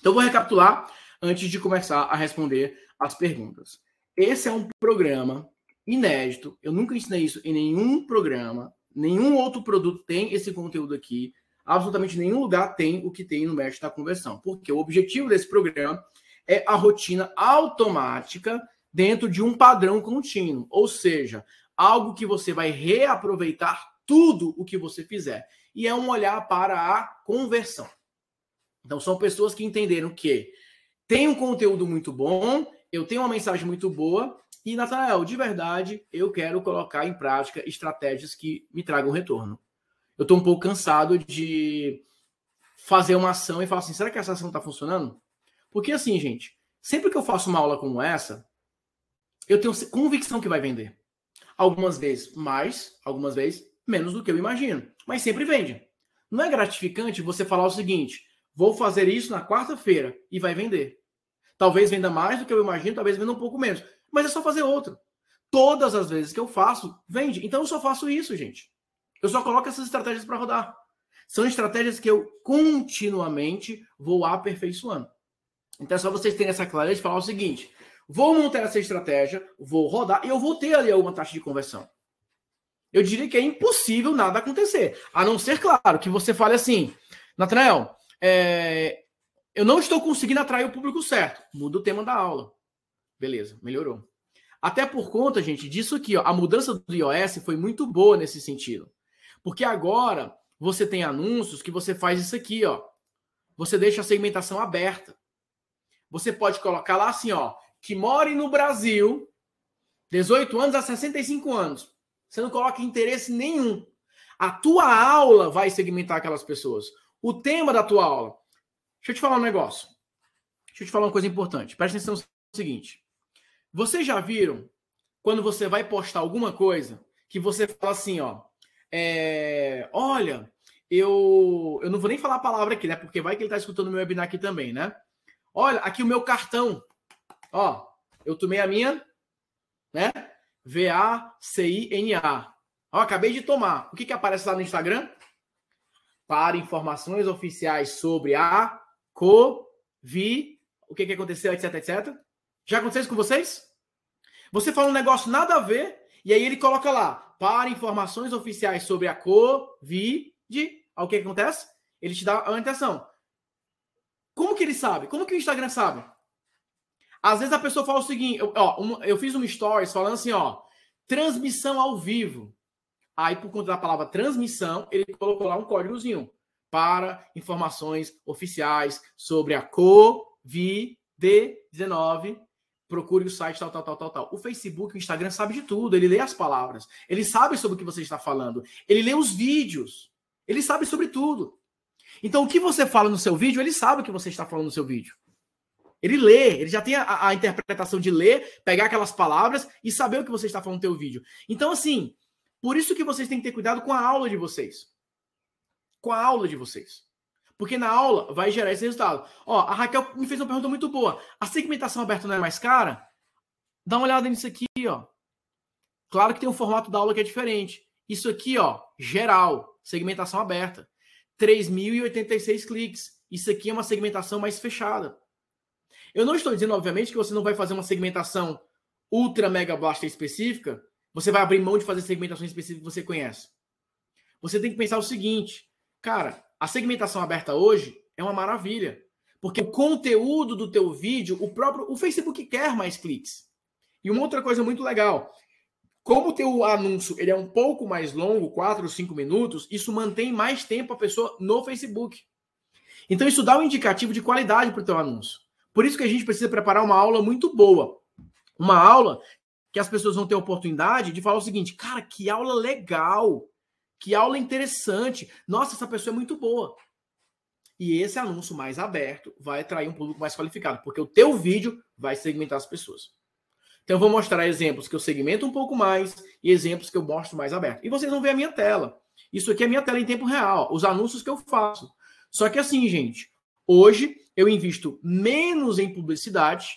Então, vou recapitular antes de começar a responder as perguntas. Esse é um programa inédito, eu nunca ensinei isso em nenhum programa, Nenhum outro produto tem esse conteúdo aqui. Absolutamente nenhum lugar tem o que tem no Mestre da Conversão. Porque o objetivo desse programa é a rotina automática dentro de um padrão contínuo. Ou seja, algo que você vai reaproveitar tudo o que você fizer. E é um olhar para a conversão. Então, são pessoas que entenderam que tem um conteúdo muito bom, eu tenho uma mensagem muito boa, e, Natanael, de verdade, eu quero colocar em prática estratégias que me tragam retorno. Eu estou um pouco cansado de fazer uma ação e falar assim: será que essa ação está funcionando? Porque, assim, gente, sempre que eu faço uma aula como essa, eu tenho convicção que vai vender. Algumas vezes mais, algumas vezes menos do que eu imagino. Mas sempre vende. Não é gratificante você falar o seguinte: vou fazer isso na quarta-feira e vai vender. Talvez venda mais do que eu imagino, talvez venda um pouco menos mas é só fazer outro. Todas as vezes que eu faço, vende. Então eu só faço isso, gente. Eu só coloco essas estratégias para rodar. São estratégias que eu continuamente vou aperfeiçoando. Então é só vocês terem essa clareza de falar o seguinte: vou montar essa estratégia, vou rodar e eu vou ter ali alguma taxa de conversão. Eu diria que é impossível nada acontecer. A não ser, claro, que você fale assim, Natanael, é, eu não estou conseguindo atrair o público certo. Muda o tema da aula. Beleza, melhorou. Até por conta, gente, disso aqui, ó, a mudança do iOS foi muito boa nesse sentido. Porque agora você tem anúncios que você faz isso aqui, ó. Você deixa a segmentação aberta. Você pode colocar lá assim, ó, que more no Brasil, 18 anos a 65 anos. Você não coloca interesse nenhum. A tua aula vai segmentar aquelas pessoas. O tema da tua aula. Deixa eu te falar um negócio. Deixa eu te falar uma coisa importante. Presta atenção no seguinte. Vocês já viram quando você vai postar alguma coisa que você fala assim, ó, é, olha, eu, eu não vou nem falar a palavra aqui, né? Porque vai que ele está escutando meu webinar aqui também, né? Olha, aqui o meu cartão. Ó, eu tomei a minha, né? V-A-C-I-N-A. Ó, acabei de tomar. O que, que aparece lá no Instagram? Para informações oficiais sobre a COVID, o que, que aconteceu, etc, etc. Já aconteceu isso com vocês? Você fala um negócio nada a ver, e aí ele coloca lá, para informações oficiais sobre a COVID, o que, acontece? Ele te dá a orientação. Como que ele sabe? Como que o Instagram sabe? Às vezes a pessoa fala o seguinte, eu, ó, eu fiz um stories falando assim, ó, transmissão ao vivo. Aí, por conta da palavra transmissão, ele colocou lá um códigozinho para informações oficiais sobre a COVID-19 procure o site tal, tal, tal, tal, tal. O Facebook, o Instagram sabe de tudo, ele lê as palavras, ele sabe sobre o que você está falando, ele lê os vídeos, ele sabe sobre tudo. Então, o que você fala no seu vídeo, ele sabe o que você está falando no seu vídeo. Ele lê, ele já tem a, a interpretação de ler, pegar aquelas palavras e saber o que você está falando no seu vídeo. Então, assim, por isso que vocês têm que ter cuidado com a aula de vocês. Com a aula de vocês. Porque na aula vai gerar esse resultado. Ó, a Raquel me fez uma pergunta muito boa. A segmentação aberta não é mais cara? Dá uma olhada nisso aqui, ó. Claro que tem um formato da aula que é diferente. Isso aqui, ó, geral, segmentação aberta. 3.086 cliques. Isso aqui é uma segmentação mais fechada. Eu não estou dizendo, obviamente, que você não vai fazer uma segmentação ultra mega blaster específica. Você vai abrir mão de fazer segmentações específicas que você conhece. Você tem que pensar o seguinte, cara, a segmentação aberta hoje é uma maravilha, porque o conteúdo do teu vídeo, o próprio o Facebook quer mais cliques. E uma outra coisa muito legal, como o teu anúncio ele é um pouco mais longo, 4 ou 5 minutos, isso mantém mais tempo a pessoa no Facebook. Então isso dá um indicativo de qualidade para o teu anúncio. Por isso que a gente precisa preparar uma aula muito boa. Uma aula que as pessoas vão ter a oportunidade de falar o seguinte, cara, que aula legal. Que aula interessante. Nossa, essa pessoa é muito boa. E esse anúncio mais aberto vai atrair um público mais qualificado, porque o teu vídeo vai segmentar as pessoas. Então eu vou mostrar exemplos que eu segmento um pouco mais e exemplos que eu mostro mais aberto. E vocês vão ver a minha tela. Isso aqui é a minha tela em tempo real, os anúncios que eu faço. Só que assim, gente, hoje eu invisto menos em publicidade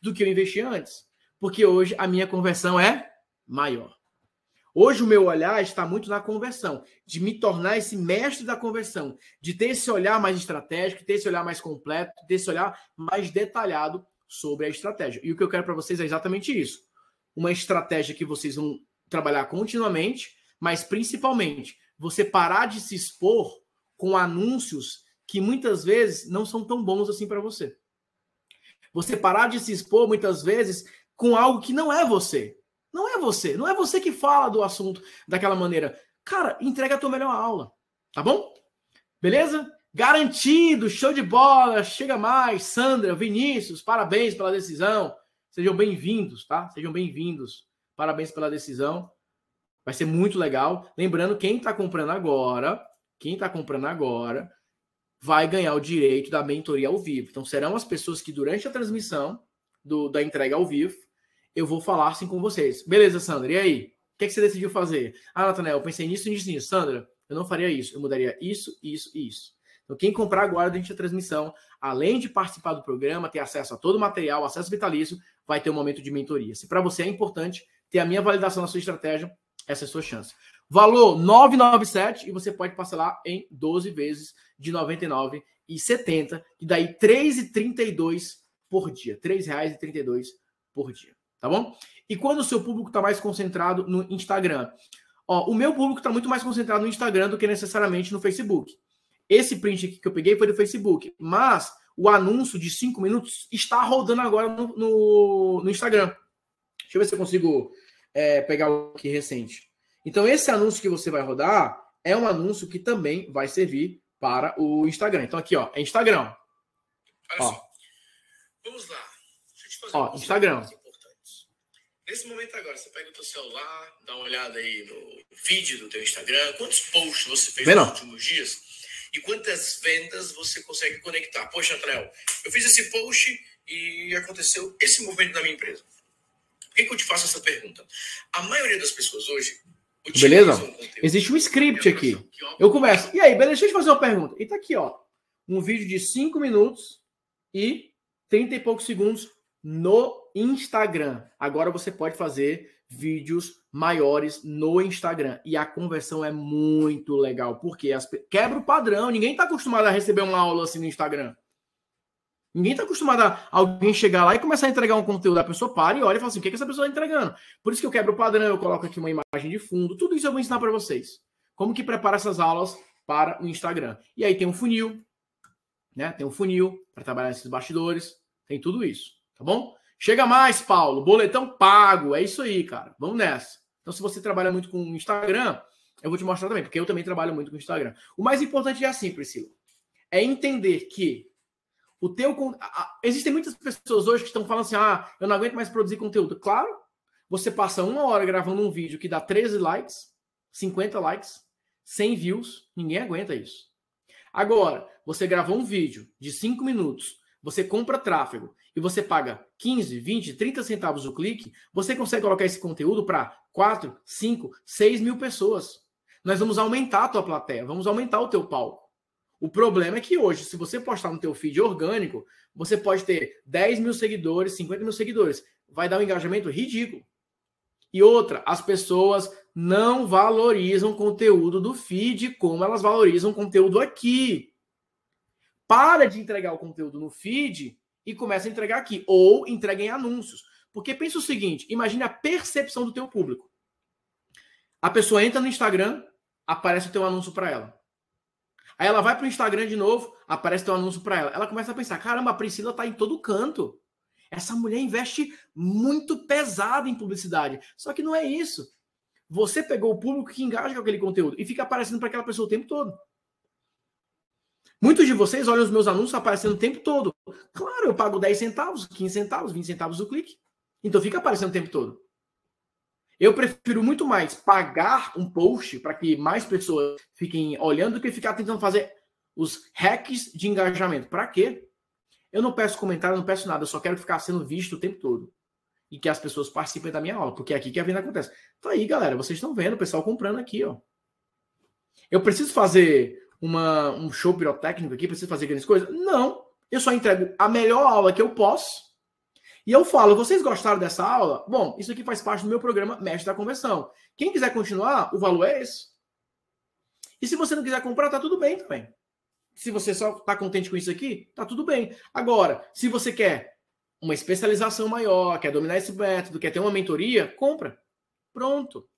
do que eu investi antes, porque hoje a minha conversão é maior. Hoje o meu olhar está muito na conversão, de me tornar esse mestre da conversão, de ter esse olhar mais estratégico, ter esse olhar mais completo, ter esse olhar mais detalhado sobre a estratégia. E o que eu quero para vocês é exatamente isso. Uma estratégia que vocês vão trabalhar continuamente, mas principalmente você parar de se expor com anúncios que muitas vezes não são tão bons assim para você. Você parar de se expor muitas vezes com algo que não é você. Não é você. Não é você que fala do assunto daquela maneira. Cara, entrega a tua melhor aula. Tá bom? Beleza? Garantido, show de bola. Chega mais. Sandra, Vinícius, parabéns pela decisão. Sejam bem-vindos, tá? Sejam bem-vindos. Parabéns pela decisão. Vai ser muito legal. Lembrando, quem está comprando agora, quem está comprando agora, vai ganhar o direito da mentoria ao vivo. Então, serão as pessoas que, durante a transmissão do, da entrega ao vivo, eu vou falar assim com vocês. Beleza, Sandra, e aí? O que, é que você decidiu fazer? Ah, Nathanael, eu pensei nisso, nisso, nisso. Sandra, eu não faria isso. Eu mudaria isso, isso e isso. Então, quem comprar agora durante a transmissão, além de participar do programa, ter acesso a todo o material, acesso vitalício, vai ter um momento de mentoria. Se para você é importante ter a minha validação na sua estratégia, essa é a sua chance. Valor 997 e você pode parcelar em 12 vezes de R$ 99,70, e daí R$ 3,32 por dia. R$ 3,32 por dia, tá bom? E quando o seu público está mais concentrado no Instagram? Ó, o meu público está muito mais concentrado no Instagram do que necessariamente no Facebook. Esse print aqui que eu peguei foi do Facebook, mas o anúncio de cinco minutos está rodando agora no, no, no Instagram. Deixa eu ver se eu consigo é, pegar o aqui recente. Então, esse anúncio que você vai rodar é um anúncio que também vai servir para o Instagram. Então, aqui, ó, é Instagram. Olha ó. Só. Vamos lá. Deixa eu te fazer ó, Instagram. Nesse momento agora, você pega o teu celular, dá uma olhada aí no feed do teu Instagram, quantos posts você fez nos últimos dias e quantas vendas você consegue conectar. Poxa, Atrel, eu fiz esse post e aconteceu esse movimento na minha empresa. Por que, que eu te faço essa pergunta? A maioria das pessoas hoje Beleza? Um Existe um script aqui. Eu começo. E aí, beleza? Deixa eu te fazer uma pergunta. E tá aqui, ó. Um vídeo de 5 minutos e 30 e poucos segundos no Instagram. Agora você pode fazer vídeos maiores no Instagram e a conversão é muito legal porque as... quebra o padrão. Ninguém está acostumado a receber uma aula assim no Instagram. Ninguém está acostumado a alguém chegar lá e começar a entregar um conteúdo. A pessoa para e olha e fala assim: o que, é que essa pessoa está entregando? Por isso que eu quebro o padrão, eu coloco aqui uma imagem de fundo. Tudo isso eu vou ensinar para vocês. Como que prepara essas aulas para o Instagram. E aí tem um funil, né? Tem um funil para trabalhar esses bastidores. Tem tudo isso, tá bom? Chega mais, Paulo. Boletão pago. É isso aí, cara. Vamos nessa. Então, se você trabalha muito com Instagram, eu vou te mostrar também, porque eu também trabalho muito com Instagram. O mais importante é assim, Priscila. É entender que o teu. Existem muitas pessoas hoje que estão falando assim: ah, eu não aguento mais produzir conteúdo. Claro, você passa uma hora gravando um vídeo que dá 13 likes, 50 likes, 100 views. Ninguém aguenta isso. Agora, você gravou um vídeo de 5 minutos, você compra tráfego e você paga 15, 20, 30 centavos o clique, você consegue colocar esse conteúdo para 4, 5, 6 mil pessoas. Nós vamos aumentar a tua plateia, vamos aumentar o teu palco. O problema é que hoje, se você postar no teu feed orgânico, você pode ter 10 mil seguidores, 50 mil seguidores. Vai dar um engajamento ridículo. E outra, as pessoas não valorizam conteúdo do feed como elas valorizam conteúdo aqui. Para de entregar o conteúdo no feed e começa a entregar aqui. Ou entrega em anúncios. Porque pensa o seguinte: imagine a percepção do teu público. A pessoa entra no Instagram, aparece o teu anúncio para ela. Aí ela vai para o Instagram de novo, aparece o teu anúncio para ela. Ela começa a pensar: caramba, a Priscila está em todo canto. Essa mulher investe muito pesado em publicidade. Só que não é isso. Você pegou o público que engaja com aquele conteúdo e fica aparecendo para aquela pessoa o tempo todo. Muitos de vocês olham os meus anúncios aparecendo o tempo todo. Claro, eu pago 10 centavos, 15 centavos, 20 centavos o clique. Então fica aparecendo o tempo todo. Eu prefiro muito mais pagar um post para que mais pessoas fiquem olhando do que ficar tentando fazer os hacks de engajamento. Para quê? Eu não peço comentário, não peço nada, eu só quero ficar sendo visto o tempo todo. E que as pessoas participem da minha aula, porque é aqui que a venda acontece. Então aí, galera, vocês estão vendo o pessoal comprando aqui, ó. Eu preciso fazer uma, um show pirotécnico aqui, preciso fazer grandes coisas? Não. Eu só entrego a melhor aula que eu posso. E eu falo, vocês gostaram dessa aula? Bom, isso aqui faz parte do meu programa Mestre da Conversão. Quem quiser continuar, o valor é esse. E se você não quiser comprar, tá tudo bem também. Se você só tá contente com isso aqui, tá tudo bem. Agora, se você quer uma especialização maior, quer dominar esse método, quer ter uma mentoria, compra. Pronto.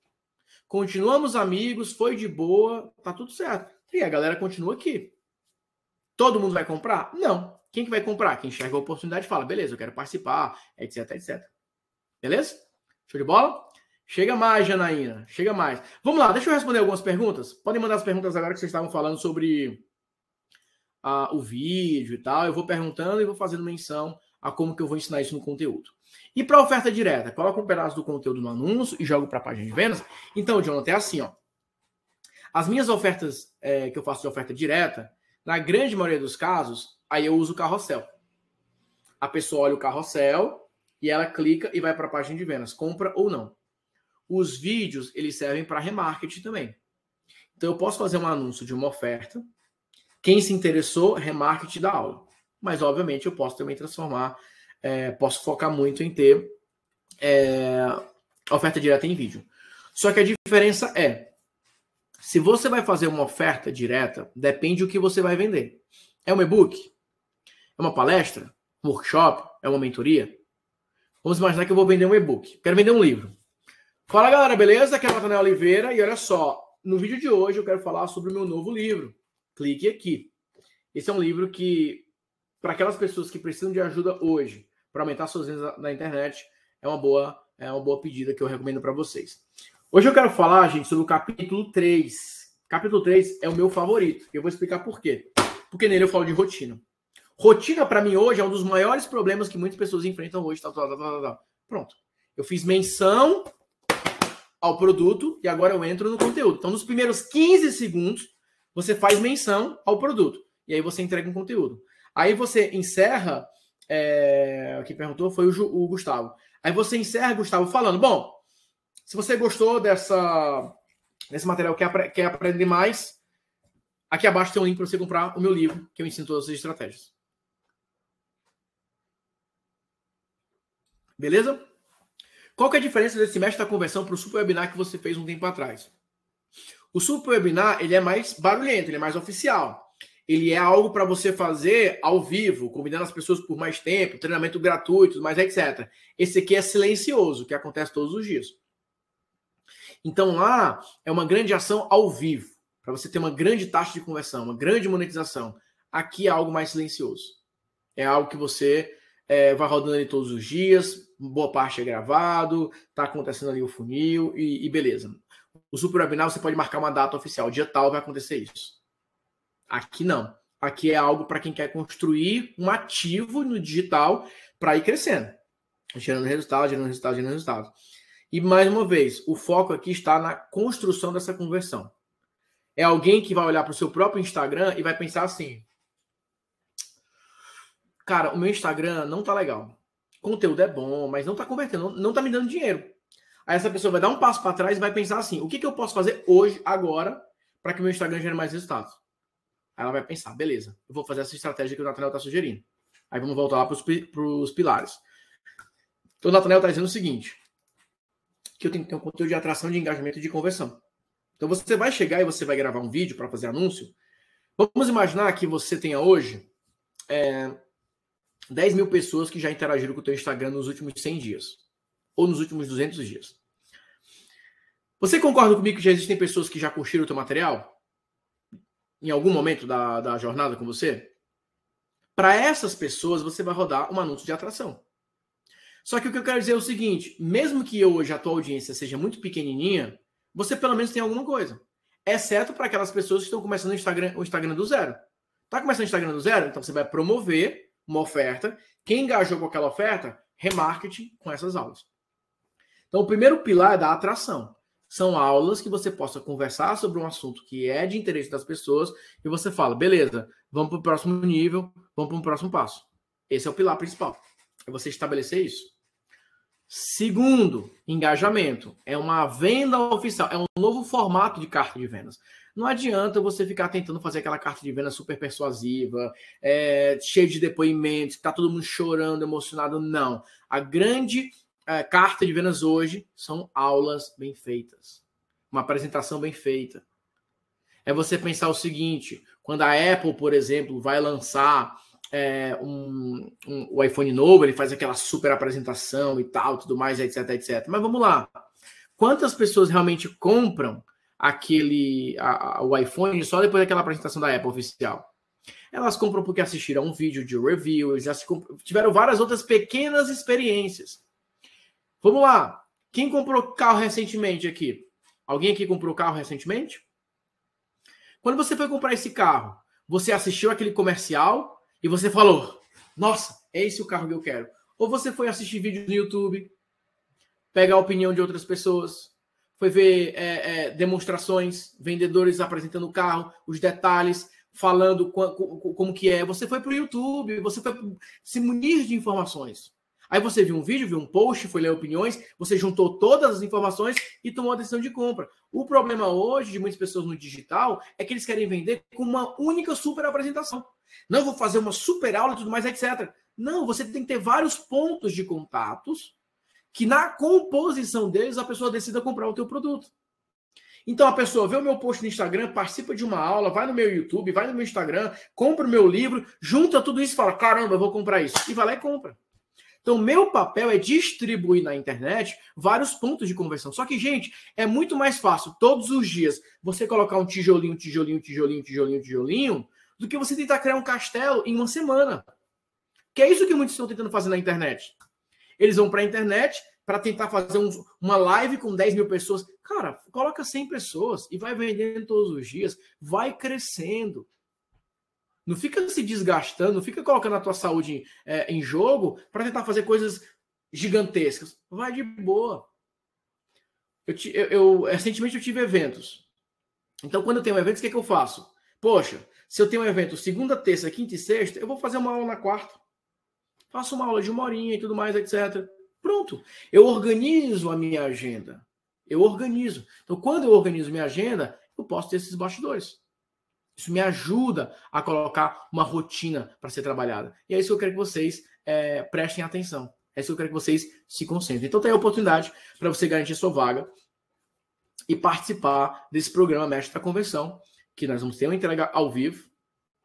Continuamos amigos, foi de boa, tá tudo certo. E a galera continua aqui. Todo mundo vai comprar? Não. Quem que vai comprar? Quem enxerga a oportunidade fala, beleza, eu quero participar, etc, etc. Beleza? Show de bola? Chega mais, Janaína. Chega mais. Vamos lá, deixa eu responder algumas perguntas. Podem mandar as perguntas agora que vocês estavam falando sobre uh, o vídeo e tal. Eu vou perguntando e vou fazendo menção a como que eu vou ensinar isso no conteúdo. E para oferta direta, coloca um pedaço do conteúdo no anúncio e jogo para a página de vendas. Então, Jonathan, é assim, ó. As minhas ofertas é, que eu faço de oferta direta, na grande maioria dos casos, aí eu uso o carrossel. A pessoa olha o carrossel e ela clica e vai para a página de vendas, compra ou não. Os vídeos, eles servem para remarketing também. Então eu posso fazer um anúncio de uma oferta. Quem se interessou, remarketing da aula. Mas, obviamente, eu posso também transformar, é, posso focar muito em ter é, oferta direta em vídeo. Só que a diferença é, se você vai fazer uma oferta direta, depende do que você vai vender. É um e-book? É uma palestra? Um workshop? É uma mentoria? Vamos imaginar que eu vou vender um e-book. Quero vender um livro. Fala galera, beleza? Aqui é o Nathanael Oliveira e olha só, no vídeo de hoje eu quero falar sobre o meu novo livro. Clique aqui. Esse é um livro que, para aquelas pessoas que precisam de ajuda hoje, para aumentar suas vendas na internet, é uma boa, é uma boa pedida que eu recomendo para vocês. Hoje eu quero falar, gente, sobre o capítulo 3. Capítulo 3 é o meu favorito. Eu vou explicar por quê. Porque nele eu falo de rotina. Rotina, para mim, hoje, é um dos maiores problemas que muitas pessoas enfrentam hoje. Tal, tal, tal, tal, Pronto. Eu fiz menção ao produto e agora eu entro no conteúdo. Então, nos primeiros 15 segundos, você faz menção ao produto. E aí você entrega um conteúdo. Aí você encerra. É, quem perguntou foi o, o Gustavo. Aí você encerra, Gustavo, falando: Bom, se você gostou dessa, desse material, quer, quer aprender mais, aqui abaixo tem um link para você comprar o meu livro, que eu ensino todas as estratégias. Beleza? Qual que é a diferença desse mestre da conversão para o super webinar que você fez um tempo atrás? O super webinar ele é mais barulhento, ele é mais oficial. Ele é algo para você fazer ao vivo, convidando as pessoas por mais tempo, treinamento gratuito, mais etc. Esse aqui é silencioso, que acontece todos os dias. Então lá é uma grande ação ao vivo, para você ter uma grande taxa de conversão, uma grande monetização. Aqui é algo mais silencioso. É algo que você é, vai rodando ali todos os dias, boa parte é gravado, tá acontecendo ali o funil e, e beleza. O super webinar você pode marcar uma data oficial, dia tal vai acontecer isso. Aqui não. Aqui é algo para quem quer construir um ativo no digital para ir crescendo, gerando resultado, gerando resultado, gerando resultado. E mais uma vez, o foco aqui está na construção dessa conversão. É alguém que vai olhar para o seu próprio Instagram e vai pensar assim: cara, o meu Instagram não tá legal. Conteúdo é bom, mas não tá convertendo, não, tá me dando dinheiro. Aí essa pessoa vai dar um passo para trás e vai pensar assim: o que, que eu posso fazer hoje, agora, para que meu Instagram gere mais resultados? Aí ela vai pensar: beleza, eu vou fazer essa estratégia que o Nathaniel está sugerindo. Aí vamos voltar lá para os pilares. Então o Nathaniel está dizendo o seguinte: que eu tenho que ter um conteúdo de atração, de engajamento e de conversão. Então você vai chegar e você vai gravar um vídeo para fazer anúncio. Vamos imaginar que você tenha hoje é, 10 mil pessoas que já interagiram com o teu Instagram nos últimos 100 dias. Ou nos últimos 200 dias. Você concorda comigo que já existem pessoas que já curtiram o teu material? Em algum momento da, da jornada com você? Para essas pessoas, você vai rodar um anúncio de atração. Só que o que eu quero dizer é o seguinte: mesmo que hoje a tua audiência seja muito pequenininha, você pelo menos tem alguma coisa. Exceto para aquelas pessoas que estão começando o Instagram, o Instagram do zero. Está começando o Instagram do zero? Então você vai promover uma oferta. Quem engajou com aquela oferta, remarketing com essas aulas. Então, o primeiro pilar é da atração. São aulas que você possa conversar sobre um assunto que é de interesse das pessoas e você fala, beleza, vamos para o próximo nível, vamos para um próximo passo. Esse é o pilar principal. É você estabelecer isso. Segundo, engajamento. É uma venda oficial, é um novo formato de carta de vendas. Não adianta você ficar tentando fazer aquela carta de venda super persuasiva, é, cheia de depoimentos, que tá todo mundo chorando, emocionado. Não. A grande é, carta de vendas hoje são aulas bem feitas. Uma apresentação bem feita. É você pensar o seguinte: quando a Apple, por exemplo, vai lançar é, um, um, o iPhone novo, ele faz aquela super apresentação e tal, tudo mais, etc, etc. Mas vamos lá. Quantas pessoas realmente compram aquele a, a, o iPhone só depois daquela apresentação da Apple oficial. Elas compram porque assistiram um vídeo de review, já tiveram várias outras pequenas experiências. Vamos lá. Quem comprou carro recentemente aqui? Alguém aqui comprou carro recentemente? Quando você foi comprar esse carro, você assistiu aquele comercial e você falou: Nossa, é esse o carro que eu quero. Ou você foi assistir vídeos no YouTube, pegar a opinião de outras pessoas, foi ver é, é, demonstrações, vendedores apresentando o carro, os detalhes, falando como, que é. Você foi para o YouTube, você foi se munir de informações. Aí você viu um vídeo, viu um post, foi ler opiniões, você juntou todas as informações e tomou a decisão de compra. O problema hoje de muitas pessoas no digital é que eles querem vender com uma única super apresentação. Não vou fazer uma super aula e tudo mais, etc. Não, você tem que ter vários pontos de contatos que na composição deles a pessoa decida comprar o teu produto. Então a pessoa vê o meu post no Instagram, participa de uma aula, vai no meu YouTube, vai no meu Instagram, compra o meu livro, junta tudo isso e fala: caramba, eu vou comprar isso. E vai lá e compra. Então, meu papel é distribuir na internet vários pontos de conversão. Só que, gente, é muito mais fácil todos os dias você colocar um tijolinho, tijolinho, tijolinho, tijolinho, tijolinho, do que você tentar criar um castelo em uma semana. Que é isso que muitos estão tentando fazer na internet. Eles vão para a internet para tentar fazer um, uma live com 10 mil pessoas. Cara, coloca 100 pessoas e vai vendendo todos os dias. Vai crescendo. Não fica se desgastando, não fica colocando a tua saúde é, em jogo para tentar fazer coisas gigantescas. Vai de boa. Eu, eu, eu, recentemente eu tive eventos. Então, quando eu tenho eventos, o que, é que eu faço? Poxa, se eu tenho um evento segunda, terça, quinta e sexta, eu vou fazer uma aula na quarta. Faço uma aula de uma horinha e tudo mais, etc. Pronto. Eu organizo a minha agenda. Eu organizo. Então, quando eu organizo minha agenda, eu posso ter esses bastidores. Isso me ajuda a colocar uma rotina para ser trabalhada. E é isso que eu quero que vocês é, prestem atenção. É isso que eu quero que vocês se concentrem. Então tem a oportunidade para você garantir sua vaga e participar desse programa Mestre da Convenção, que nós vamos ter uma entrega ao vivo.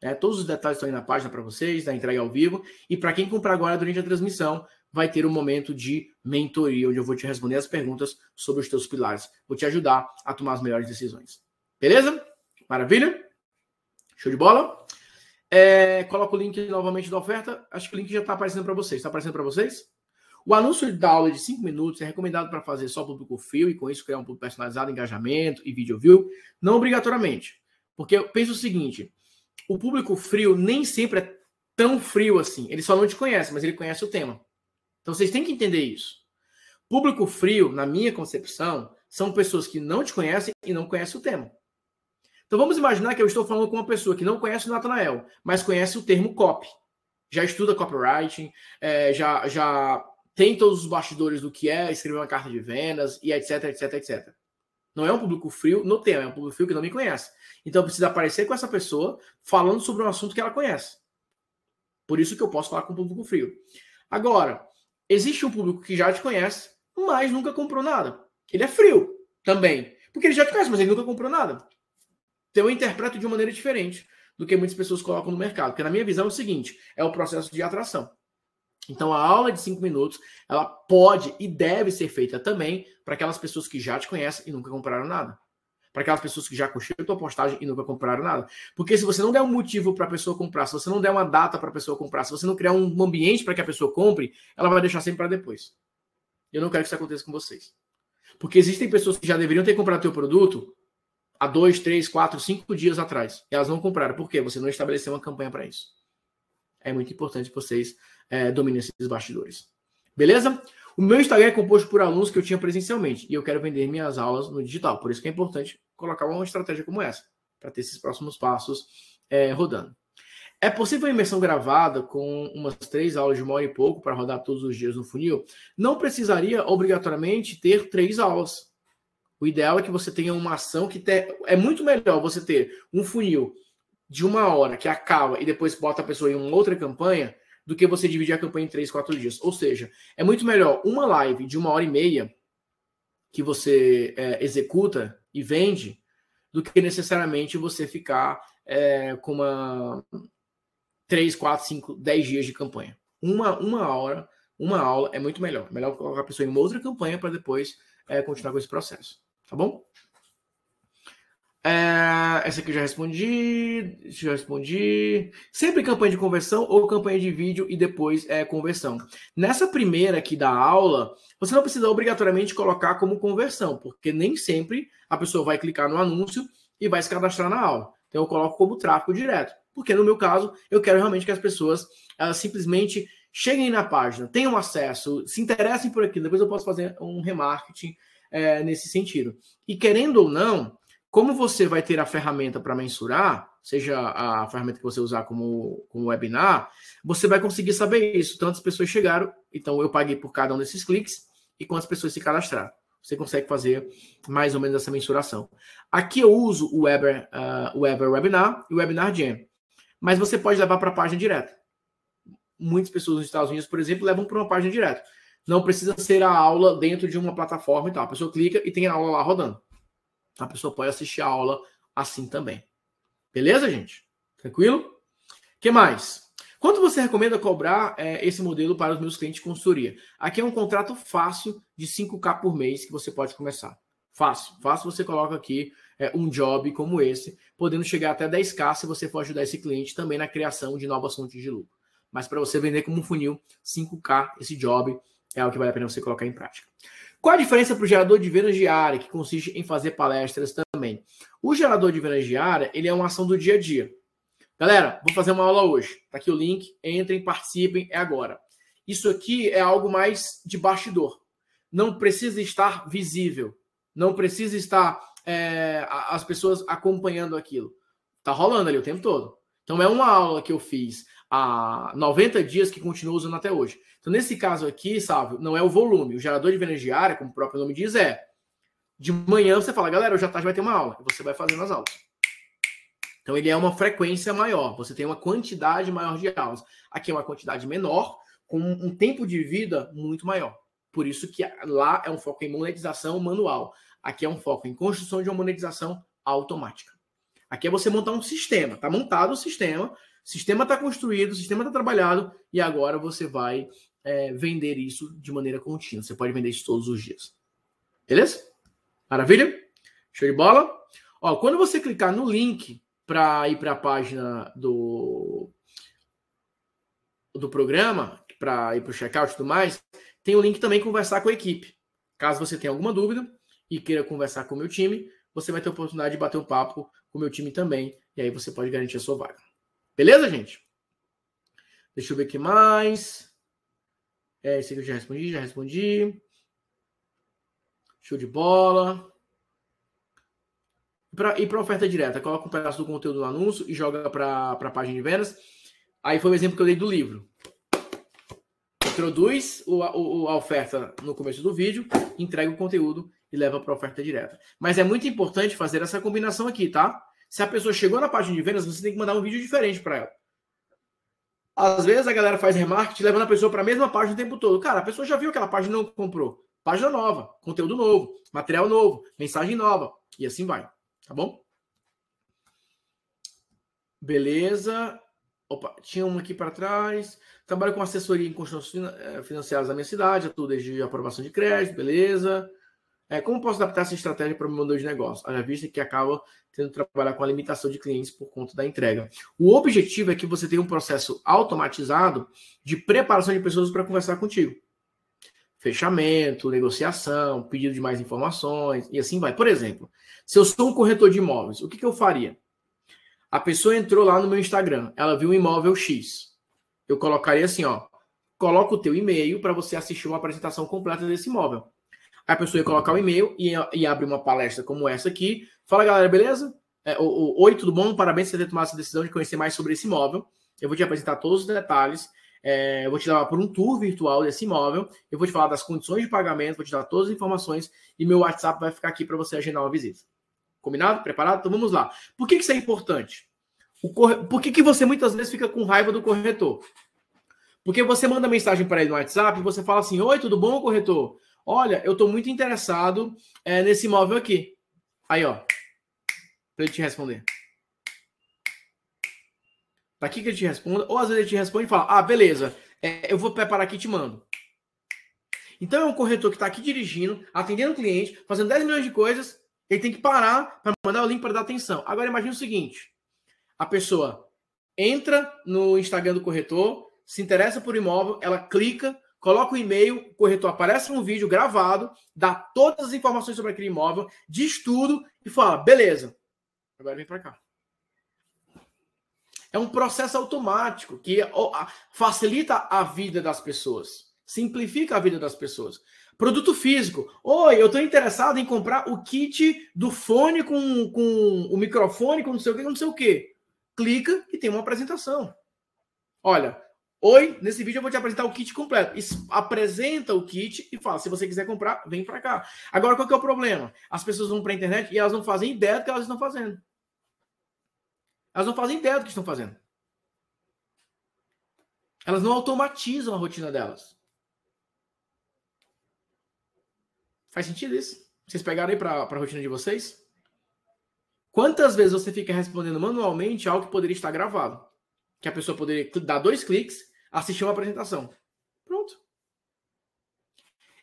Né? Todos os detalhes estão aí na página para vocês, da entrega ao vivo. E para quem comprar agora durante a transmissão, vai ter um momento de mentoria, onde eu vou te responder as perguntas sobre os teus pilares. Vou te ajudar a tomar as melhores decisões. Beleza? Maravilha? Show de bola? É, coloca o link novamente da oferta. Acho que o link já está aparecendo para vocês. Está aparecendo para vocês? O anúncio da aula de 5 minutos é recomendado para fazer só público frio e com isso criar um público personalizado, engajamento e vídeo view. Não obrigatoriamente. Porque eu penso o seguinte: o público frio nem sempre é tão frio assim. Ele só não te conhece, mas ele conhece o tema. Então vocês têm que entender isso. Público frio, na minha concepção, são pessoas que não te conhecem e não conhecem o tema. Então vamos imaginar que eu estou falando com uma pessoa que não conhece o Nathanael, mas conhece o termo copy. Já estuda copywriting, é, já, já tem todos os bastidores do que é escrever uma carta de vendas e etc, etc, etc. Não é um público frio no tema, é um público frio que não me conhece. Então preciso aparecer com essa pessoa falando sobre um assunto que ela conhece. Por isso que eu posso falar com o público frio. Agora, existe um público que já te conhece, mas nunca comprou nada. Ele é frio também. Porque ele já te conhece, mas ele nunca comprou nada. Então eu interpreto de maneira diferente do que muitas pessoas colocam no mercado. Porque na minha visão é o seguinte: é o processo de atração. Então a aula de cinco minutos ela pode e deve ser feita também para aquelas pessoas que já te conhecem e nunca compraram nada. Para aquelas pessoas que já curtiram tua postagem e nunca compraram nada. Porque se você não der um motivo para a pessoa comprar, se você não der uma data para a pessoa comprar, se você não criar um ambiente para que a pessoa compre, ela vai deixar sempre para depois. Eu não quero que isso aconteça com vocês. Porque existem pessoas que já deveriam ter comprado teu produto há dois, três, quatro, cinco dias atrás. Elas não compraram. Por quê? Você não estabeleceu uma campanha para isso. É muito importante que vocês é, dominem esses bastidores. Beleza? O meu Instagram é composto por alunos que eu tinha presencialmente. E eu quero vender minhas aulas no digital. Por isso que é importante colocar uma estratégia como essa. Para ter esses próximos passos é, rodando. É possível a imersão gravada com umas três aulas de uma hora e pouco para rodar todos os dias no funil? Não precisaria obrigatoriamente ter três aulas. O ideal é que você tenha uma ação que te... é muito melhor você ter um funil de uma hora que acaba e depois bota a pessoa em uma outra campanha do que você dividir a campanha em três, quatro dias. Ou seja, é muito melhor uma live de uma hora e meia que você é, executa e vende do que necessariamente você ficar é, com uma três, quatro, cinco, dez dias de campanha. Uma, uma hora, uma aula é muito melhor. Melhor colocar a pessoa em uma outra campanha para depois é, continuar com esse processo. Tá bom? É, essa aqui eu já respondi. Já respondi. Sempre campanha de conversão ou campanha de vídeo e depois é conversão. Nessa primeira aqui da aula, você não precisa obrigatoriamente colocar como conversão, porque nem sempre a pessoa vai clicar no anúncio e vai se cadastrar na aula. Então eu coloco como tráfego direto, porque no meu caso eu quero realmente que as pessoas elas simplesmente cheguem na página, tenham acesso, se interessem por aquilo. Depois eu posso fazer um remarketing é, nesse sentido. E querendo ou não, como você vai ter a ferramenta para mensurar, seja a ferramenta que você usar como, como webinar, você vai conseguir saber isso. Tantas pessoas chegaram, então eu paguei por cada um desses cliques e quantas pessoas se cadastraram. Você consegue fazer mais ou menos essa mensuração. Aqui eu uso o Weber, uh, Weber Webinar e o Webinar Jam. Mas você pode levar para a página direta. Muitas pessoas nos Estados Unidos, por exemplo, levam para uma página direta. Não precisa ser a aula dentro de uma plataforma e tal. A pessoa clica e tem a aula lá rodando. A pessoa pode assistir a aula assim também. Beleza, gente? Tranquilo? que mais? Quanto você recomenda cobrar é, esse modelo para os meus clientes de consultoria? Aqui é um contrato fácil de 5K por mês que você pode começar. Fácil. Fácil você coloca aqui é, um job como esse, podendo chegar até 10K se você for ajudar esse cliente também na criação de novas fontes de lucro. Mas para você vender como um funil, 5K, esse job é o que vale a pena você colocar em prática. Qual a diferença para o gerador de vendas diária, que consiste em fazer palestras também? O gerador de vendas diária, ele é uma ação do dia a dia. Galera, vou fazer uma aula hoje. Tá aqui o link, entrem, participem, é agora. Isso aqui é algo mais de bastidor. Não precisa estar visível. Não precisa estar é, as pessoas acompanhando aquilo. Tá rolando ali o tempo todo. Então é uma aula que eu fiz há 90 dias que continuo usando até hoje. Então, nesse caso aqui, salve, não é o volume. O gerador de vendas diária, como o próprio nome diz, é de manhã você fala, galera, hoje à tarde vai ter uma aula. Você vai fazendo as aulas. Então, ele é uma frequência maior. Você tem uma quantidade maior de aulas. Aqui é uma quantidade menor, com um tempo de vida muito maior. Por isso que lá é um foco em monetização manual. Aqui é um foco em construção de uma monetização automática. Aqui é você montar um sistema. Está montado o sistema, o sistema está construído, o sistema está trabalhado, e agora você vai é, vender isso de maneira contínua. Você pode vender isso todos os dias. Beleza? Maravilha? Show de bola? Ó, quando você clicar no link para ir para a página do, do programa, para ir para o checkout e tudo mais, tem o link também conversar com a equipe. Caso você tenha alguma dúvida e queira conversar com o meu time, você vai ter a oportunidade de bater um papo com o meu time também. E aí você pode garantir a sua vaga. Beleza, gente? Deixa eu ver aqui mais. É, esse aqui eu já respondi, já respondi. Show de bola. Pra, e para oferta direta, coloca um pedaço do conteúdo no anúncio e joga para a página de vendas. Aí foi o exemplo que eu dei do livro. Introduz o, o, a oferta no começo do vídeo, entrega o conteúdo e leva para oferta direta. Mas é muito importante fazer essa combinação aqui, tá? Se a pessoa chegou na página de vendas, você tem que mandar um vídeo diferente para ela. Às vezes a galera faz remarketing levando a pessoa para a mesma página o tempo todo. Cara, a pessoa já viu aquela página e não comprou. Página nova, conteúdo novo, material novo, mensagem nova. E assim vai. Tá bom? Beleza. Opa, tinha uma aqui para trás. Trabalho com assessoria em construções eh, financeiras da minha cidade, tudo desde aprovação de crédito, beleza. É, como posso adaptar essa estratégia para o meu modelo de negócio? Haja vista que acaba tendo que trabalhar com a limitação de clientes por conta da entrega. O objetivo é que você tenha um processo automatizado de preparação de pessoas para conversar contigo. Fechamento, negociação, pedido de mais informações e assim vai. Por exemplo, se eu sou um corretor de imóveis, o que, que eu faria? A pessoa entrou lá no meu Instagram, ela viu um imóvel X. Eu colocaria assim, ó, coloca o teu e-mail para você assistir uma apresentação completa desse imóvel. A pessoa ia colocar o e-mail e, e abre uma palestra como essa aqui. Fala, galera, beleza? É, o, o, Oi, tudo bom? Parabéns por ter tomado essa decisão de conhecer mais sobre esse imóvel. Eu vou te apresentar todos os detalhes. É, eu vou te levar por um tour virtual desse imóvel. Eu vou te falar das condições de pagamento, vou te dar todas as informações e meu WhatsApp vai ficar aqui para você agendar uma visita. Combinado? Preparado? Então vamos lá. Por que, que isso é importante? Corre... Por que, que você muitas vezes fica com raiva do corretor? Porque você manda mensagem para ele no WhatsApp e você fala assim: Oi, tudo bom, corretor? Olha, eu estou muito interessado é, nesse imóvel aqui. Aí, ó. Para ele te responder. Tá aqui que ele te responda. Ou às vezes ele te responde e fala: Ah, beleza, é, eu vou preparar aqui e te mando. Então é um corretor que está aqui dirigindo, atendendo o cliente, fazendo 10 milhões de coisas. Ele tem que parar para mandar o link para dar atenção. Agora imagine o seguinte: a pessoa entra no Instagram do corretor, se interessa por imóvel, ela clica, coloca o e-mail, o corretor aparece um vídeo gravado, dá todas as informações sobre aquele imóvel, diz tudo e fala: beleza, agora vem para cá. É um processo automático que facilita a vida das pessoas, simplifica a vida das pessoas. Produto físico. Oi, eu estou interessado em comprar o kit do fone com, com o microfone, com não sei o que, não sei o que. Clica e tem uma apresentação. Olha, Oi, nesse vídeo eu vou te apresentar o kit completo. apresenta o kit e fala: se você quiser comprar, vem para cá. Agora, qual que é o problema? As pessoas vão para a internet e elas não fazem ideia do que elas estão fazendo. Elas não fazem ideia do que estão fazendo. Elas não automatizam a rotina delas. Faz sentido isso? Vocês pegaram aí para a rotina de vocês? Quantas vezes você fica respondendo manualmente algo que poderia estar gravado? que a pessoa poderia dar dois cliques, assistir uma apresentação. Pronto.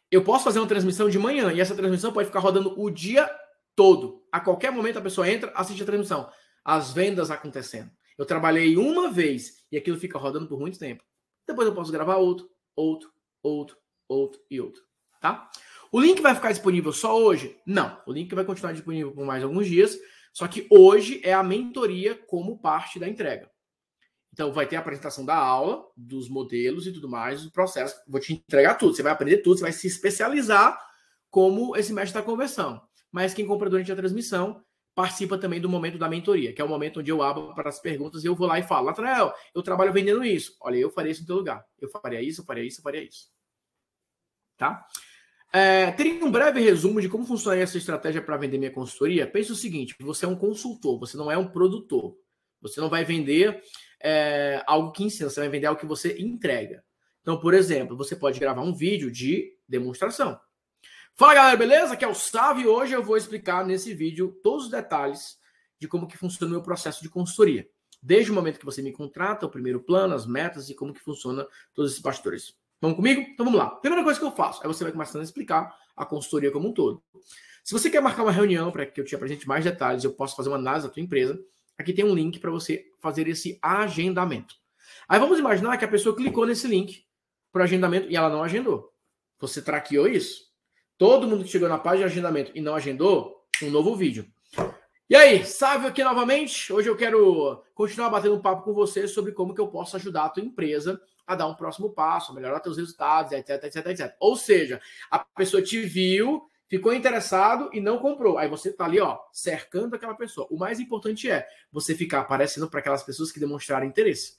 Eu posso fazer uma transmissão de manhã e essa transmissão pode ficar rodando o dia todo. A qualquer momento a pessoa entra, assiste a transmissão. As vendas acontecendo. Eu trabalhei uma vez e aquilo fica rodando por muito tempo. Depois eu posso gravar outro, outro, outro, outro e outro. Tá? O link vai ficar disponível só hoje? Não. O link vai continuar disponível por mais alguns dias. Só que hoje é a mentoria como parte da entrega. Então vai ter a apresentação da aula, dos modelos e tudo mais, do processo. Vou te entregar tudo. Você vai aprender tudo, você vai se especializar como esse mestre da conversão. Mas quem compra durante a transmissão participa também do momento da mentoria, que é o momento onde eu abro para as perguntas e eu vou lá e falo, Latrell, eu trabalho vendendo isso. Olha, eu faria isso no teu lugar. Eu faria isso, eu faria isso, eu faria isso. Tá? É, teria um breve resumo de como funcionaria essa estratégia para vender minha consultoria? Pense o seguinte: você é um consultor, você não é um produtor. Você não vai vender é, algo que ensina, você vai vender algo que você entrega. Então, por exemplo, você pode gravar um vídeo de demonstração. Fala galera, beleza? Aqui é o Sávio e hoje eu vou explicar nesse vídeo todos os detalhes de como que funciona o meu processo de consultoria. Desde o momento que você me contrata, o primeiro plano, as metas e como que funciona todos esses bastidores. Vamos comigo? Então vamos lá. Primeira coisa que eu faço é você vai começando a explicar a consultoria como um todo. Se você quer marcar uma reunião para que eu te apresente mais detalhes, eu posso fazer uma análise da tua empresa, aqui tem um link para você fazer esse agendamento. Aí vamos imaginar que a pessoa clicou nesse link para agendamento e ela não agendou. Você traqueou isso? Todo mundo que chegou na página de agendamento e não agendou, um novo vídeo. E aí, Sávio aqui novamente. Hoje eu quero continuar batendo um papo com você sobre como que eu posso ajudar a tua empresa a dar um próximo passo, a melhorar teus resultados, etc, etc, etc. Ou seja, a pessoa te viu, ficou interessado e não comprou. Aí você tá ali, ó, cercando aquela pessoa. O mais importante é você ficar aparecendo para aquelas pessoas que demonstraram interesse.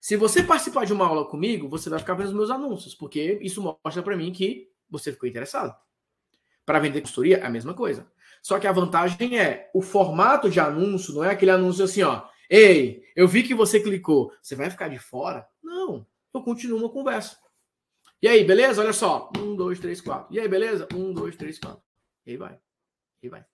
Se você participar de uma aula comigo, você vai ficar vendo os meus anúncios, porque isso mostra para mim que você ficou interessado. Para vender consultoria é a mesma coisa. Só que a vantagem é o formato de anúncio não é aquele anúncio assim, ó, Ei, eu vi que você clicou. Você vai ficar de fora? Não. Eu continuo uma conversa. E aí, beleza? Olha só. Um, dois, três, quatro. E aí, beleza? Um, dois, três, quatro. E aí vai. E aí vai.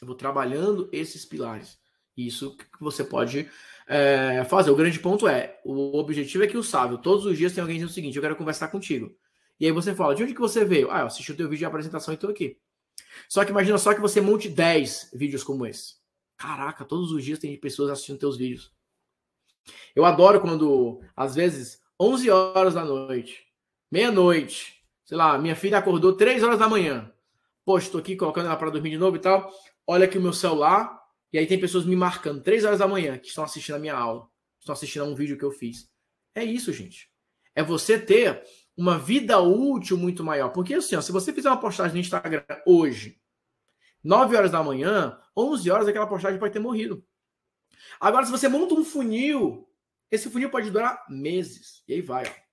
Eu vou trabalhando esses pilares. Isso que você pode é, fazer. O grande ponto é: o objetivo é que o sábio, todos os dias, tem alguém dizendo o seguinte: eu quero conversar contigo. E aí você fala: de onde que você veio? Ah, eu assisti o teu vídeo de apresentação e estou aqui. Só que imagina só que você monte 10 vídeos como esse. Caraca, todos os dias tem pessoas assistindo teus vídeos. Eu adoro quando, às vezes, 11 horas da noite, meia-noite, sei lá, minha filha acordou 3 horas da manhã. Poxa, estou aqui colocando ela para dormir de novo e tal. Olha aqui o meu celular. E aí tem pessoas me marcando 3 horas da manhã que estão assistindo a minha aula. Estão assistindo a um vídeo que eu fiz. É isso, gente. É você ter uma vida útil muito maior. Porque assim, ó, se você fizer uma postagem no Instagram hoje, 9 horas da manhã, 11 horas, aquela postagem pode ter morrido. Agora, se você monta um funil, esse funil pode durar meses. E aí vai. Ó.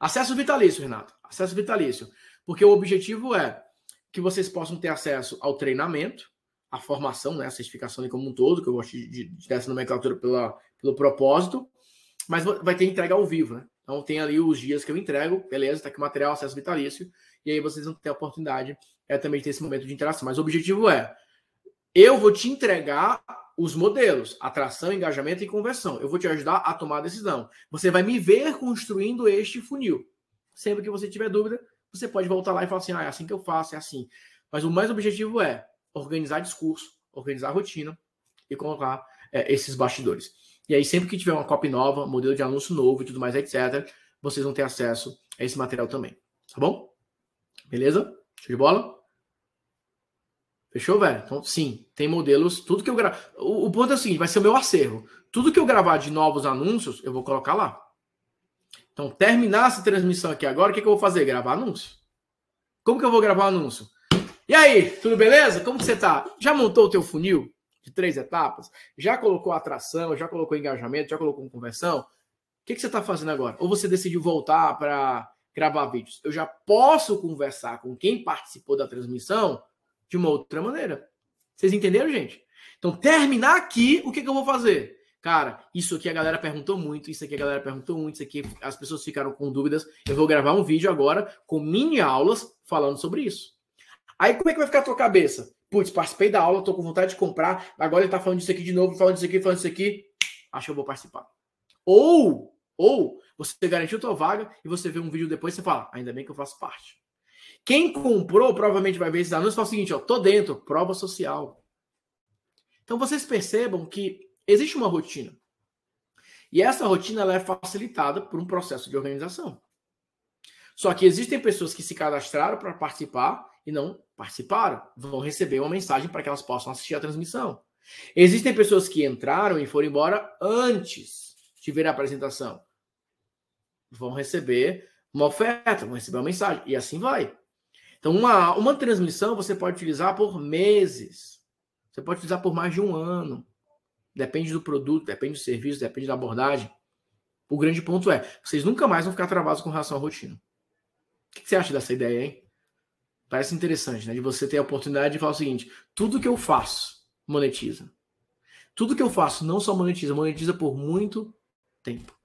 Acesso vitalício, Renato. Acesso vitalício. Porque o objetivo é que vocês possam ter acesso ao treinamento, à formação, né, a certificação como um todo, que eu gosto de, de, de dessa nomenclatura pela, pelo propósito, mas vai ter entrega ao vivo, né? Então tem ali os dias que eu entrego, beleza, tá aqui o material, acesso vitalício, e aí vocês vão ter a oportunidade é também ter esse momento de interação. Mas o objetivo é: eu vou te entregar os modelos, atração, engajamento e conversão. Eu vou te ajudar a tomar a decisão. Você vai me ver construindo este funil. Sempre que você tiver dúvida, você pode voltar lá e falar assim: ah, é assim que eu faço, é assim. Mas o mais objetivo é organizar discurso, organizar rotina e colocar é, esses bastidores. E aí, sempre que tiver uma copy nova, modelo de anúncio novo e tudo mais, etc., vocês vão ter acesso a esse material também. Tá bom? Beleza? Show de bola? Fechou, velho? Então, sim, tem modelos. Tudo que eu gravo. O, o, ponto é o seguinte: vai ser o meu acervo. Tudo que eu gravar de novos anúncios, eu vou colocar lá. Então, terminar essa transmissão aqui agora, o que, que eu vou fazer? Gravar anúncio. Como que eu vou gravar anúncio? E aí, tudo beleza? Como que você tá? Já montou o teu funil de três etapas? Já colocou atração, já colocou engajamento, já colocou conversão? O que, que você está fazendo agora? Ou você decidiu voltar para gravar vídeos? Eu já posso conversar com quem participou da transmissão de uma outra maneira. Vocês entenderam, gente? Então, terminar aqui, o que, que eu vou fazer? Cara, isso aqui a galera perguntou muito, isso aqui a galera perguntou muito, isso aqui as pessoas ficaram com dúvidas. Eu vou gravar um vídeo agora com mini aulas falando sobre isso. Aí como é que vai ficar a tua cabeça? putz, participei da aula, tô com vontade de comprar, agora ele tá falando disso aqui de novo, falando disso aqui, falando disso aqui, acho que eu vou participar. Ou, ou você garantiu tua vaga e você vê um vídeo depois e você fala, ainda bem que eu faço parte. Quem comprou provavelmente vai ver esses anúncios e fala o seguinte, ó, tô dentro, prova social. Então vocês percebam que existe uma rotina. E essa rotina ela é facilitada por um processo de organização. Só que existem pessoas que se cadastraram para participar e não participaram. Vão receber uma mensagem para que elas possam assistir a transmissão. Existem pessoas que entraram e foram embora antes de ver a apresentação. Vão receber uma oferta, vão receber uma mensagem. E assim vai. Então, uma, uma transmissão você pode utilizar por meses. Você pode utilizar por mais de um ano. Depende do produto, depende do serviço, depende da abordagem. O grande ponto é, vocês nunca mais vão ficar travados com relação à rotina. O que você acha dessa ideia, hein? Parece interessante, né? De você ter a oportunidade de falar o seguinte: tudo que eu faço monetiza. Tudo que eu faço não só monetiza, monetiza por muito tempo.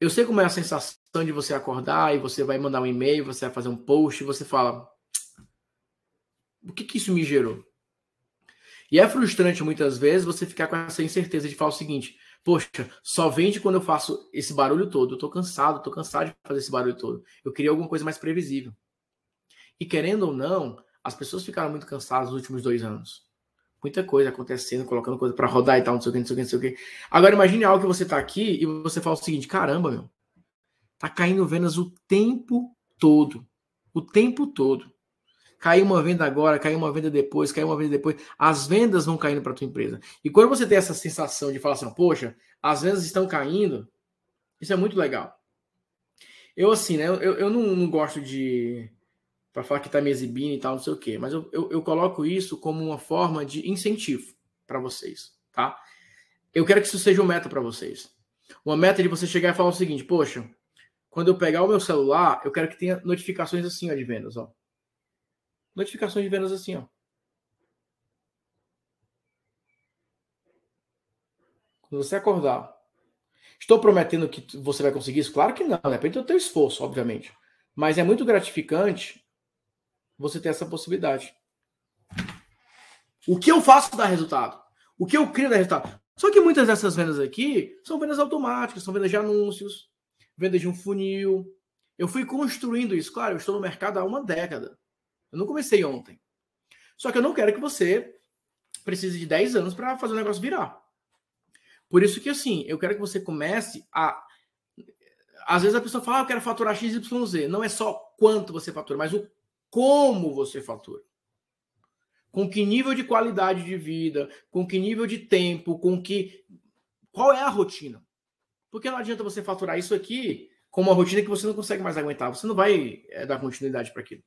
Eu sei como é a sensação de você acordar e você vai mandar um e-mail, você vai fazer um post e você fala: o que, que isso me gerou? E é frustrante muitas vezes você ficar com essa incerteza de falar o seguinte: Poxa, só vende quando eu faço esse barulho todo. Eu tô cansado, tô cansado de fazer esse barulho todo. Eu queria alguma coisa mais previsível. E querendo ou não, as pessoas ficaram muito cansadas nos últimos dois anos. Muita coisa acontecendo, colocando coisa para rodar e tal, não sei o que, não sei o que, não sei o que. Agora imagine algo que você tá aqui e você fala o seguinte: caramba, meu, tá caindo vendas o tempo todo. O tempo todo. Caiu uma venda agora, caiu uma venda depois, caiu uma venda depois. As vendas vão caindo para tua empresa. E quando você tem essa sensação de falar assim, poxa, as vendas estão caindo, isso é muito legal. Eu, assim, né? Eu, eu não, não gosto de. Para falar que tá me exibindo e tal, não sei o quê. Mas eu, eu, eu coloco isso como uma forma de incentivo para vocês, tá? Eu quero que isso seja uma meta para vocês. Uma meta de você chegar e falar o seguinte: poxa, quando eu pegar o meu celular, eu quero que tenha notificações assim ó, de vendas, ó notificações de vendas assim, ó. Quando você acordar. Estou prometendo que você vai conseguir isso? Claro que não, depende do teu esforço, obviamente. Mas é muito gratificante você ter essa possibilidade. O que eu faço dá resultado. O que eu crio dá resultado. Só que muitas dessas vendas aqui são vendas automáticas, são vendas de anúncios, vendas de um funil. Eu fui construindo isso. Claro, eu estou no mercado há uma década. Eu não comecei ontem. Só que eu não quero que você precise de 10 anos para fazer o negócio virar. Por isso que, assim, eu quero que você comece a. Às vezes a pessoa fala, ah, eu quero faturar XYZ. Não é só quanto você fatura, mas o como você fatura. Com que nível de qualidade de vida, com que nível de tempo, com que. Qual é a rotina? Porque não adianta você faturar isso aqui com uma rotina que você não consegue mais aguentar. Você não vai é, dar continuidade para aquilo.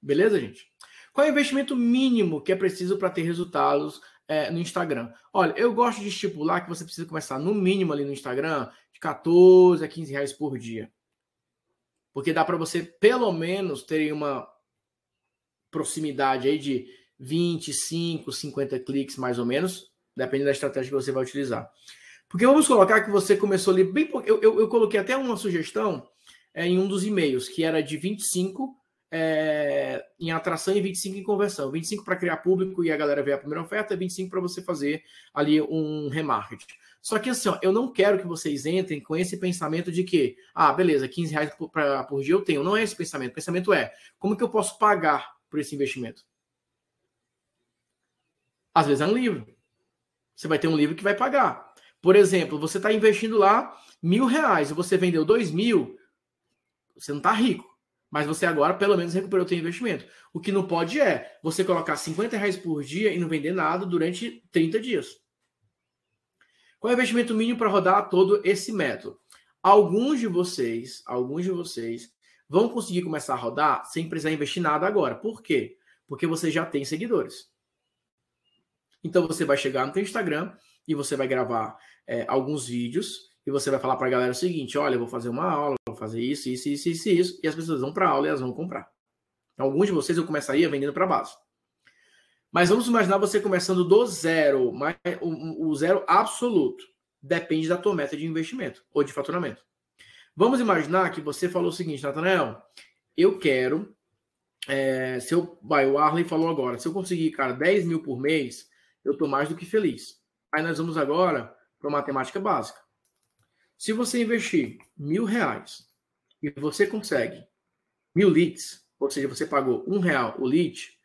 Beleza, gente? Qual é o investimento mínimo que é preciso para ter resultados é, no Instagram? Olha, eu gosto de estipular que você precisa começar no mínimo ali no Instagram de 14 a 15 reais por dia. Porque dá para você, pelo menos, ter uma proximidade aí de 25, 50 cliques, mais ou menos, dependendo da estratégia que você vai utilizar. Porque vamos colocar que você começou ali bem. Eu, eu, eu coloquei até uma sugestão é, em um dos e-mails, que era de 25 é, em atração e 25 em conversão. 25 para criar público e a galera ver a primeira oferta, 25 para você fazer ali um remarketing. Só que assim, ó, eu não quero que vocês entrem com esse pensamento de que, ah, beleza, 15 reais por, pra, por dia eu tenho. Não é esse pensamento. O pensamento é, como que eu posso pagar por esse investimento? Às vezes é um livro. Você vai ter um livro que vai pagar. Por exemplo, você está investindo lá mil reais e você vendeu dois mil, você não está rico mas você agora pelo menos recuperou o seu investimento. O que não pode é você colocar 50 reais por dia e não vender nada durante 30 dias. Qual é o investimento mínimo para rodar todo esse método? Alguns de vocês, alguns de vocês vão conseguir começar a rodar sem precisar investir nada agora. Por quê? Porque você já tem seguidores. Então você vai chegar no seu Instagram e você vai gravar é, alguns vídeos e você vai falar para a galera o seguinte: olha, eu vou fazer uma aula, vou fazer isso, isso, isso, isso, isso, e as pessoas vão para a aula e elas vão comprar. Então, alguns de vocês eu começaria vendendo para base. Mas vamos imaginar você começando do zero, mas o, zero absoluto. Depende da tua meta de investimento ou de faturamento. Vamos imaginar que você falou o seguinte, Natanael, eu quero É, se eu, vai, o Arley falou agora, se eu conseguir, cara, 10 mil por mês, eu estou mais do que feliz. Aí nós vamos agora para matemática básica. Se você investir mil reais e você consegue mil leads, ou seja, você pagou um real o lead,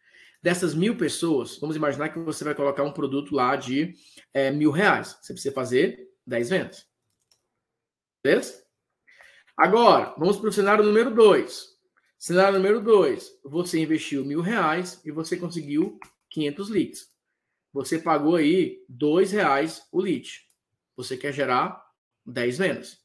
dessas mil pessoas, vamos imaginar que você vai colocar um produto lá de é, mil reais. Você precisa fazer 10 vendas. Beleza? Agora, vamos para o cenário número 2. Cenário número 2. Você investiu mil reais e você conseguiu 500 leads. Você pagou aí dois reais o lead. Você quer gerar 10 vendas.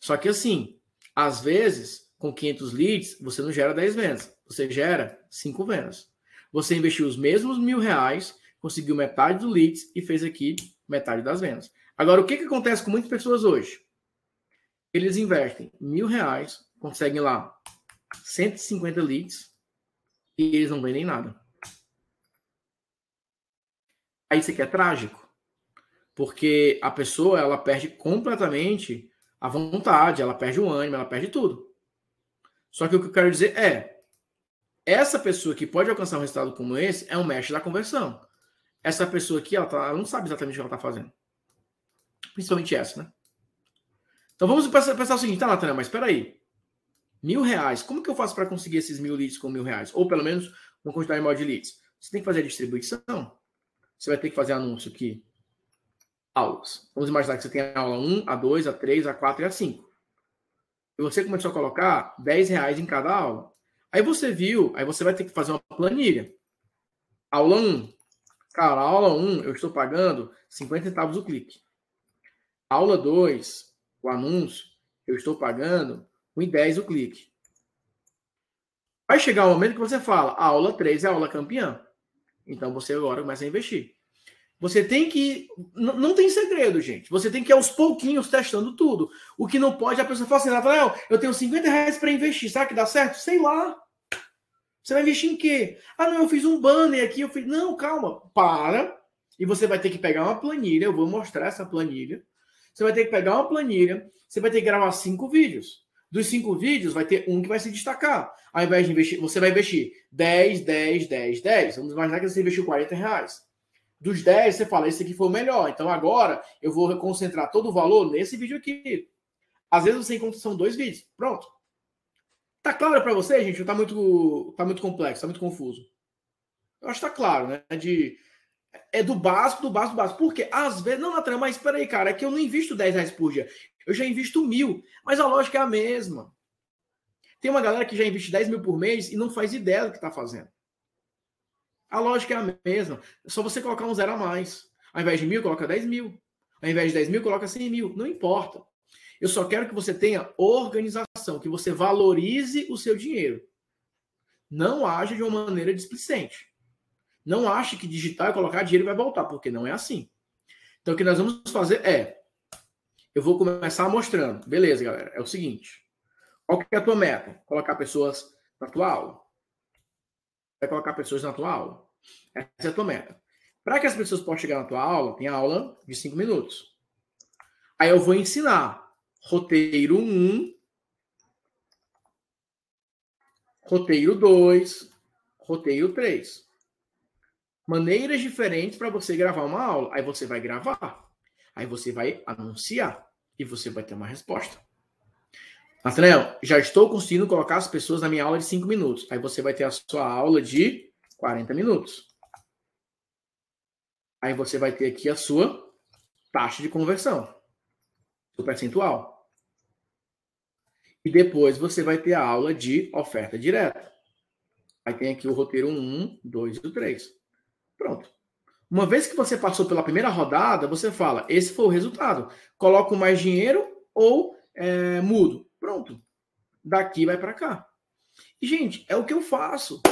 Só que assim, às vezes, com 500 leads, você não gera 10 vendas. Você gera 5 vendas. Você investiu os mesmos mil reais, conseguiu metade do leads e fez aqui metade das vendas. Agora, o que, que acontece com muitas pessoas hoje? Eles investem mil reais, conseguem lá 150 leads e eles não vendem nada. Aí isso aqui é trágico. Porque a pessoa ela perde completamente a vontade, ela perde o ânimo, ela perde tudo. Só que o que eu quero dizer é: essa pessoa que pode alcançar um resultado como esse é um mestre da conversão. Essa pessoa aqui, ela, tá, ela não sabe exatamente o que ela está fazendo. Principalmente essa, né? Então vamos pensar, pensar o seguinte, tá, Natana, mas espera aí. Mil reais, como que eu faço para conseguir esses mil leads com mil reais? Ou pelo menos uma quantidade maior de leads? Você tem que fazer a distribuição. Você vai ter que fazer anúncio aqui aulas. Vamos imaginar que você tem a aula 1, a 2, a 3, a 4 e a 5. E você começou a colocar 10 reais em cada aula. Aí você viu, aí você vai ter que fazer uma planilha. Aula 1. Cara, aula 1 eu estou pagando 50 centavos o clique. Aula 2, o anúncio, eu estou pagando 1,10 o clique. Vai chegar o um momento que você fala, a aula 3 é a aula campeã. Então você agora começa a investir. Você tem que. Não tem segredo, gente. Você tem que ir aos pouquinhos testando tudo. O que não pode, a pessoa fala assim, Nathanael, eu tenho 50 reais para investir. Será que dá certo? Sei lá. Você vai investir em quê? Ah, não, eu fiz um banner aqui. Eu fiz. Não, calma. Para. E você vai ter que pegar uma planilha. Eu vou mostrar essa planilha. Você vai ter que pegar uma planilha. Você vai ter que gravar cinco vídeos. Dos cinco vídeos, vai ter um que vai se destacar. Ao invés de investir, você vai investir 10, 10, 10, 10. Vamos imaginar que você investiu 40 reais. Dos 10, você fala, esse aqui foi o melhor. Então agora eu vou concentrar todo o valor nesse vídeo aqui. Às vezes você encontra são dois vídeos. Pronto. Tá claro para você, gente? Tá muito, tá muito complexo, tá muito confuso? Eu acho que tá claro, né? De, é do básico, do básico, do básico. Porque às vezes, não, Natan, mas espera aí, cara, é que eu não invisto 10 reais por dia. Eu já invisto mil. Mas a lógica é a mesma. Tem uma galera que já investe 10 mil por mês e não faz ideia do que está fazendo. A lógica é a mesma. É só você colocar um zero a mais. Ao invés de mil, coloca 10 mil. Ao invés de 10 mil, coloca 100 mil. Não importa. Eu só quero que você tenha organização, que você valorize o seu dinheiro. Não age de uma maneira displicente. Não ache que digitar e colocar dinheiro vai voltar, porque não é assim. Então, o que nós vamos fazer é. Eu vou começar mostrando. Beleza, galera. É o seguinte. Qual que é a tua meta? Colocar pessoas na tua aula vai colocar pessoas na tua aula. Essa é a tua meta. Para que as pessoas possam chegar na tua aula, tem aula de 5 minutos. Aí eu vou ensinar roteiro 1, um, roteiro 2, roteiro 3. Maneiras diferentes para você gravar uma aula. Aí você vai gravar. Aí você vai anunciar. E você vai ter uma resposta. Nathanael, já estou conseguindo colocar as pessoas na minha aula de 5 minutos. Aí você vai ter a sua aula de 40 minutos. Aí você vai ter aqui a sua taxa de conversão, o percentual. E depois você vai ter a aula de oferta direta. Aí tem aqui o roteiro 1, 2 e 3. Pronto. Uma vez que você passou pela primeira rodada, você fala: esse foi o resultado. Coloco mais dinheiro ou é, mudo? Pronto. Daqui vai para cá. E, gente, é o que eu faço.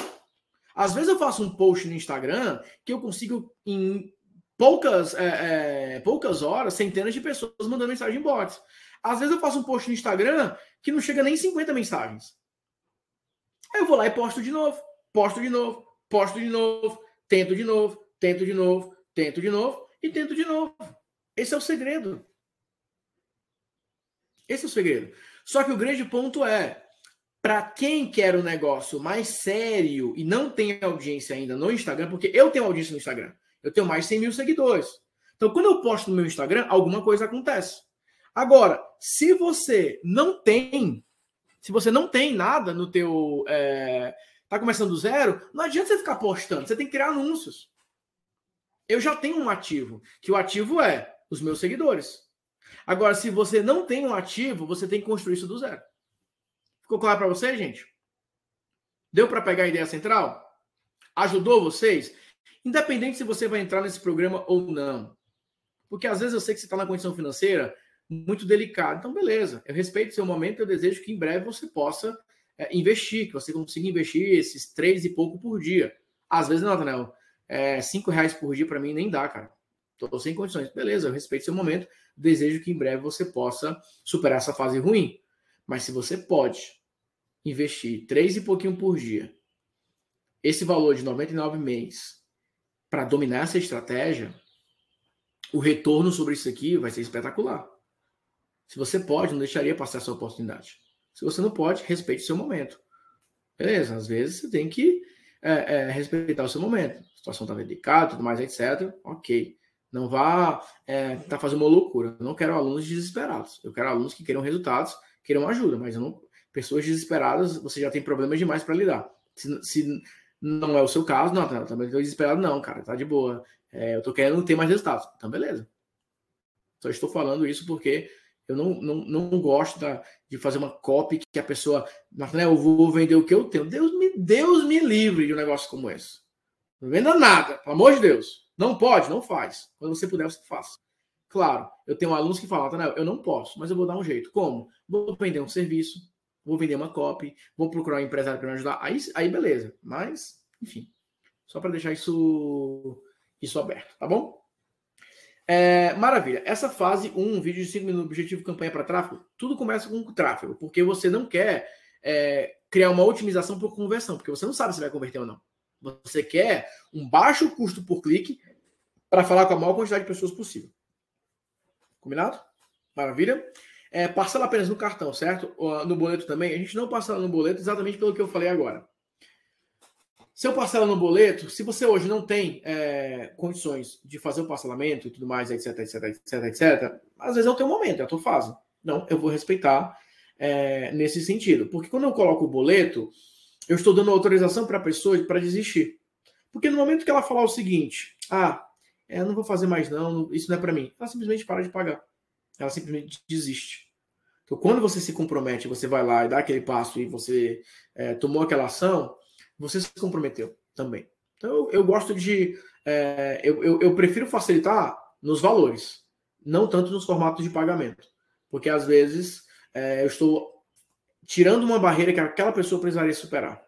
Às vezes eu faço um post no Instagram que eu consigo, em poucas, é, é, poucas horas, centenas de pessoas mandando mensagem em bots. Às vezes eu faço um post no Instagram que não chega nem 50 mensagens. Aí eu vou lá e posto de novo, posto de novo, posto de novo, tento de novo, tento de novo, tento de novo e tento de novo. Esse é o segredo. Esse é o segredo. Só que o grande ponto é: para quem quer um negócio mais sério e não tem audiência ainda no Instagram, porque eu tenho audiência no Instagram, eu tenho mais de 100 mil seguidores. Então, quando eu posto no meu Instagram, alguma coisa acontece. Agora, se você não tem, se você não tem nada no teu, é, tá começando do zero, não adianta você ficar postando, você tem que criar anúncios. Eu já tenho um ativo, que o ativo é os meus seguidores. Agora, se você não tem um ativo, você tem que construir isso do zero. Ficou claro para você, gente? Deu para pegar a ideia central? Ajudou vocês? Independente se você vai entrar nesse programa ou não. Porque às vezes eu sei que você está na condição financeira muito delicada. Então, beleza. Eu respeito o seu momento. Eu desejo que em breve você possa é, investir, que você consiga investir esses três e pouco por dia. Às vezes não, Daniel. É, cinco reais por dia para mim nem dá, cara. Estou sem condições. Beleza, eu respeito seu momento. Desejo que em breve você possa superar essa fase ruim. Mas se você pode investir três e pouquinho por dia, esse valor de 99 mês, para dominar essa estratégia, o retorno sobre isso aqui vai ser espetacular. Se você pode, não deixaria passar essa oportunidade. Se você não pode, respeite o seu momento. Beleza, às vezes você tem que é, é, respeitar o seu momento. A situação está delicada, tudo mais, etc. Ok. Não vá é, tá fazendo uma loucura. Eu não quero alunos desesperados. Eu quero alunos que queiram resultados, queiram ajuda, mas não, pessoas desesperadas, você já tem problemas demais para lidar. Se, se, não é o seu caso, não, tá, também estou desesperado, não, cara, tá de boa. É, eu estou querendo ter mais resultados. Então, beleza. Só estou falando isso porque eu não, não, não gosto da, de fazer uma copy que a pessoa, né, eu vou vender o que eu tenho. Deus me, Deus me livre de um negócio como esse. Não venda nada, pelo amor de Deus. Não pode, não faz. Quando você puder, você faça. Claro, eu tenho alunos que falam, né, eu não posso, mas eu vou dar um jeito. Como? Vou vender um serviço, vou vender uma copy, vou procurar um empresário para me ajudar. Aí, aí beleza. Mas, enfim, só para deixar isso, isso aberto, tá bom? É, maravilha. Essa fase 1, um, vídeo de 5 minutos, objetivo campanha para tráfego, tudo começa com tráfego, porque você não quer é, criar uma otimização por conversão, porque você não sabe se vai converter ou não. Você quer um baixo custo por clique para falar com a maior quantidade de pessoas possível. Combinado? Maravilha? É, parcela apenas no cartão, certo? No boleto também. A gente não parcela no boleto exatamente pelo que eu falei agora. Se eu parcelo no boleto, se você hoje não tem é, condições de fazer o parcelamento e tudo mais, etc, etc, etc, etc, às vezes é o teu momento, é a tua fase. Não, eu vou respeitar é, nesse sentido. Porque quando eu coloco o boleto, eu estou dando autorização para a pessoa para desistir. Porque no momento que ela falar o seguinte, ah, é, eu não vou fazer mais não, isso não é para mim, ela simplesmente para de pagar ela simplesmente desiste. Então, quando você se compromete, você vai lá e dá aquele passo e você é, tomou aquela ação, você se comprometeu também. Então, eu, eu gosto de. É, eu, eu, eu, prefiro facilitar nos valores, não tanto nos formatos de pagamento. Porque às vezes é, eu estou tirando uma barreira que aquela pessoa precisaria superar.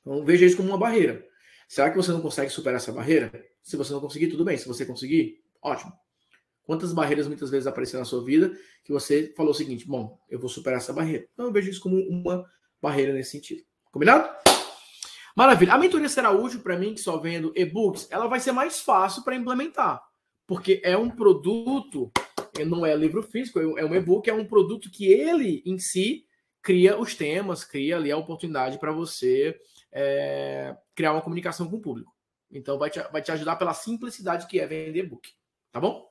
Então, veja isso como uma barreira. Será que você não consegue superar essa barreira? Se você não conseguir, tudo bem. Se você conseguir, ótimo. Quantas barreiras muitas vezes apareceram na sua vida que você falou o seguinte: bom, eu vou superar essa barreira. Então eu vejo isso como uma barreira nesse sentido. Combinado? Maravilha. A mentoria será útil para mim, que só vendo e-books. Ela vai ser mais fácil para implementar, porque é um produto, não é livro físico, é um e-book, é um produto que ele em si cria os temas, cria ali a oportunidade para você é, criar uma comunicação com o público. Então vai te, vai te ajudar pela simplicidade que é vender e-book. Tá bom?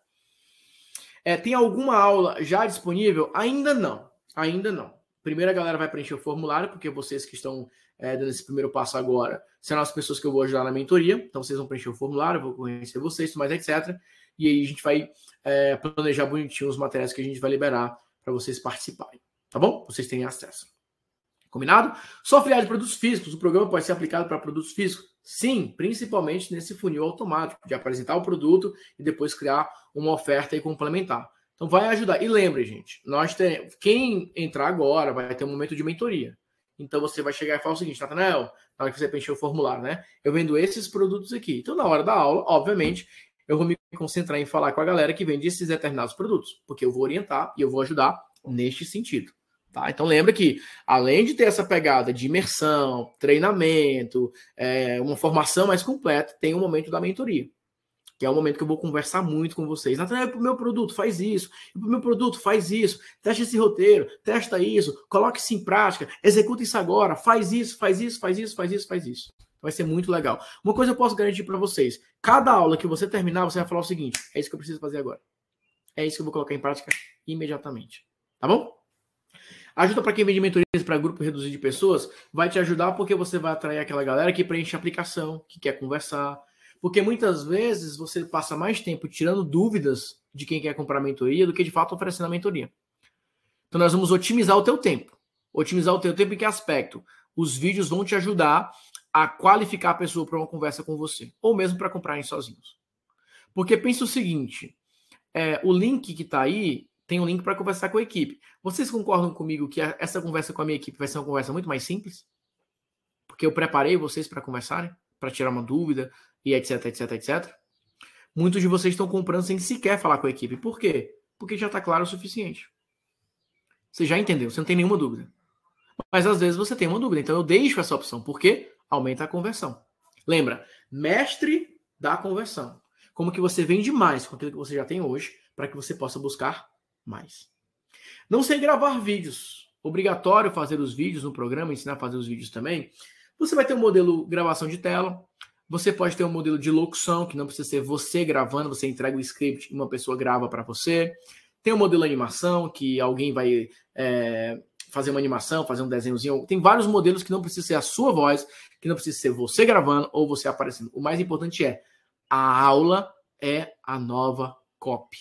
É, tem alguma aula já disponível? Ainda não. Ainda não. Primeiro a galera vai preencher o formulário, porque vocês que estão é, dando esse primeiro passo agora serão as pessoas que eu vou ajudar na mentoria. Então vocês vão preencher o formulário, eu vou conhecer vocês, mais etc. E aí a gente vai é, planejar bonitinho os materiais que a gente vai liberar para vocês participarem. Tá bom? Vocês têm acesso. Combinado? Só afiliado de produtos físicos. O programa pode ser aplicado para produtos físicos? Sim, principalmente nesse funil automático, de apresentar o produto e depois criar uma oferta e complementar. Então vai ajudar. E lembre, gente, nós temos, quem entrar agora vai ter um momento de mentoria. Então você vai chegar e falar o seguinte, Nathanael, na hora que você preencher o formulário, né? Eu vendo esses produtos aqui. Então, na hora da aula, obviamente, eu vou me concentrar em falar com a galera que vende esses determinados produtos, porque eu vou orientar e eu vou ajudar neste sentido. Tá? Então lembra que, além de ter essa pegada de imersão, treinamento, é, uma formação mais completa, tem o um momento da mentoria que é o momento que eu vou conversar muito com vocês. Nathanael, para o meu produto, faz isso. Para o meu produto, faz isso. Teste esse roteiro, testa isso, coloque isso em prática, executa isso agora, faz isso, faz isso, faz isso, faz isso, faz isso. Vai ser muito legal. Uma coisa eu posso garantir para vocês: cada aula que você terminar, você vai falar o seguinte: é isso que eu preciso fazer agora. É isso que eu vou colocar em prática imediatamente. Tá bom? Ajuda para quem vende mentorias para grupo reduzido de pessoas, vai te ajudar porque você vai atrair aquela galera que preenche aplicação, que quer conversar, porque muitas vezes você passa mais tempo tirando dúvidas de quem quer comprar mentoria do que de fato oferecendo a mentoria. Então nós vamos otimizar o teu tempo. Otimizar o teu tempo em que aspecto? Os vídeos vão te ajudar a qualificar a pessoa para uma conversa com você, ou mesmo para comprarem sozinhos. Porque pensa o seguinte: é, o link que está aí tem um link para conversar com a equipe. Vocês concordam comigo que essa conversa com a minha equipe vai ser uma conversa muito mais simples? Porque eu preparei vocês para conversarem, para tirar uma dúvida, e etc, etc, etc. Muitos de vocês estão comprando sem sequer falar com a equipe. Por quê? Porque já está claro o suficiente. Você já entendeu, você não tem nenhuma dúvida. Mas às vezes você tem uma dúvida, então eu deixo essa opção, porque aumenta a conversão. Lembra, mestre da conversão. Como que você vende mais com aquilo que você já tem hoje, para que você possa buscar mais. Não sei gravar vídeos. Obrigatório fazer os vídeos no programa, ensinar a fazer os vídeos também. Você vai ter um modelo gravação de tela, você pode ter um modelo de locução, que não precisa ser você gravando, você entrega o script e uma pessoa grava para você. Tem um modelo animação, que alguém vai é, fazer uma animação, fazer um desenhozinho. Tem vários modelos que não precisa ser a sua voz, que não precisa ser você gravando ou você aparecendo. O mais importante é a aula é a nova copy.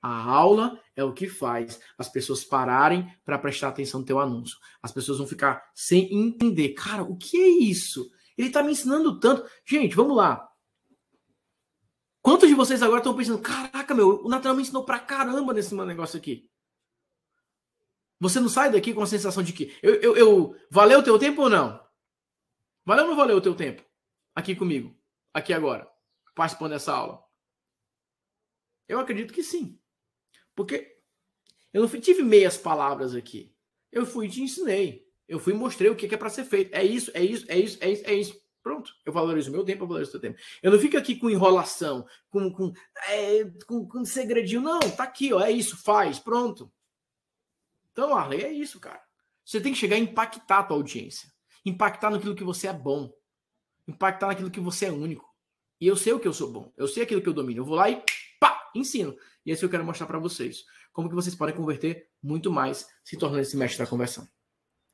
A aula é o que faz as pessoas pararem para prestar atenção no teu anúncio. As pessoas vão ficar sem entender. Cara, o que é isso? Ele está me ensinando tanto. Gente, vamos lá. Quantos de vocês agora estão pensando, caraca, meu, o Natal me ensinou pra caramba nesse negócio aqui? Você não sai daqui com a sensação de que eu, eu, eu valeu o teu tempo ou não? Valeu ou não valeu o teu tempo? Aqui comigo, aqui agora, participando dessa aula. Eu acredito que sim. Porque eu não tive meias palavras aqui. Eu fui e te ensinei. Eu fui e mostrei o que é para ser feito. É isso, é isso, é isso, é isso, é isso. Pronto, eu valorizo o meu tempo, eu valorizo o seu tempo. Eu não fico aqui com enrolação, com, com, é, com, com segredinho. Não, tá aqui, ó, é isso, faz, pronto. Então, Arley, é isso, cara. Você tem que chegar a impactar a tua audiência. Impactar naquilo que você é bom. Impactar naquilo que você é único. E eu sei o que eu sou bom. Eu sei aquilo que eu domino. Eu vou lá e pá, ensino. E é isso que eu quero mostrar para vocês. Como que vocês podem converter muito mais se tornando esse mestre da conversão.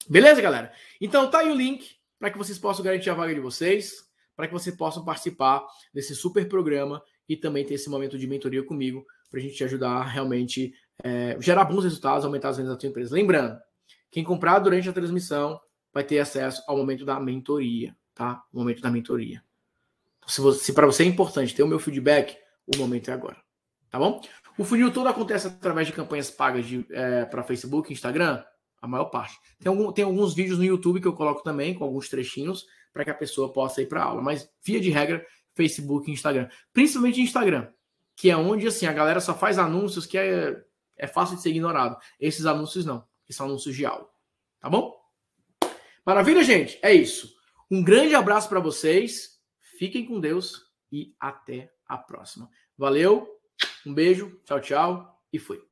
Beleza, galera? Então tá aí o link para que vocês possam garantir a vaga de vocês, para que vocês possam participar desse super programa e também ter esse momento de mentoria comigo, para a gente te ajudar realmente é, gerar bons resultados, aumentar as vendas da sua empresa. Lembrando, quem comprar durante a transmissão vai ter acesso ao momento da mentoria, tá? O momento da mentoria. Então, se, se para você é importante ter o meu feedback, o momento é agora, tá bom? O funil todo acontece através de campanhas pagas é, para Facebook, Instagram, a maior parte. Tem, algum, tem alguns vídeos no YouTube que eu coloco também, com alguns trechinhos, para que a pessoa possa ir para aula. Mas, via de regra, Facebook e Instagram. Principalmente Instagram, que é onde assim, a galera só faz anúncios que é, é fácil de ser ignorado. Esses anúncios não, que são anúncios de aula. Tá bom? Maravilha, gente? É isso. Um grande abraço para vocês. Fiquem com Deus e até a próxima. Valeu, um beijo, tchau, tchau e fui.